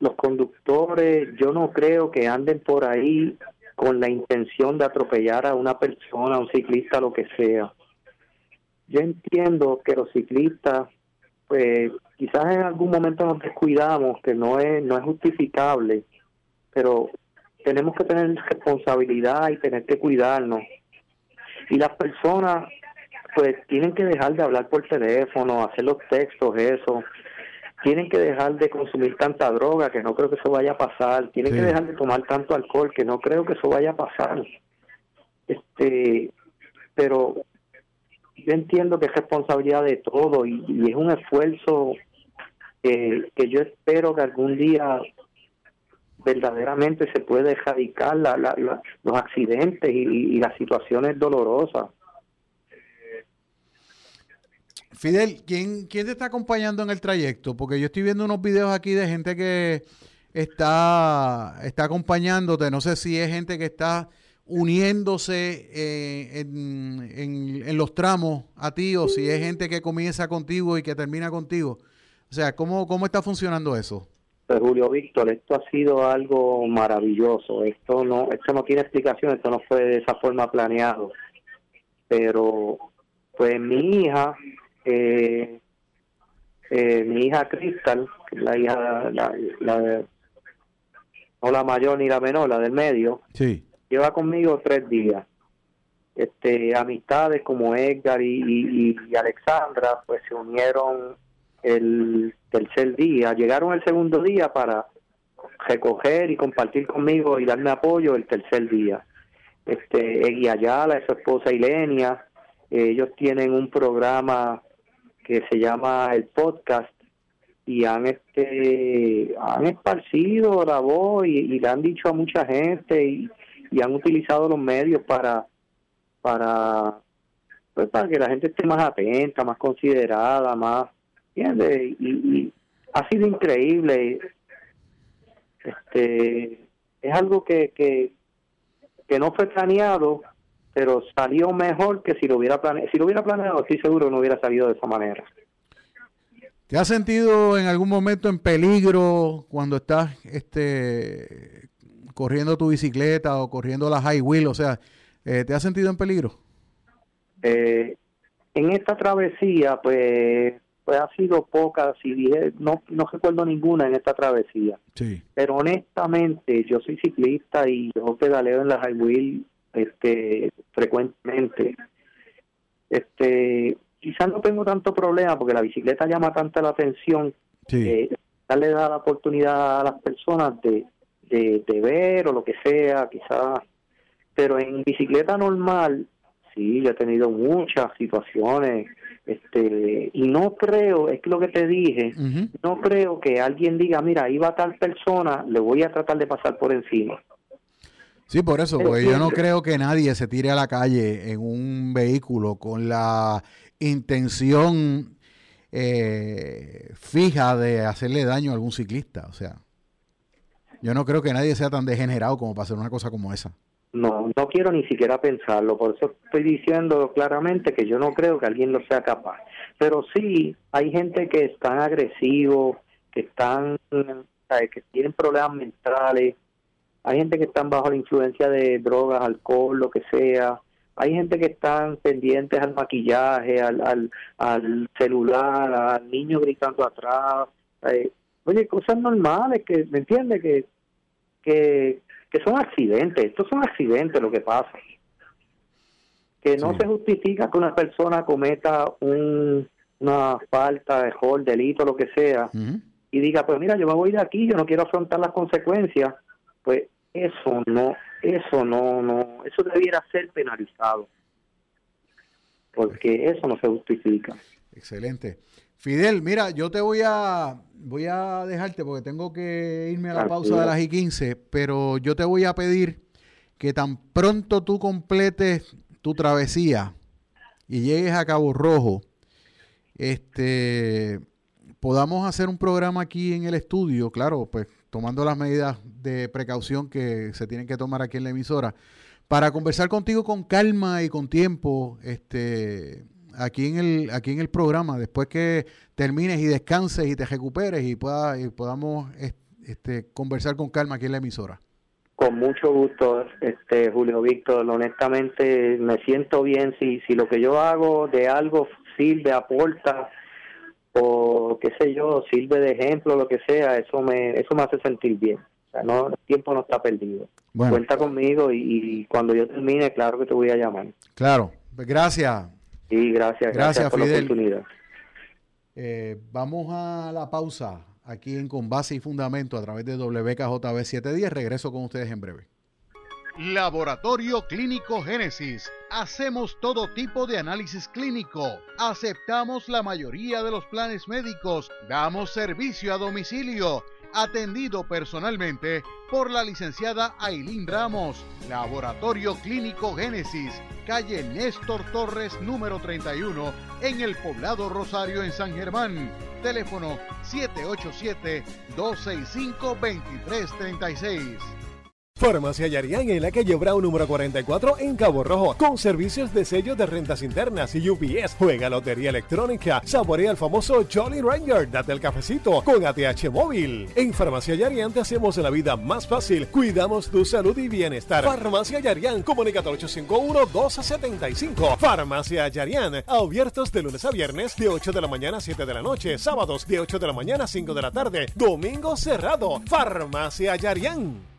Speaker 20: los conductores, yo no creo que anden por ahí con la intención de atropellar a una persona, a un ciclista, lo que sea. Yo entiendo que los ciclistas, pues quizás en algún momento nos descuidamos, que no es, no es justificable, pero tenemos que tener responsabilidad y tener que cuidarnos. Y las personas, pues tienen que dejar de hablar por teléfono, hacer los textos, eso. Tienen que dejar de consumir tanta droga, que no creo que eso vaya a pasar. Tienen que dejar de tomar tanto alcohol, que no creo que eso vaya a pasar. Este, pero yo entiendo que es responsabilidad de todo y, y es un esfuerzo que, que yo espero que algún día verdaderamente se pueda erradicar la- la- la- los accidentes y, y las situaciones dolorosas.
Speaker 2: Fidel, ¿quién, ¿quién te está acompañando en el trayecto? Porque yo estoy viendo unos videos aquí de gente que está, está acompañándote. No sé si es gente que está uniéndose eh, en, en- en los tramos a ti o si es gente que comienza contigo y que termina contigo. O sea, ¿cómo, cómo está funcionando eso?
Speaker 20: Pues Julio Víctor, esto ha sido algo maravilloso. Esto no, esto no tiene explicación, esto no fue de esa forma planeado. Pero, pues mi hija, eh, eh, mi hija Crystal, la hija, la, la no la mayor ni la menor, la del medio,
Speaker 2: Sí.
Speaker 20: lleva conmigo tres días. Este, amistades como Edgar y, y- y Alexandra, pues se unieron el tercer día, llegaron el segundo día para recoger y compartir conmigo y darme apoyo el tercer día. Este, Egui Ayala, su esposa Ilenia, ellos tienen un programa que se llama el podcast y han este han esparcido la voz y, y le han dicho a mucha gente y, y han utilizado los medios para para pues para que la gente esté más atenta más considerada más ¿entiendes? y, y ha sido increíble este es algo que, que que no fue planeado pero salió mejor que si lo hubiera planeado si lo hubiera planeado estoy seguro que no hubiera salido de esa manera
Speaker 2: ¿Te has sentido en algún momento en peligro cuando estás este, corriendo tu bicicleta o corriendo la high wheel? O sea, eh, ¿te has sentido en peligro?
Speaker 20: Eh, en esta travesía, pues, pues ha sido poca, si dije, no, no recuerdo ninguna en esta travesía.
Speaker 2: Sí.
Speaker 20: Pero honestamente, yo soy ciclista y yo pedaleo en la high wheel este, frecuentemente. Este, quizás no tengo tanto problema porque la bicicleta llama tanta la atención que le da la oportunidad a las personas de, de, de ver o lo que sea, quizás. Pero en bicicleta normal, sí, yo he tenido muchas situaciones este y no creo, es lo que te dije, no creo que alguien diga, mira, va tal persona, le voy a tratar de pasar por encima.
Speaker 2: Sí, por eso, porque yo no
Speaker 20: siempre-
Speaker 2: creo que nadie se tire a la calle en un vehículo con la intención eh, fija de hacerle daño a algún ciclista. O sea, Yo no creo que nadie sea tan degenerado como para hacer una cosa como esa.
Speaker 20: No, no quiero ni siquiera pensarlo, por eso estoy diciendo claramente que yo no creo que alguien lo sea capaz. Pero sí, hay gente que están agresivos, que están, que tienen problemas mentales, hay gente que están bajo la influencia de drogas, alcohol, lo que sea, hay gente que están pendientes al maquillaje, al, al, al celular, al niño gritando atrás, eh, oye, cosas normales que, ¿me entiendes? Que, que, que son accidentes, estos son accidentes lo que pasa. Que no se justifica que una persona cometa un, una falta, error, delito, lo que sea, y diga, pues mira, yo me voy de aquí, yo no quiero afrontar las consecuencias, pues eso no, eso no, no, eso debiera ser penalizado, porque eso no se justifica.
Speaker 2: Excelente. Fidel, mira, yo te voy a voy a dejarte porque tengo que irme a la pausa de las y 15, pero yo te voy a pedir que tan pronto tú completes tu travesía y llegues a Cabo Rojo, este podamos hacer un programa aquí en el estudio, claro, pues tomando las medidas de precaución que se tienen que tomar aquí en la emisora, para conversar contigo con calma y con tiempo, este aquí en el aquí en el programa después que termines y descanses y te recuperes y pueda y podamos este conversar con calma aquí en la emisora.
Speaker 20: Con mucho gusto, este Julio Víctor, honestamente me siento bien si si lo que yo hago de algo sirve, aporta o qué sé yo, sirve de ejemplo, lo que sea, eso me eso me hace sentir bien. O sea, no, el tiempo no está perdido. Cuenta conmigo y, cuando yo termine, claro que te voy a llamar.
Speaker 2: Claro, pues gracias.
Speaker 20: Sí, gracias, gracias, por la oportunidad.
Speaker 2: Eh, vamos a la pausa aquí en Con Base y Fundamento a través de WKJB 710. Regreso con ustedes en breve.
Speaker 14: Laboratorio Clínico Génesis. Hacemos todo tipo de análisis clínico. Aceptamos la mayoría de los planes médicos. Damos servicio a domicilio atendido personalmente por la licenciada Ailín Ramos. Laboratorio Clínico Génesis, calle Néstor Torres número 31, en el poblado Rosario en San Germán. Teléfono 787-265-2336.
Speaker 9: Farmacia Yarián en la calle Brown número 44 en Cabo Rojo, con servicios de sello de rentas internas y UPS. Juega lotería electrónica, saborea el famoso Jolly Ranger, date el cafecito con ATH móvil. En Farmacia Yarián te hacemos la vida más fácil, cuidamos tu salud y bienestar. Farmacia Yarián, comunica al 851-1275. Farmacia Yarián, abiertos de lunes a viernes de 8 de la mañana a 7 de la noche, sábados de 8 de la mañana a 5 de la tarde, domingo cerrado. Farmacia Yarián.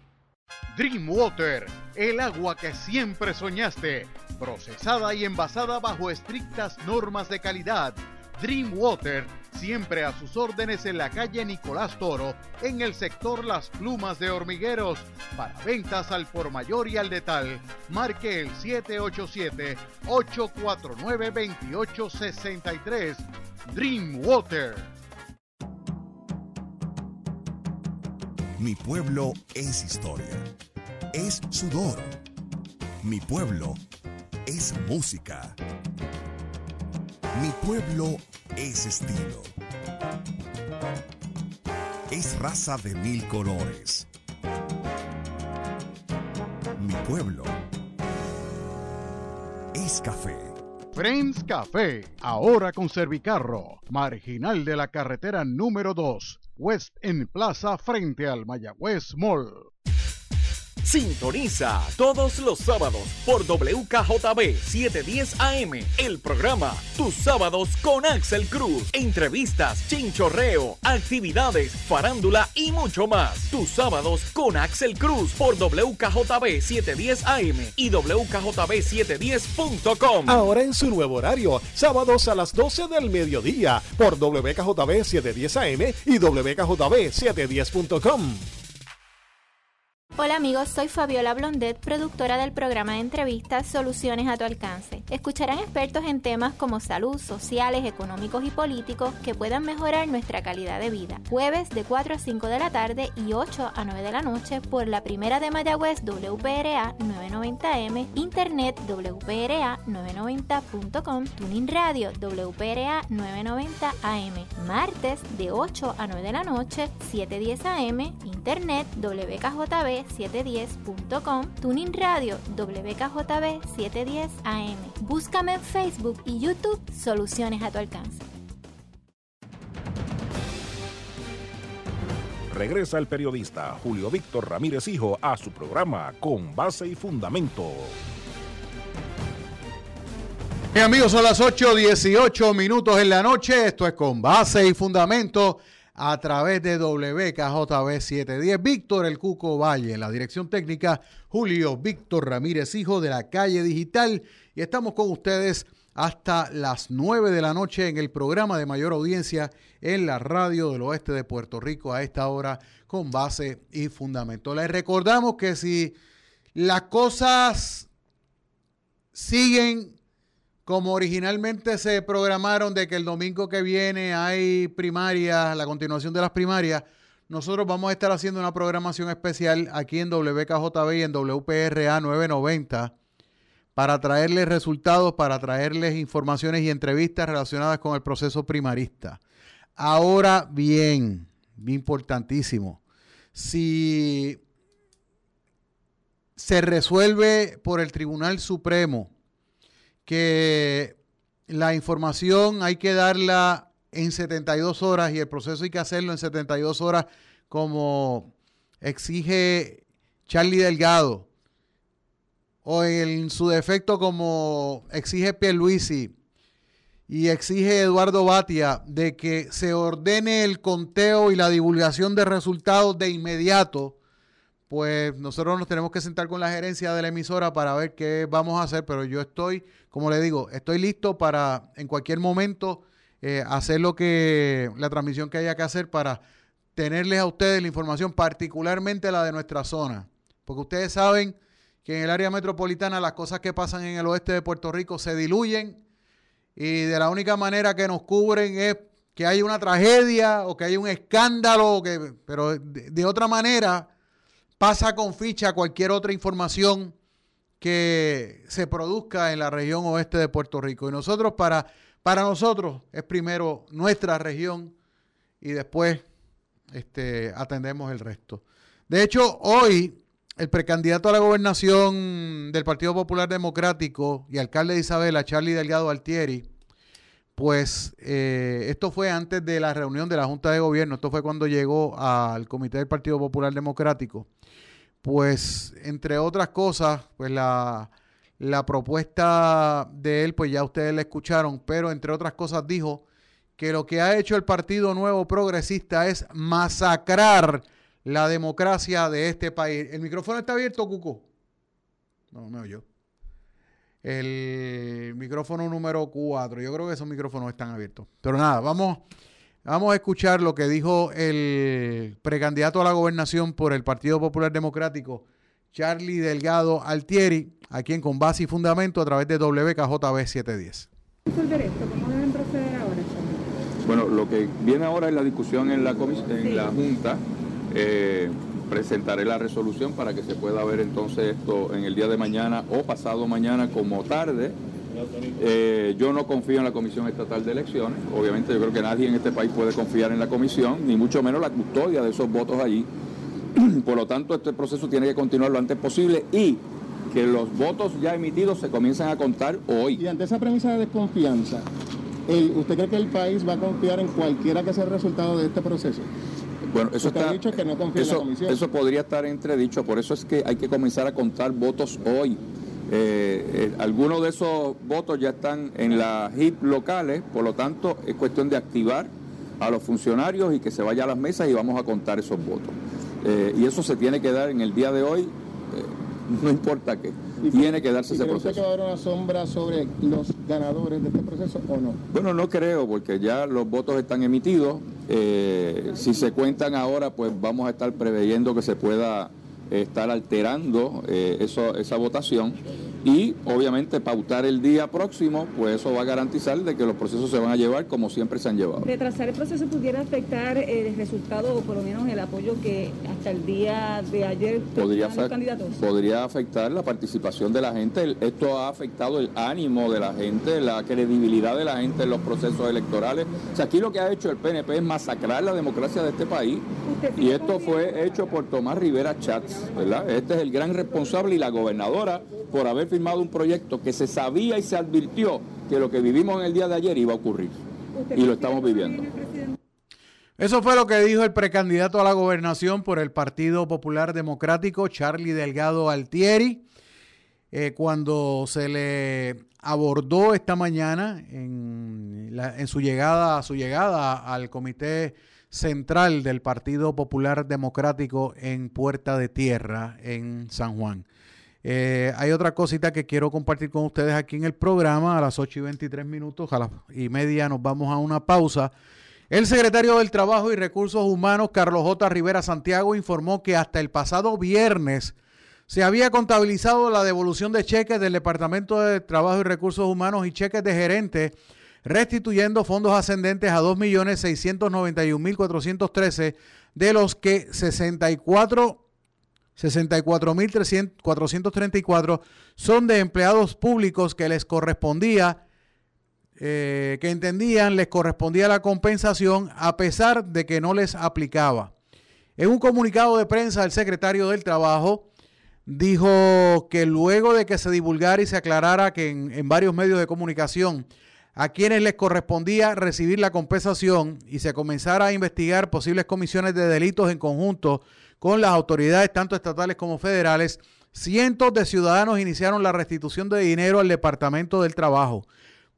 Speaker 14: Dreamwater, el agua que siempre soñaste, procesada y envasada bajo estrictas normas de calidad. Dreamwater, siempre a sus órdenes en la calle Nicolás Toro, en el sector Las Plumas de Hormigueros. Para ventas al por mayor y al detal, marque el 787-849-2863. Dreamwater.
Speaker 10: Mi pueblo es historia, es sudor. Mi pueblo es música. Mi pueblo es estilo. Es raza de mil colores. Mi pueblo es café.
Speaker 14: Friends Café, ahora con Servicarro, marginal de la carretera número 2 West en Plaza frente al Mayagüez Mall.
Speaker 11: Sintoniza todos los sábados por WKJB 710 AM el programa Tus sábados con Axel Cruz. Entrevistas, chinchorreo, actividades, farándula y mucho más. Tus sábados con Axel Cruz por WKJB 710 AM y WKJB710.com.
Speaker 9: Ahora en su nuevo horario, sábados a las 12 del mediodía por WKJB 710 AM y WKJB710.com.
Speaker 21: Hola amigos, soy Fabiola Blondet, productora del programa de entrevistas Soluciones a tu alcance. Escucharán expertos en temas como salud, sociales, económicos y políticos que puedan mejorar nuestra calidad de vida. Jueves de 4 a 5 de la tarde y 8 a 9 de la noche por la primera de Mayagüez WPRA 990M, Internet WPRA 990.com, Tuning Radio WPRA 990 AM. Martes de 8 a 9 de la noche, 710 AM, Internet WKJB 710.com, Tuning Radio WKJB 710 AM. Búscame en Facebook y YouTube Soluciones a tu alcance.
Speaker 1: Regresa el periodista Julio Víctor Ramírez Hijo a su programa Con Base y Fundamento.
Speaker 2: Bien, amigos, son las 8.18 minutos en la noche. Esto es Con Base y Fundamento a través de WKJB 710. Víctor El Cuco Valle, la dirección técnica, Julio Víctor Ramírez Hijo de la calle digital. Y estamos con ustedes hasta las 9 de la noche en el programa de mayor audiencia en la radio del oeste de Puerto Rico a esta hora con base y fundamento. Les recordamos que si las cosas siguen como originalmente se programaron de que el domingo que viene hay primarias, la continuación de las primarias, nosotros vamos a estar haciendo una programación especial aquí en WKJB y en WPRA 990 para traerles resultados, para traerles informaciones y entrevistas relacionadas con el proceso primarista. Ahora bien, importantísimo, si se resuelve por el Tribunal Supremo que la información hay que darla en 72 horas y el proceso hay que hacerlo en 72 horas como exige Charlie Delgado. O en su defecto como exige Pierluisi y exige Eduardo Batia de que se ordene el conteo y la divulgación de resultados de inmediato, pues nosotros nos tenemos que sentar con la gerencia de la emisora para ver qué vamos a hacer, pero yo estoy, como le digo, estoy listo para en cualquier momento eh, hacer lo que, la transmisión que haya que hacer para tenerles a ustedes la información, particularmente la de nuestra zona, porque ustedes saben que en el área metropolitana las cosas que pasan en el oeste de Puerto Rico se diluyen y de la única manera que nos cubren es que hay una tragedia o que hay un escándalo, que, pero de, de otra manera pasa con ficha cualquier otra información que se produzca en la región oeste de Puerto Rico. Y nosotros, para, para nosotros, es primero nuestra región y después este, atendemos el resto. De hecho, hoy el precandidato a la gobernación del Partido Popular Democrático y alcalde de Isabela, Charlie Delgado Altieri, pues eh, esto fue antes de la reunión de la Junta de Gobierno, esto fue cuando llegó al Comité del Partido Popular Democrático. Pues, entre otras cosas, pues la, la propuesta de él, pues ya ustedes la escucharon, pero entre otras cosas dijo que lo que ha hecho el Partido Nuevo Progresista es masacrar la democracia de este país. ¿El micrófono está abierto, Cuco? No, me oyó. El micrófono número 4. Yo creo que esos micrófonos están abiertos. Pero nada, vamos, vamos a escuchar lo que dijo el precandidato a la gobernación por el Partido Popular Democrático, Charlie Delgado Altieri, aquí en Con Base y Fundamento a través de WKJB 710.
Speaker 22: resolver esto? ¿Cómo deben proceder ahora,
Speaker 7: Bueno, lo que viene ahora es la discusión en la, en
Speaker 22: Sí.
Speaker 7: la Junta. Eh, presentaré la resolución para que se pueda ver entonces esto en el día de mañana o pasado mañana como tarde. Eh, yo no confío en la Comisión Estatal de Elecciones. Obviamente yo creo que nadie en este país puede confiar en la comisión, ni mucho menos la custodia de esos votos allí. Por lo tanto, este proceso tiene que continuar lo antes posible y que los votos ya emitidos se comiencen a contar hoy.
Speaker 13: Y ante esa premisa de desconfianza, el- ¿usted cree que el país va a confiar en cualquiera que sea el resultado de este proceso?
Speaker 7: Bueno, eso está,
Speaker 13: dicho que no confía en la comisión.
Speaker 7: eso podría estar entredicho, por eso es que hay que comenzar a contar votos hoy. Eh, eh, algunos de esos votos ya están en las HIP locales, por lo tanto es cuestión de activar a los funcionarios y que se vaya a las mesas y vamos a contar esos votos. Eh, y eso se tiene que dar en el día de hoy, no importa qué, tiene que darse
Speaker 13: ¿Y
Speaker 7: ese
Speaker 13: cree usted que
Speaker 7: proceso.
Speaker 13: va a haber una sombra sobre los ganadores de este proceso o no?
Speaker 7: Bueno, no creo, porque ya los votos están emitidos. Si se cuentan ahora, pues vamos a estar preveyendo que se pueda estar alterando eh, esa votación. Y obviamente pautar el día próximo, pues eso va a garantizar de que los procesos se van a llevar como siempre se han llevado.
Speaker 22: Retrasar el proceso pudiera afectar el resultado o por lo menos el apoyo que hasta el día de ayer
Speaker 7: podría,
Speaker 22: los candidatos.
Speaker 7: podría afectar la participación de la gente. Esto ha afectado el ánimo de la gente, la credibilidad de la gente en los procesos electorales. O sea, aquí lo que ha hecho el PNP es masacrar la democracia de este país. Y esto fue hecho por Tomás Rivera Chats, ¿verdad? Este es el gran responsable y la gobernadora por haber firmado un proyecto que se sabía y se advirtió que lo que vivimos en el día de ayer iba a ocurrir. Y lo estamos viviendo.
Speaker 2: Eso fue lo que dijo el precandidato a la gobernación por el Partido Popular Democrático, Charlie Delgado Altieri, eh, cuando se le abordó esta mañana en, la- en su llegada, a su llegada al Comité Central del Partido Popular Democrático en Puerta de Tierra, en San Juan. Eh, hay otra cosita que quiero compartir con ustedes aquí en el programa. A las 8 y 23 minutos, a las y media nos vamos a una pausa. El secretario del Trabajo y Recursos Humanos, Carlos J. Rivera Santiago, informó que hasta el pasado viernes se había contabilizado la devolución de cheques del Departamento de Trabajo y Recursos Humanos y cheques de gerente, restituyendo fondos ascendentes a 2.691.413, de los que 64 64.434 son de empleados públicos que les correspondía, eh, que entendían les correspondía la compensación a pesar de que no les aplicaba. En un comunicado de prensa, el secretario del Trabajo dijo que luego de que se divulgara y se aclarara que en, en varios medios de comunicación a quienes les correspondía recibir la compensación y se comenzara a investigar posibles comisiones de delitos en conjunto con las autoridades tanto estatales como federales, cientos de ciudadanos iniciaron la restitución de dinero al Departamento del Trabajo.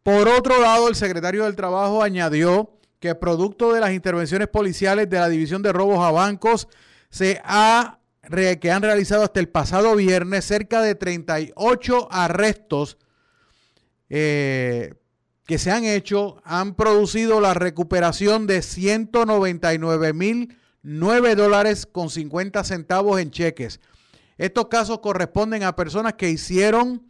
Speaker 2: Por otro lado, el secretario del Trabajo añadió que producto de las intervenciones policiales de la División de Robos a Bancos, se ha, que han realizado hasta el pasado viernes cerca de 38 arrestos eh, que se han hecho, han producido la recuperación de 199 mil 9 dólares con 50 centavos en cheques. Estos casos corresponden a personas que hicieron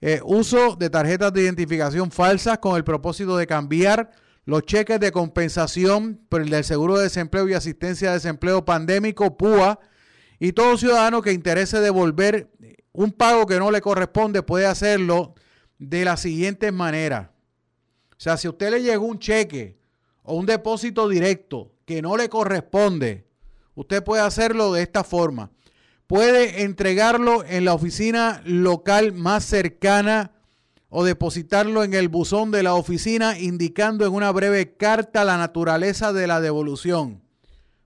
Speaker 2: eh, uso de tarjetas de identificación falsas con el propósito de cambiar los cheques de compensación por el del Seguro de Desempleo y Asistencia de Desempleo Pandémico, PUA, y todo ciudadano que interese devolver un pago que no le corresponde puede hacerlo de la siguiente manera. O sea, si a usted le llegó un cheque o un depósito directo que no le corresponde, usted puede hacerlo de esta forma. Puede entregarlo en la oficina local más cercana o depositarlo en el buzón de la oficina indicando en una breve carta la naturaleza de la devolución.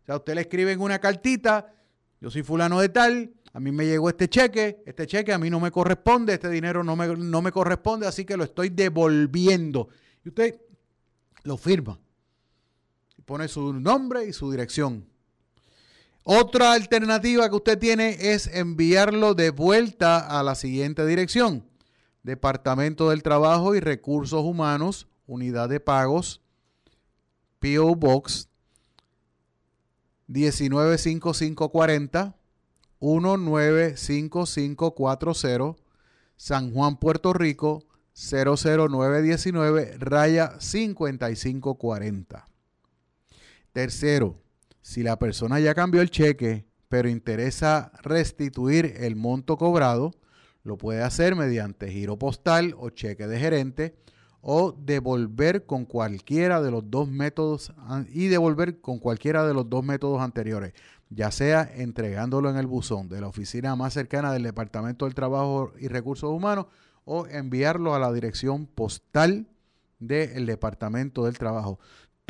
Speaker 2: O sea, usted le escribe en una cartita, yo soy fulano de tal, a mí me llegó este cheque, este cheque a mí no me corresponde, este dinero no me, no me corresponde, así que lo estoy devolviendo. Y usted lo firma. Pone su nombre y su dirección. Otra alternativa que usted tiene es enviarlo de vuelta a la siguiente dirección. Departamento del Trabajo y Recursos Humanos, Unidad de Pagos, PO Box 195540 195540 San Juan, Puerto Rico 00919 raya 5540. Tercero, si la persona ya cambió el cheque, pero interesa restituir el monto cobrado, lo puede hacer mediante giro postal o cheque de gerente o devolver con cualquiera de los dos métodos y devolver con cualquiera de los dos métodos anteriores, ya sea entregándolo en el buzón de la oficina más cercana del Departamento del Trabajo y Recursos Humanos o enviarlo a la dirección postal del Departamento del Trabajo.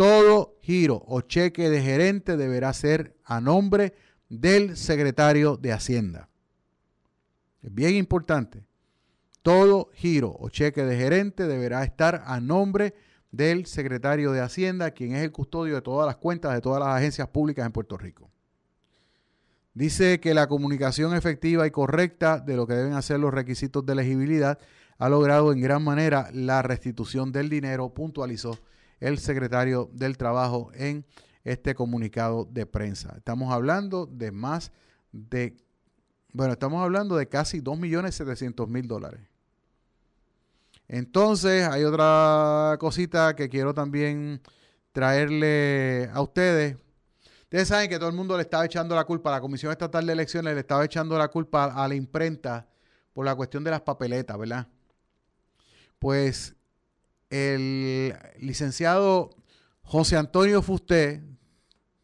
Speaker 2: Todo giro o cheque de gerente deberá ser a nombre del secretario de Hacienda. Es bien importante. Todo giro o cheque de gerente deberá estar a nombre del secretario de Hacienda, quien es el custodio de todas las cuentas de todas las agencias públicas en Puerto Rico. Dice que la comunicación efectiva y correcta de lo que deben hacer los requisitos de elegibilidad ha logrado en gran manera la restitución del dinero, puntualizó el secretario del Trabajo en este comunicado de prensa. Estamos hablando de más de, bueno, estamos hablando de casi 2.700.000 dólares. Entonces, hay otra cosita que quiero también traerle a ustedes. Ustedes saben que todo el mundo le estaba echando la culpa, la Comisión Estatal de Elecciones le estaba echando la culpa a la imprenta por la cuestión de las papeletas, ¿verdad? Pues el licenciado José Antonio Fusté,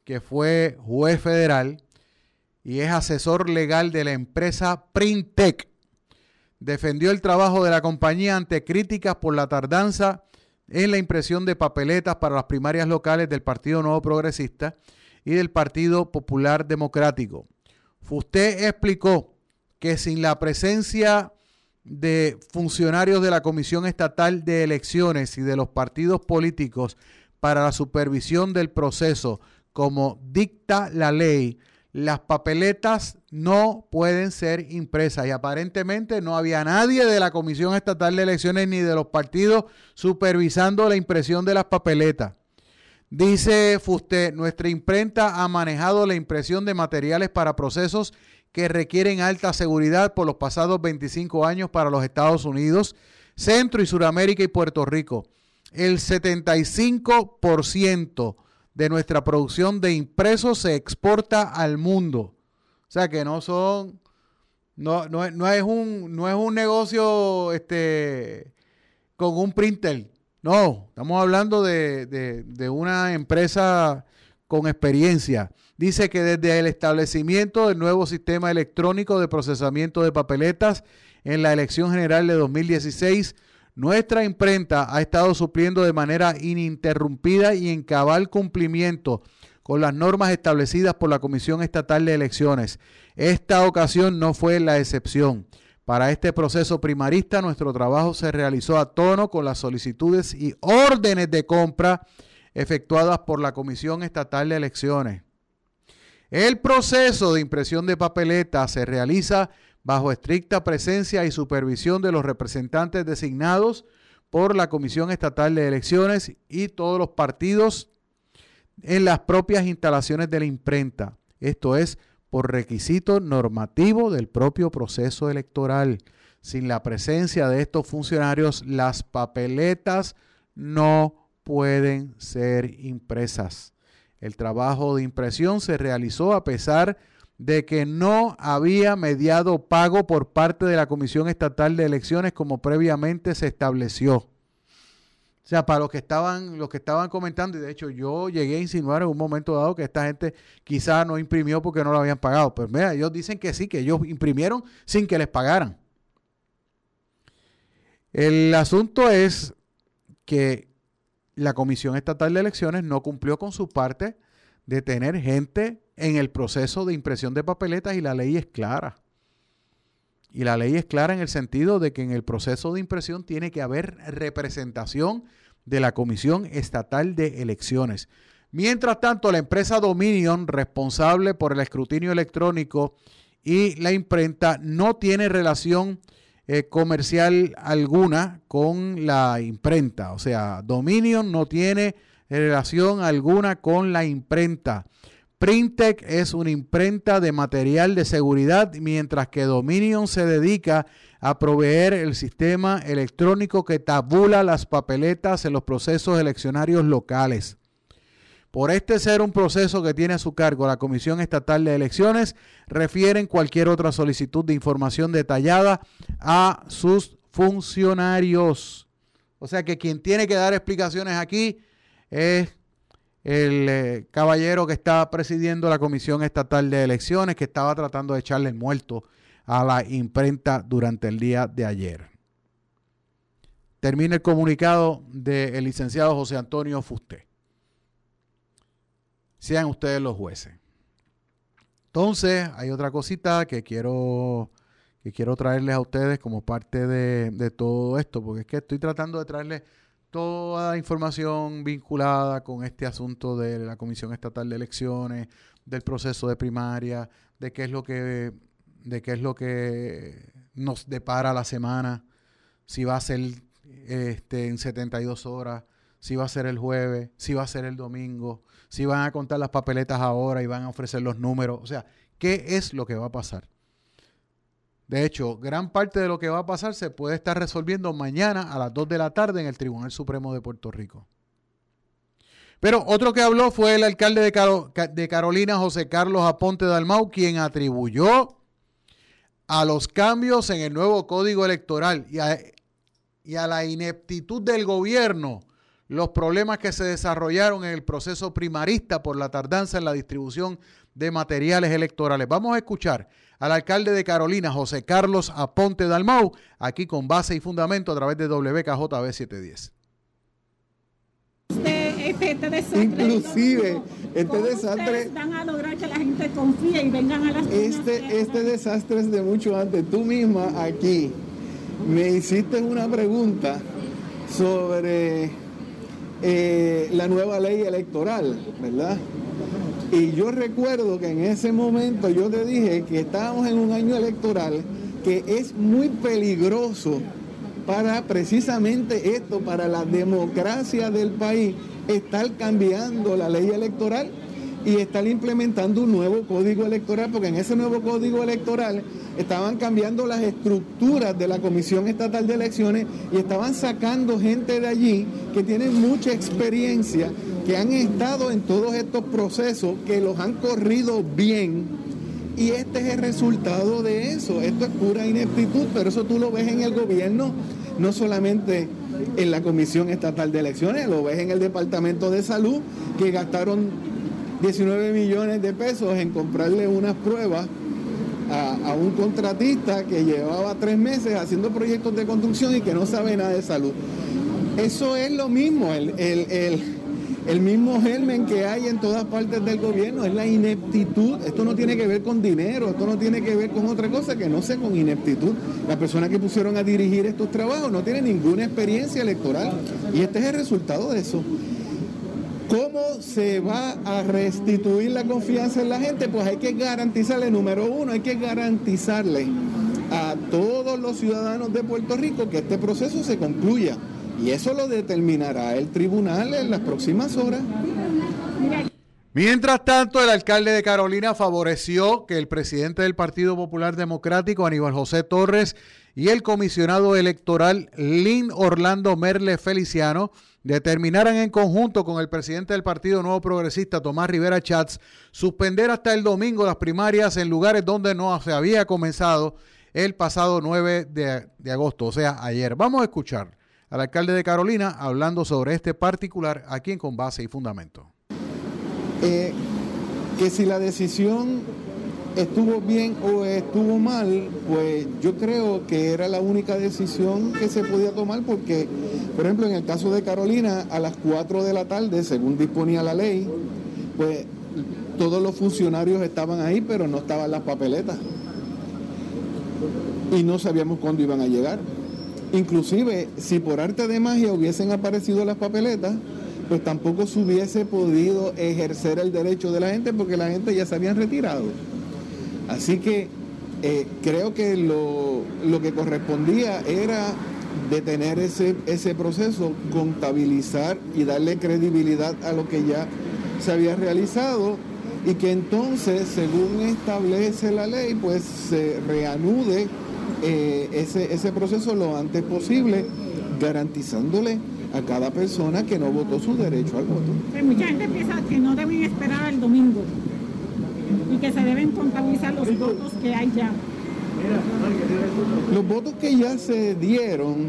Speaker 2: que fue juez federal y es asesor legal de la empresa Printec, defendió el trabajo de la compañía ante críticas por la tardanza en la impresión de papeletas para las primarias locales del Partido Nuevo Progresista y del Partido Popular Democrático. Fusté explicó que sin la presencia de funcionarios de la Comisión Estatal de Elecciones y de los partidos políticos para la supervisión del proceso, como dicta la ley, las papeletas no pueden ser impresas y aparentemente no había nadie de la Comisión Estatal de Elecciones ni de los partidos supervisando la impresión de las papeletas. Dice Fuste, nuestra imprenta ha manejado la impresión de materiales para procesos que requieren alta seguridad por los pasados 25 años para los Estados Unidos, Centro y Suramérica y Puerto Rico. El 75% de nuestra producción de impresos se exporta al mundo. O sea que no son, no, no, no es, un, no es un negocio este, con un printer. No, estamos hablando de, de, de una empresa con experiencia. Dice que desde el establecimiento del nuevo sistema electrónico de procesamiento de papeletas en la elección general de 2016, nuestra imprenta ha estado supliendo de manera ininterrumpida y en cabal cumplimiento con las normas establecidas por la Comisión Estatal de Elecciones. Esta ocasión no fue la excepción. Para este proceso primarista, nuestro trabajo se realizó a tono con las solicitudes y órdenes de compra efectuadas por la Comisión Estatal de Elecciones. El proceso de impresión de papeletas se realiza bajo estricta presencia y supervisión de los representantes designados por la Comisión Estatal de Elecciones y todos los partidos en las propias instalaciones de la imprenta. Esto es por requisito normativo del propio proceso electoral. Sin la presencia de estos funcionarios, las papeletas no pueden ser impresas. El trabajo de impresión se realizó a pesar de que no había mediado pago por parte de la Comisión Estatal de Elecciones como previamente se estableció. O sea, para los que estaban, los que estaban comentando, y de hecho yo llegué a insinuar en un momento dado que esta gente quizá no imprimió porque no lo habían pagado. Pero mira, ellos dicen que sí, que ellos imprimieron sin que les pagaran. El asunto es que la Comisión Estatal de Elecciones no cumplió con su parte de tener gente en el proceso de impresión de papeletas y la ley es clara. Y la ley es clara en el sentido de que en el proceso de impresión tiene que haber representación de la Comisión Estatal de Elecciones. Mientras tanto, la empresa Dominion, responsable por el escrutinio electrónico y la imprenta, no tiene relación eh, comercial alguna con la imprenta. O sea, Dominion no tiene relación alguna con la imprenta. Printec es una imprenta de material de seguridad, mientras que Dominion se dedica a proveer el sistema electrónico que tabula las papeletas en los procesos eleccionarios locales. Por este ser un proceso que tiene a su cargo la Comisión Estatal de Elecciones, refieren cualquier otra solicitud de información detallada a sus funcionarios. O sea que quien tiene que dar explicaciones aquí es el eh, caballero que estaba presidiendo la Comisión Estatal de Elecciones, que estaba tratando de echarle el muerto a la imprenta durante el día de ayer. Termina el comunicado del licenciado José Antonio Fusté. Sean ustedes los jueces. Entonces, hay otra cosita que quiero, que quiero traerles a ustedes como parte de, de todo esto, porque es que estoy tratando de traerles toda la información vinculada con este asunto de la Comisión Estatal de Elecciones, del proceso de primaria, de qué es lo que, de qué es lo que nos depara la semana, si va a ser este, en 72 horas, si va a ser el jueves, si va a ser el domingo, si van a contar las papeletas ahora y van a ofrecer los números, o sea, qué es lo que va a pasar. De hecho, gran parte de lo que va a pasar se puede estar resolviendo mañana a las 2 de la tarde en el Tribunal Supremo de Puerto Rico. Pero otro que habló fue el alcalde de, Caro- de Carolina, José Carlos Aponte Dalmau, quien atribuyó a los cambios en el nuevo código electoral y a la ineptitud del gobierno los problemas que se desarrollaron en el proceso primarista por la tardanza en la distribución de materiales electorales. Vamos a escuchar al alcalde de Carolina, José Carlos Aponte Dalmau, aquí con base y fundamento a través de WKJB 710.
Speaker 23: Este, este, desastre.
Speaker 24: Inclusive, este
Speaker 23: ¿Cómo
Speaker 24: desastre-
Speaker 23: van a lograr que la gente confíe y vengan a las?
Speaker 24: Este, este desastre es de mucho antes. Tú misma aquí me hiciste una pregunta sobre eh, la nueva ley electoral, ¿verdad? Y yo recuerdo que en ese momento yo te dije que estábamos en un año electoral que es muy peligroso para precisamente esto, para la democracia del país, estar cambiando la ley electoral y estar implementando un nuevo código electoral, porque en ese nuevo código electoral estaban cambiando las estructuras de la Comisión Estatal de Elecciones y estaban sacando gente de allí que tienen mucha experiencia, que han estado en todos estos procesos, que los han corrido bien. Y este es el resultado de eso. Esto es pura ineptitud, pero eso tú lo ves en el gobierno, no solamente en la Comisión Estatal de Elecciones, lo ves en el Departamento de Salud, que gastaron 19 millones de pesos en comprarle unas pruebas a, un contratista que llevaba tres meses haciendo proyectos de construcción y que no sabe nada de salud. Eso es lo mismo, el, el- el- mismo germen que hay en todas partes del gobierno, es la ineptitud. Esto no tiene que ver con dinero, esto no tiene que ver con otra cosa que no sea con ineptitud. Las personas que pusieron a dirigir estos trabajos no tienen ninguna experiencia electoral y este es el resultado de eso. ¿Cómo se va a restituir la confianza en la gente? Pues hay que garantizarle, número uno, hay que garantizarle a todos los ciudadanos de Puerto Rico que este proceso se concluya. Y eso lo determinará el tribunal en las próximas horas.
Speaker 2: Mientras tanto, el alcalde de Carolina favoreció que el presidente del Partido Popular Democrático, Aníbal José Torres, y el comisionado electoral Lynn Orlando Merle Feliciano determinaran en conjunto con el presidente del Partido Nuevo Progresista, Tomás Rivera Chats, suspender hasta el domingo las primarias en lugares donde no se había comenzado el pasado 9 de, de agosto, o sea, ayer. Vamos a escuchar al alcalde de Carolina hablando sobre este particular aquí en Con Base y Fundamento.
Speaker 24: Eh, que si la decisión estuvo bien o estuvo mal, pues yo creo que era la única decisión que se podía tomar porque, por ejemplo, en el caso de Carolina, a las 4 de la tarde, según disponía la ley, pues todos los funcionarios estaban ahí, pero no estaban las papeletas. Y no sabíamos cuándo iban a llegar. Inclusive, si por arte de magia hubiesen aparecido las papeletas, pues tampoco se hubiese podido ejercer el derecho de la gente porque la gente ya se habían retirado. Así que eh, creo que lo, lo que correspondía era detener ese, ese proceso, contabilizar y darle credibilidad a lo que ya se había realizado y que entonces, según establece la ley, pues se reanude eh, ese, ese proceso lo antes posible, garantizándole a cada persona que no votó su derecho al voto.
Speaker 23: Pues mucha gente piensa que no deben esperar el domingo y que se deben contabilizar los votos que hay ya.
Speaker 24: Los votos que ya se dieron,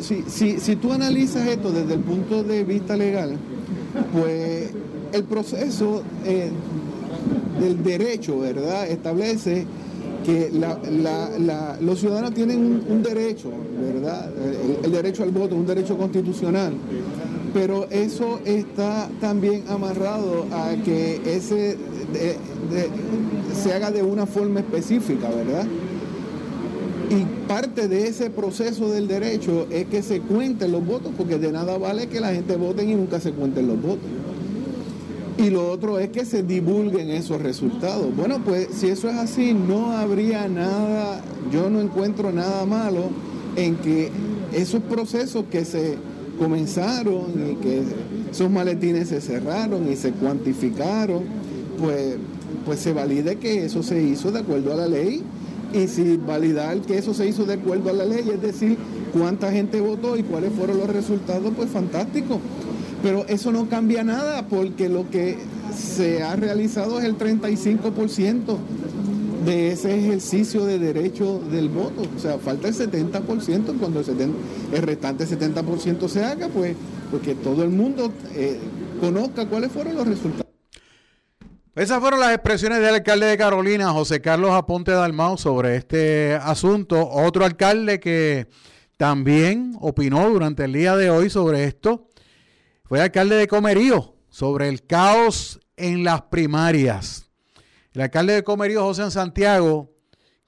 Speaker 24: si, si, si tú analizas esto desde el punto de vista legal, pues el proceso eh, del derecho, ¿verdad? Establece que la- la- la- los ciudadanos tienen un, derecho, ¿verdad? El, el derecho al voto, un derecho constitucional. Pero eso está también amarrado a que ese se haga de una forma específica, ¿verdad? Y parte de ese proceso del derecho es que se cuenten los votos, porque de nada vale que la gente vote y nunca se cuenten los votos. Y lo otro es que se divulguen esos resultados. Bueno, pues si eso es así, no habría nada, yo no encuentro nada malo en que esos procesos que se comenzaron y que esos maletines se cerraron y se cuantificaron, pues, pues se valide que eso se hizo de acuerdo a la ley y si validar que eso se hizo de acuerdo a la ley, es decir, cuánta gente votó y cuáles fueron los resultados, pues fantástico. Pero eso no cambia nada porque lo que se ha realizado es el 35% de ese ejercicio de derecho del voto. O sea, falta el 70%, cuando el, 70, el restante 70% se haga, pues porque todo el mundo eh, conozca cuáles fueron los resultados.
Speaker 2: Esas fueron las expresiones del alcalde de Carolina, José Carlos Aponte Dalmau, sobre este asunto. Otro alcalde que también opinó durante el día de hoy sobre esto fue el alcalde de Comerío, sobre el caos en las primarias. El alcalde de Comerío, José Santiago,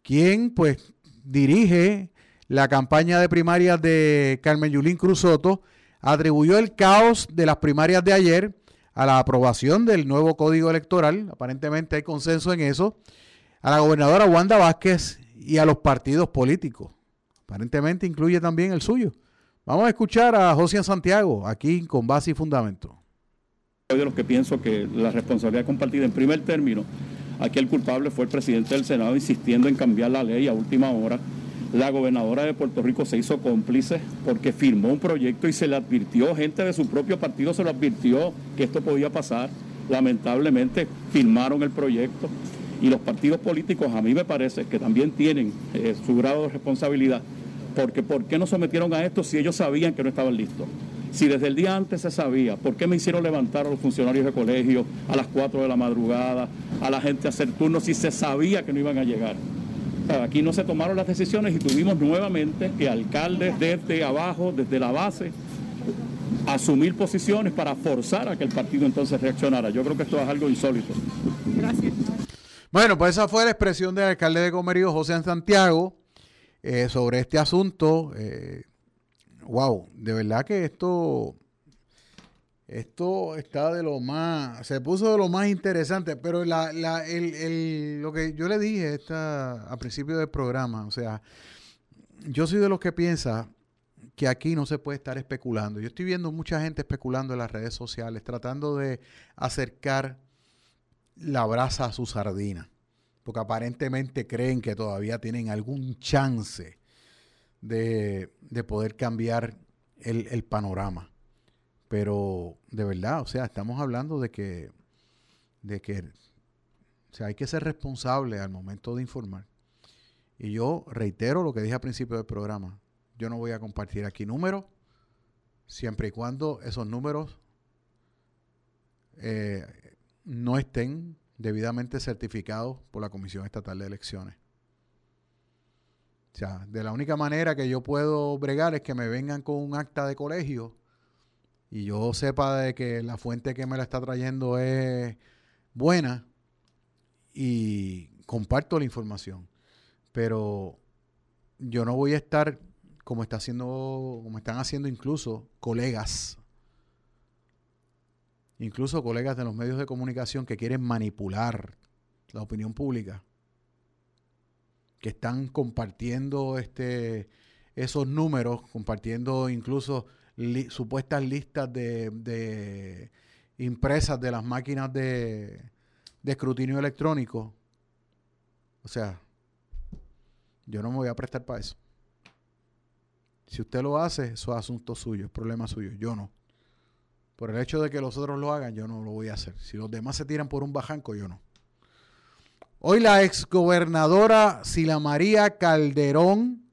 Speaker 2: quien pues dirige la campaña de primarias de Carmen Yulín Cruz Soto, atribuyó el caos de las primarias de ayer a la aprobación del nuevo código electoral, aparentemente hay consenso en eso, a la gobernadora Wanda Vázquez y a los partidos políticos. Aparentemente incluye también el suyo. Vamos a escuchar a José Santiago, aquí con base y fundamento.
Speaker 25: Soy de los que pienso que la responsabilidad compartida en primer término, aquí el culpable fue el presidente del Senado insistiendo en cambiar la ley a última hora la gobernadora de Puerto Rico se hizo cómplice porque firmó un proyecto y se le advirtió, gente de su propio partido se lo advirtió que esto podía pasar. Lamentablemente firmaron el proyecto y los partidos políticos a mí me parece que también tienen eh, su grado de responsabilidad porque ¿por qué no sometieron a esto si ellos sabían que no estaban listos? Si desde el día antes se sabía, ¿por qué me hicieron levantar a los funcionarios de colegio a las 4 de la madrugada, a la gente a hacer turnos si se sabía que no iban a llegar? Aquí no se tomaron las decisiones y tuvimos nuevamente que alcaldes desde abajo, desde la base, asumir posiciones para forzar a que el partido entonces reaccionara. Yo creo que esto es algo insólito.
Speaker 2: Gracias. Bueno, pues esa fue la expresión del alcalde de Comerío, José Santiago, eh, sobre este asunto. Eh, wow, de verdad que esto esto está de lo más, se puso de lo más interesante, pero la, la, el, el, lo que yo le dije está a principio del programa, o sea, yo soy de los que piensa que aquí no se puede estar especulando. Yo estoy viendo mucha gente especulando en las redes sociales, tratando de acercar la brasa a su sardina, porque aparentemente creen que todavía tienen algún chance de, de poder cambiar el, el panorama. Pero de verdad, o sea, estamos hablando de que, de que, o sea, hay que ser responsable al momento de informar. Y yo reitero lo que dije al principio del programa. Yo no voy a compartir aquí números, siempre y cuando esos números eh, no estén debidamente certificados por la Comisión Estatal de Elecciones. O sea, de la única manera que yo puedo bregar es que me vengan con un acta de colegio y yo sepa de que la fuente que me la está trayendo es buena y comparto la información. Pero yo no voy a estar como está haciendo, como están haciendo incluso colegas, incluso colegas de los medios de comunicación que quieren manipular la opinión pública, que están compartiendo este esos números, compartiendo incluso supuestas listas de, impresas de las máquinas de, de escrutinio electrónico. O sea, yo no me voy a prestar para eso. Si usted lo hace, eso es asunto suyo, es problema suyo. Yo no. Por el hecho de que los otros lo hagan, yo no lo voy a hacer. Si los demás se tiran por un bajanco, yo no. Hoy la exgobernadora Sila María Calderón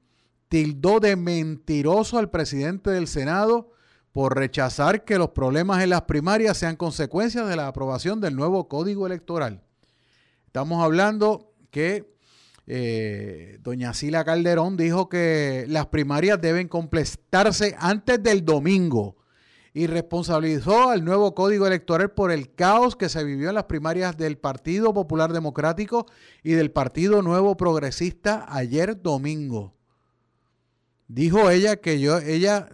Speaker 2: tildó de mentiroso al presidente del Senado por rechazar que los problemas en las primarias sean consecuencias de la aprobación del nuevo código electoral. Estamos hablando que eh, doña Sila Calderón dijo que las primarias deben completarse antes del domingo y responsabilizó al nuevo código electoral por el caos que se vivió en las primarias del Partido Popular Democrático y del Partido Nuevo Progresista ayer domingo dijo ella que yo, ella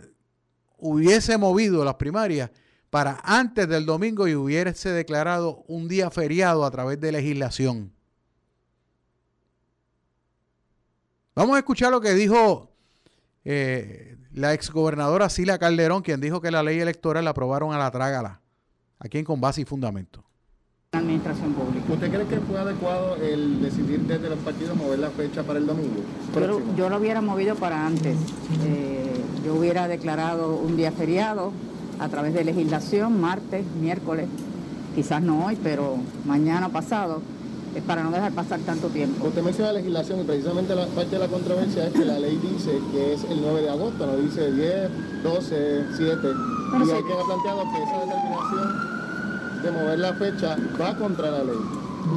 Speaker 2: hubiese movido las primarias para antes del domingo y hubiese declarado un día feriado a través de legislación. Vamos a escuchar lo que dijo eh, la exgobernadora Sila Calderón, quien dijo que la ley electoral la aprobaron a la trágala, aquí en Con Base y Fundamento.
Speaker 26: Administración pública.
Speaker 13: ¿Usted cree que fue adecuado el decidir desde los partidos mover la fecha para el domingo?
Speaker 26: Yo, lo-
Speaker 13: próximo?
Speaker 26: yo lo hubiera movido para antes. Eh, yo hubiera declarado un día feriado a través de legislación, martes, miércoles, quizás no hoy, pero mañana pasado, es para no dejar pasar tanto tiempo.
Speaker 13: Usted menciona legislación y precisamente la parte de la controversia es que la ley dice que es el 9 de agosto, no dice 10, 12, 7.
Speaker 26: Bueno,
Speaker 13: y
Speaker 26: sí.
Speaker 13: hay que planteado que esa determinación de mover la fecha va contra la ley.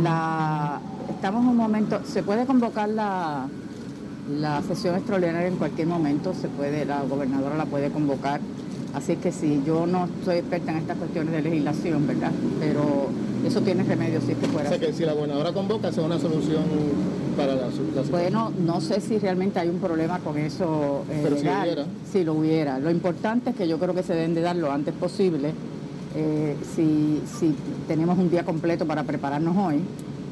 Speaker 26: La, estamos en un momento, se puede convocar la, la sesión extraordinaria en cualquier momento, se puede, la gobernadora la puede convocar. Así que sí, yo no soy experta en estas cuestiones de legislación, ¿verdad? Pero eso tiene remedio si es que
Speaker 13: O
Speaker 26: fuera
Speaker 13: sea
Speaker 26: así.
Speaker 13: que si la gobernadora convoca, sea una solución para la, la
Speaker 26: Bueno, no sé si realmente hay un problema con eso eh,
Speaker 13: Pero si hubiera.
Speaker 26: Si lo hubiera. Lo importante es que yo creo que se deben de dar lo antes posible. Eh, si, si tenemos un día completo para prepararnos hoy,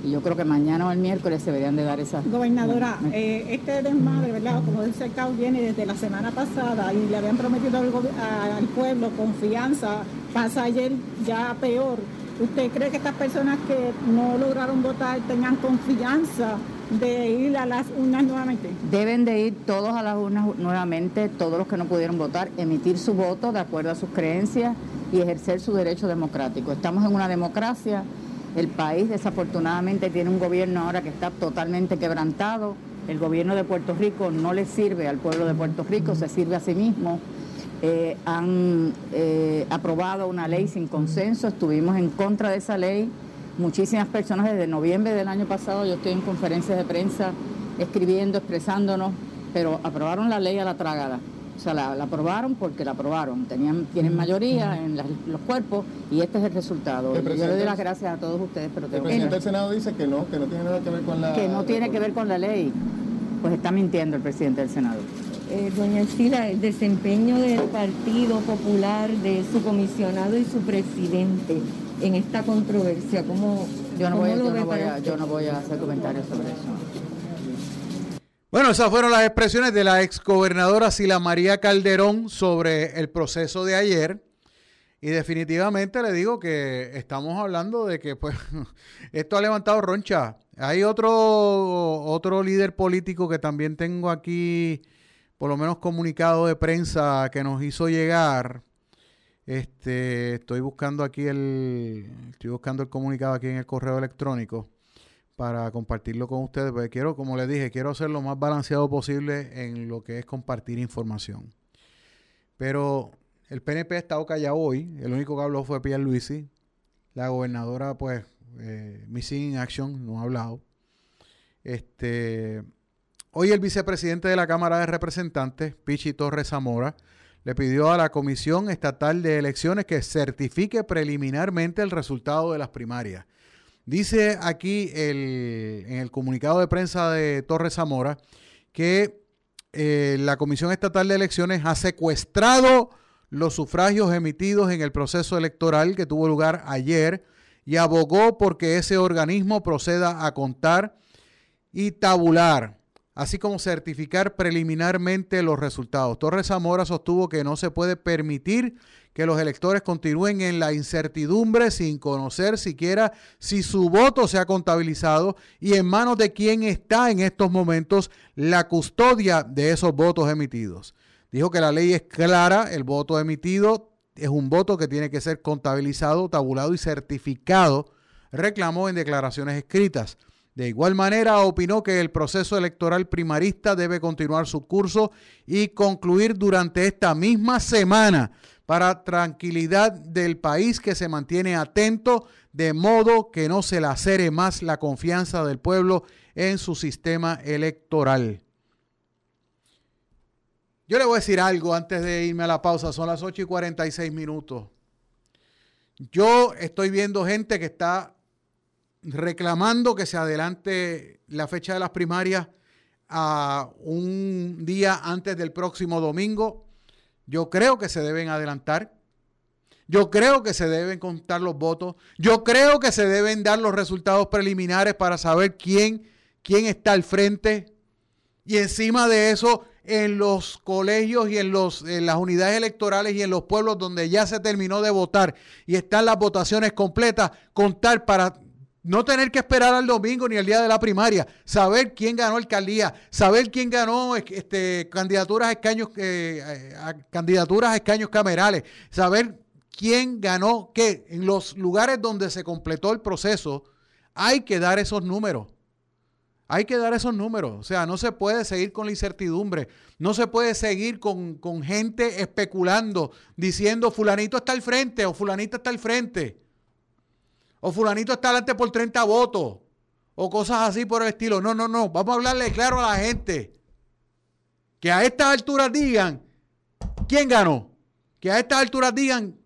Speaker 26: y yo creo que mañana o el miércoles se deberían de dar esas...
Speaker 23: Gobernadora,
Speaker 26: Bueno,
Speaker 23: eh, este desmadre, ¿verdad? Como dice el CAU, viene desde la semana pasada y le habían prometido al, al pueblo confianza. Pasa ayer ya peor. ¿Usted cree que estas personas que no lograron votar tengan confianza de ir a las urnas nuevamente?
Speaker 26: Deben de ir todos a las urnas nuevamente, todos los que no pudieron votar, emitir su voto de acuerdo a sus creencias y ejercer su derecho democrático. Estamos en una democracia, el país desafortunadamente tiene un gobierno ahora que está totalmente quebrantado, el gobierno de Puerto Rico no le sirve al pueblo de Puerto Rico, se sirve a sí mismo. Eh, han eh, aprobado una ley sin consenso, estuvimos en contra de esa ley. Muchísimas personas desde noviembre del año pasado, yo estoy en conferencias de prensa escribiendo, expresándonos, pero aprobaron la ley a la tragada. O sea, la, la aprobaron porque la aprobaron. Tenían, tienen mayoría en las- los cuerpos y este es el resultado.
Speaker 13: El
Speaker 26: Yo le doy las gracias a todos ustedes, pero
Speaker 13: El
Speaker 26: tengo que,
Speaker 13: presidente del Senado dice que no, que no tiene nada que ver con la...
Speaker 26: que no tiene que ver con la ley. Pues está mintiendo el presidente del Senado.
Speaker 22: Eh, doña Elcila, el desempeño del Partido Popular, de su comisionado y su presidente en esta controversia, ¿cómo,
Speaker 26: Yo no,
Speaker 22: cómo
Speaker 26: voy, yo no a, yo no voy a hacer comentarios sobre eso.
Speaker 2: Bueno, esas fueron las expresiones de la exgobernadora Sila María Calderón sobre el proceso de ayer. Y definitivamente le digo que estamos hablando de que pues esto ha levantado roncha. Hay otro, otro líder político que también tengo aquí, por lo menos comunicado de prensa que nos hizo llegar. Este, estoy buscando aquí el, estoy buscando el comunicado aquí en el correo electrónico para compartirlo con ustedes, porque quiero, como les dije, quiero ser lo más balanceado posible en lo que es compartir información. Pero el PNP ha estado callado hoy, el único que habló fue Pierre Luisi, la gobernadora, pues, eh, Missing in Action, no ha hablado. Este, hoy el vicepresidente de la Cámara de Representantes, Pichi Torres Zamora, le pidió a la Comisión Estatal de Elecciones que certifique preliminarmente el resultado de las primarias. Dice aquí el- en el comunicado de prensa de Torres Zamora que eh, la Comisión Estatal de Elecciones ha secuestrado los sufragios emitidos en el proceso electoral que tuvo lugar ayer y abogó porque ese organismo proceda a contar y tabular, así como certificar preliminarmente los resultados. Torres Zamora sostuvo que no se puede permitir que los electores continúen en la incertidumbre sin conocer siquiera si su voto se ha contabilizado y en manos de quién está en estos momentos la custodia de esos votos emitidos. Dijo que la ley es clara, el voto emitido es un voto que tiene que ser contabilizado, tabulado y certificado, reclamó en declaraciones escritas. De igual manera, opinó que el proceso electoral primarista debe continuar su curso y concluir durante esta misma semana para tranquilidad del país que se mantiene atento de modo que no se lacere más la confianza del pueblo en su sistema electoral. Yo le voy a decir algo antes de irme a la pausa, son las 8 y 46 minutos. Yo estoy viendo gente que está reclamando que se adelante la fecha de las primarias a un día antes del próximo domingo. Yo creo que se deben adelantar. Yo creo que se deben contar los votos. Yo creo que se deben dar los resultados preliminares para saber quién, quién está al frente. Y encima de eso, en los colegios y en, los, en las unidades electorales y en los pueblos donde ya se terminó de votar y están las votaciones completas, contar para no tener que esperar al domingo ni al día de la primaria, saber quién ganó alcaldía, saber quién ganó este, candidaturas a escaños, eh, a candidaturas a escaños camerales, saber quién ganó qué. En los lugares donde se completó el proceso, hay que dar esos números. Hay que dar esos números. O sea, no se puede seguir con la incertidumbre. No se puede seguir con, con gente especulando, diciendo fulanito está al frente o fulanita está al frente. O fulanito está adelante por 30 votos. O cosas así por el estilo. No, no, no. Vamos a hablarle claro a la gente. Que a estas alturas digan quién ganó. Que a estas alturas digan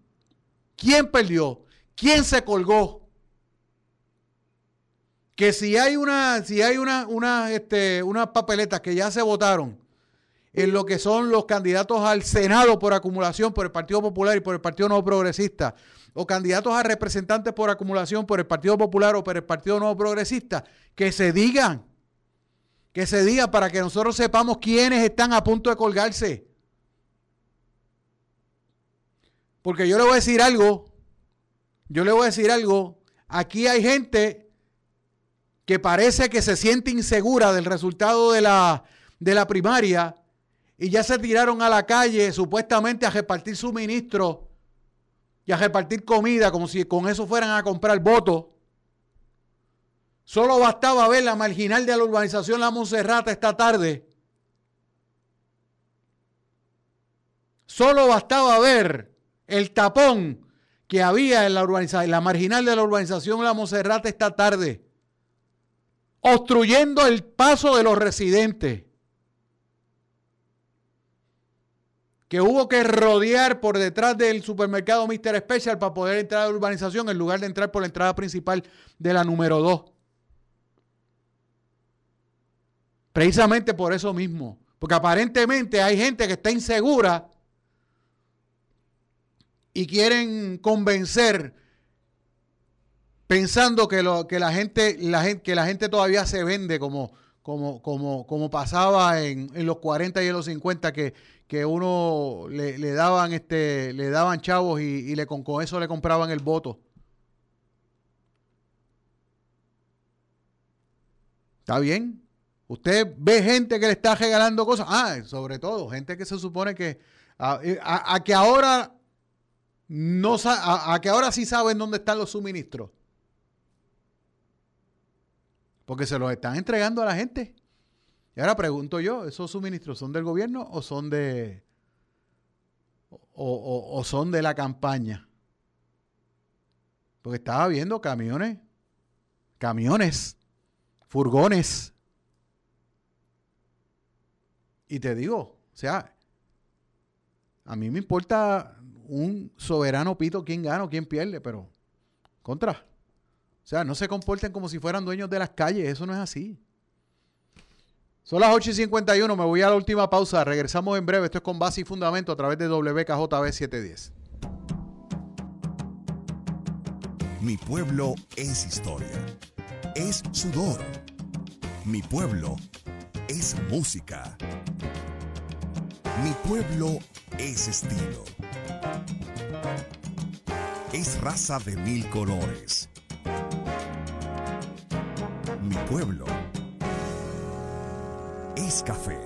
Speaker 2: quién perdió. Quién se colgó. Que si hay una, si hay una, una, este, unas papeletas que ya se votaron en lo que son los candidatos al Senado por acumulación por el Partido Popular y por el Partido Nuevo Progresista, o candidatos a representantes por acumulación por el Partido Popular o por el Partido Nuevo Progresista, que se digan, que se digan para que nosotros sepamos quiénes están a punto de colgarse. Porque yo le voy a decir algo, yo le voy a decir algo, aquí hay gente que parece que se siente insegura del resultado de la, de la primaria y ya se tiraron a la calle supuestamente a repartir suministros y a repartir comida como si con eso fueran a comprar votos. Solo bastaba ver la marginal de la urbanización La Monserrata esta tarde. Solo bastaba ver el tapón que había en la, urbanización, la marginal de la urbanización La Monserrata esta tarde, obstruyendo el paso de los residentes. Que hubo que rodear por detrás del supermercado Mr. Special para poder entrar a la urbanización en lugar de entrar por la entrada principal de la número 2. Precisamente por eso mismo. Porque aparentemente hay gente que está insegura y quieren convencer pensando que, lo, que, la, gente, la que la gente todavía se vende como, como, como, como pasaba en, en los 40 y en los 50, que, que uno le, daban este le daban chavos y, le con, eso le compraban el voto. ¿Está bien? Usted ve gente que le está regalando cosas. Ah, sobre todo, gente que se supone que a, que ahora no a, a que ahora sí saben dónde están los suministros. Porque se los están entregando a la gente. Y ahora pregunto yo, ¿esos suministros son del gobierno o son de o, son de la campaña? Porque estaba viendo camiones, camiones, furgones. Y te digo, o sea, a mí me importa un soberano pito quién gana o quién pierde, pero contra. O sea, no se comporten como si fueran dueños de las calles, eso no es así. Son las 8 y 51, me voy a la última pausa. Regresamos en breve. Esto es con base y fundamento a través de WKJB 710.
Speaker 10: Mi pueblo es historia. Es sudor. Mi pueblo es música. Mi pueblo es estilo. Es raza de mil colores. Mi pueblo es café.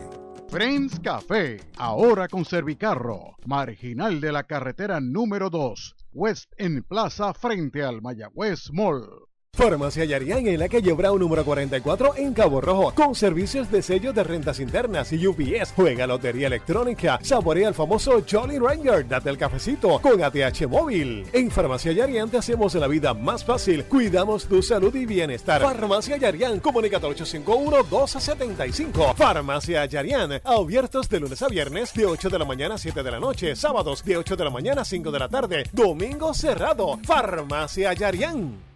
Speaker 14: Friends Café, ahora con Servicarro, marginal de la carretera número 2, West en Plaza frente al Mayagüez Mall.
Speaker 9: Farmacia Yarián en la calle Brown número 44 en Cabo Rojo, con servicios de sellos de rentas internas y UPS. Juega lotería electrónica, saborea el famoso Jolly Ranger, date el cafecito con ATH móvil. En Farmacia Yarián te hacemos la vida más fácil, cuidamos tu salud y bienestar. Farmacia Yarián, comunicate 851-1275. Farmacia Yarián, abiertos de lunes a viernes de 8 de la mañana a 7 de la noche, sábados de 8 de la mañana a 5 de la tarde, domingo cerrado. Farmacia Yarián.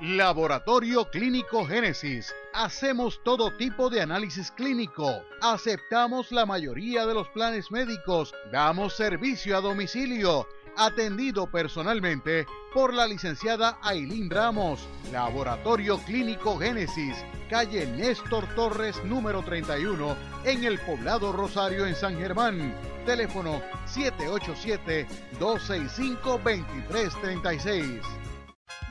Speaker 14: Laboratorio Clínico Génesis. Hacemos todo tipo de análisis clínico. Aceptamos la mayoría de los planes médicos. Damos servicio a domicilio
Speaker 2: atendido personalmente por la licenciada Ailín Ramos. Laboratorio Clínico Génesis, calle Néstor Torres número 31, en el poblado Rosario en San Germán. Teléfono 787-265-2336.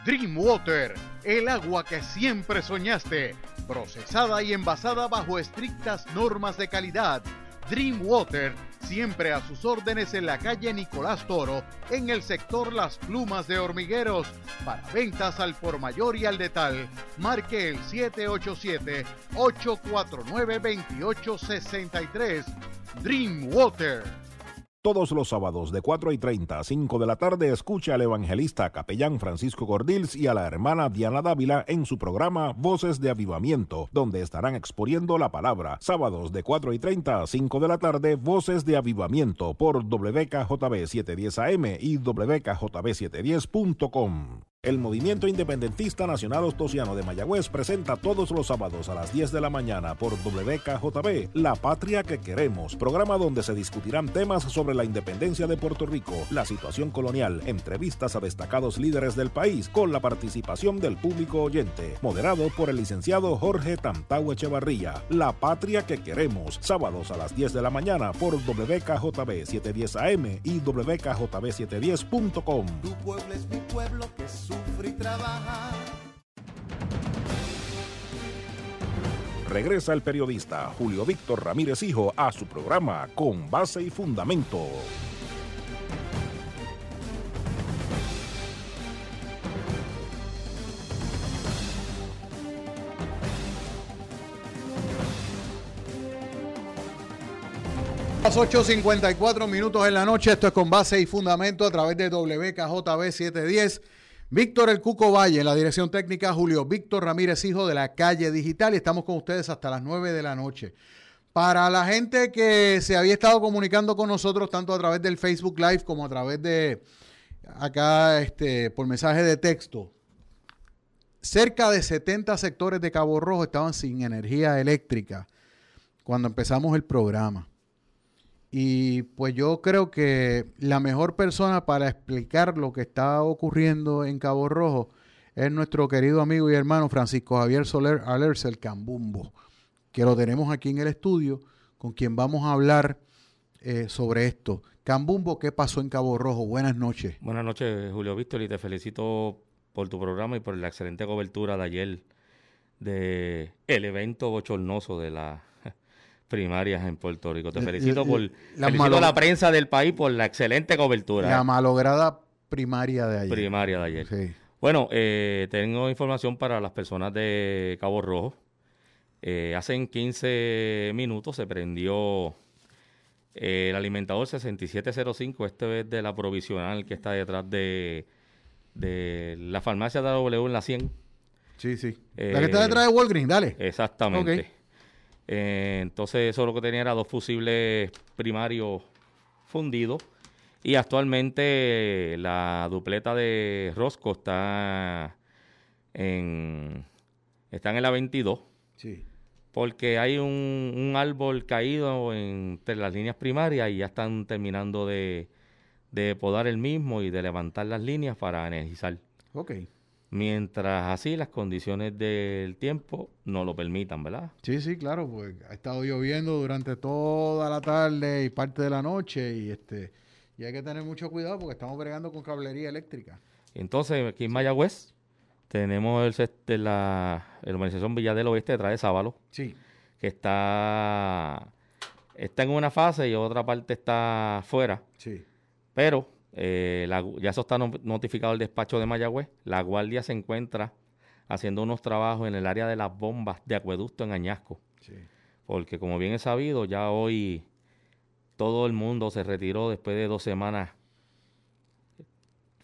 Speaker 2: Dreamwater, el agua que siempre soñaste, procesada y envasada bajo estrictas normas de calidad. Dreamwater, siempre a sus órdenes en la calle Nicolás Toro, en el sector Las Plumas de Hormigueros. Para ventas al por mayor y al detal, marque el 787-849-2863. Dreamwater.
Speaker 1: Todos los sábados de 4 y 30 a 5 de la tarde escucha al evangelista capellán Francisco Gordils y a la hermana Diana Dávila en su programa Voces de Avivamiento, donde estarán exponiendo la palabra. Sábados de 4 y 30 a 5 de la tarde, Voces de Avivamiento por WKJB 710 AM y WKJB710.com. El Movimiento Independentista Nacional Ostosiano de Mayagüez presenta todos los sábados a las 10 de la mañana por WKJB La Patria que Queremos, programa donde se discutirán temas sobre la independencia de Puerto Rico, la situación colonial, entrevistas a destacados líderes del país con la participación del público oyente, moderado por el licenciado Jorge Tantau Echevarría. La Patria que Queremos, sábados a las 10 de la mañana por WKJB 710 AM y WKJB710.com.
Speaker 27: Tu pueblo es mi pueblo que sufre y trabaja.
Speaker 1: Regresa el periodista Julio Víctor Ramírez Hijo a su programa Con Base y Fundamento.
Speaker 2: Las 8.54 minutos en la noche, esto es con base y fundamento a través de WKJB 710. Víctor El Cuco Valle, en la dirección técnica, Julio Víctor Ramírez, hijo de la calle digital, y estamos con ustedes hasta las 9 de la noche. Para la gente que se había estado comunicando con nosotros, tanto a través del Facebook Live como a través de acá este, por mensaje de texto, cerca de 70 sectores de Cabo Rojo estaban sin energía eléctrica cuando empezamos el programa. Y pues yo creo que la mejor persona para explicar lo que está ocurriendo en Cabo Rojo es nuestro querido amigo y hermano Francisco Javier Soler Alerce, el Cambumbo, que lo tenemos aquí en el estudio, con quien vamos a hablar eh, sobre esto. Cambumbo, ¿qué pasó en Cabo Rojo? Buenas noches.
Speaker 28: Buenas noches, Julio Víctor, y te felicito por tu programa y por la excelente cobertura de ayer de el evento bochornoso de la primarias en Puerto Rico. Te felicito por
Speaker 2: la
Speaker 28: felicito
Speaker 2: malo-
Speaker 28: a la prensa del país por la excelente cobertura.
Speaker 2: La malograda primaria de ayer.
Speaker 28: primaria de ayer.
Speaker 2: Sí.
Speaker 28: Bueno, eh, tengo información para las personas de Cabo Rojo. Eh, hace 15 minutos se prendió eh, el alimentador 6705, este es de la provisional que está detrás de, de la farmacia de W en la 100.
Speaker 2: Sí, sí.
Speaker 28: Eh,
Speaker 2: la que está detrás de Walgreens, dale.
Speaker 28: Exactamente. Eh, entonces, eso lo que tenía era dos fusibles primarios fundidos. Y actualmente la dupleta de Rosco está en, están en la 22.
Speaker 2: Sí.
Speaker 28: Porque hay un, un árbol caído entre las líneas primarias y ya están terminando de, de podar el mismo y de levantar las líneas para energizar.
Speaker 2: Ok.
Speaker 28: Mientras así las condiciones del tiempo no lo permitan, ¿verdad?
Speaker 2: Sí, sí, claro, pues ha estado lloviendo durante toda la tarde y parte de la noche y este y hay que tener mucho cuidado porque estamos bregando con cablería eléctrica.
Speaker 28: Entonces, aquí en Mayagüez tenemos el, de la, la urbanización Villa del Oeste detrás de Sábalo.
Speaker 2: Sí.
Speaker 28: Que está, está en una fase y otra parte está fuera.
Speaker 2: Sí.
Speaker 28: Pero eh, la- ya eso está no- notificado el despacho de Mayagüez. La guardia se encuentra haciendo unos trabajos en el área de las bombas de acueducto en Añasco.
Speaker 2: Sí.
Speaker 28: Porque como bien es sabido, ya hoy todo el mundo se retiró después de dos semanas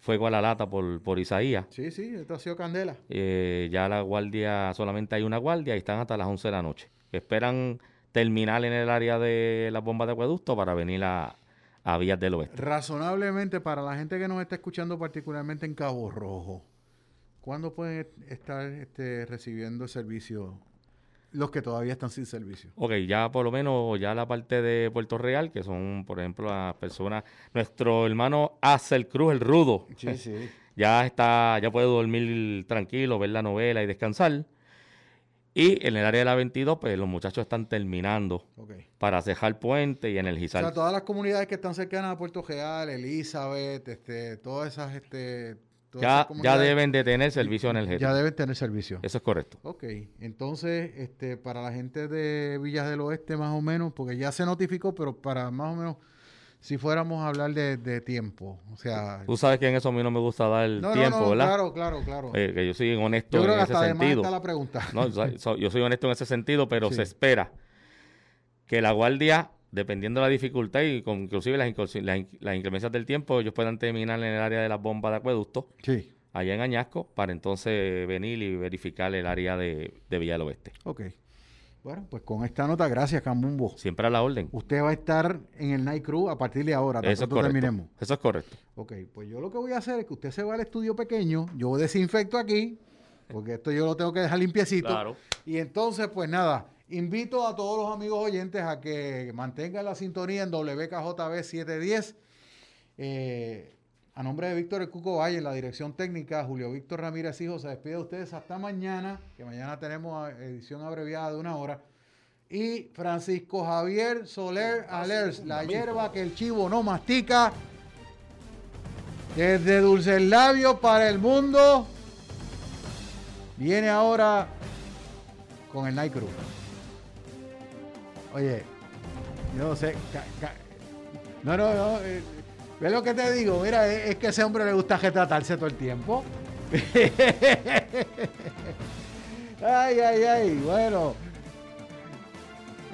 Speaker 28: fuego a la lata por, por Isaías.
Speaker 2: Sí, sí, esto ha sido candela.
Speaker 28: Eh, ya la guardia, solamente hay una guardia y están hasta las 11 de la noche. Esperan terminar en el área de las bombas de acueducto para venir a, a Vías del Oeste.
Speaker 2: Razonablemente para la gente que nos está escuchando particularmente en Cabo Rojo, ¿cuándo pueden est- estar este, recibiendo servicio Los que todavía están sin servicio.
Speaker 28: Ok, ya por lo menos ya la parte de Puerto Real, que son, por ejemplo, las personas, nuestro hermano Acel Cruz, el rudo,
Speaker 2: Sí, sí.
Speaker 28: ya está, ya puede dormir tranquilo, ver la novela y descansar. Y en el área de la 22, pues los muchachos están terminando
Speaker 2: Ok.
Speaker 28: para cejar puente y
Speaker 2: O
Speaker 28: energizar.
Speaker 2: sea, todas las comunidades que están cercanas a Puerto Real, Elizabeth, este, todas esas, este, todas esas
Speaker 28: ya, ya deben de tener servicio energético.
Speaker 2: ya deben tener servicio.
Speaker 28: Eso es correcto.
Speaker 2: Ok, entonces, este, para la gente de Villas del Oeste, más o menos, porque ya se notificó, pero para más o menos, si fuéramos a hablar de, de tiempo, o sea...
Speaker 28: Tú sabes que en eso a mí no me gusta dar
Speaker 2: No, no,
Speaker 28: tiempo,
Speaker 2: no,
Speaker 28: ¿verdad?
Speaker 2: claro, claro, claro.
Speaker 28: Eh, que yo soy honesto
Speaker 2: Yo creo
Speaker 28: en
Speaker 2: que
Speaker 28: ese
Speaker 2: hasta
Speaker 28: sentido.
Speaker 2: está la pregunta.
Speaker 28: No, so- so- yo soy honesto en ese sentido, pero
Speaker 2: Sí.
Speaker 28: se espera que la guardia, dependiendo de la dificultad y con inclusive las, las, las inclemencias del tiempo, ellos puedan terminar en el área de las bombas de acueducto,
Speaker 2: Sí.
Speaker 28: allá en Añasco, para entonces venir y verificar el área de, de Villa del Oeste.
Speaker 2: Ok. Bueno, pues con esta nota, gracias, Cambumbo.
Speaker 28: Siempre a la orden.
Speaker 2: Usted va a estar en el Night Crew a partir de ahora,
Speaker 28: Eso es correcto.
Speaker 2: terminemos.
Speaker 28: Eso es correcto.
Speaker 2: Ok, pues yo lo que voy a hacer es que usted se va al estudio pequeño, yo desinfecto aquí, porque esto yo lo tengo que dejar limpiecito.
Speaker 28: Claro.
Speaker 2: Y entonces, pues nada, invito a todos los amigos oyentes a que mantengan la sintonía en WKJB 710. Eh, a nombre de Víctor El Cuco Valle, en la dirección técnica, Julio Víctor Ramírez Hijo se despide de ustedes hasta mañana, que mañana tenemos edición abreviada de una hora. Y Francisco Javier Soler Alers, la hierba que el chivo no mastica. Desde Dulce Labio para el mundo. Viene ahora con el Night Crew. Oye, yo no sé. no, no, no. eh, ¿Ves lo que te digo? Mira, es, que a ese hombre le gusta retratarse todo el tiempo. ay, ay, ay. Bueno.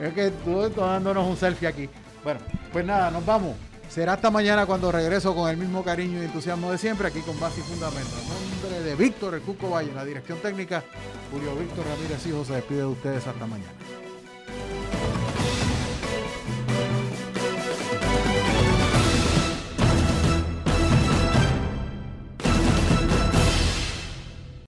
Speaker 2: Es que tú tomándonos un selfie aquí. Bueno, pues nada, nos vamos. Será hasta mañana cuando regreso con el mismo cariño y entusiasmo de siempre, aquí con Base y Fundamento. En nombre de Víctor El Cuco Valle, en la dirección técnica, Julio Víctor Ramírez Hijo se despide de ustedes hasta mañana.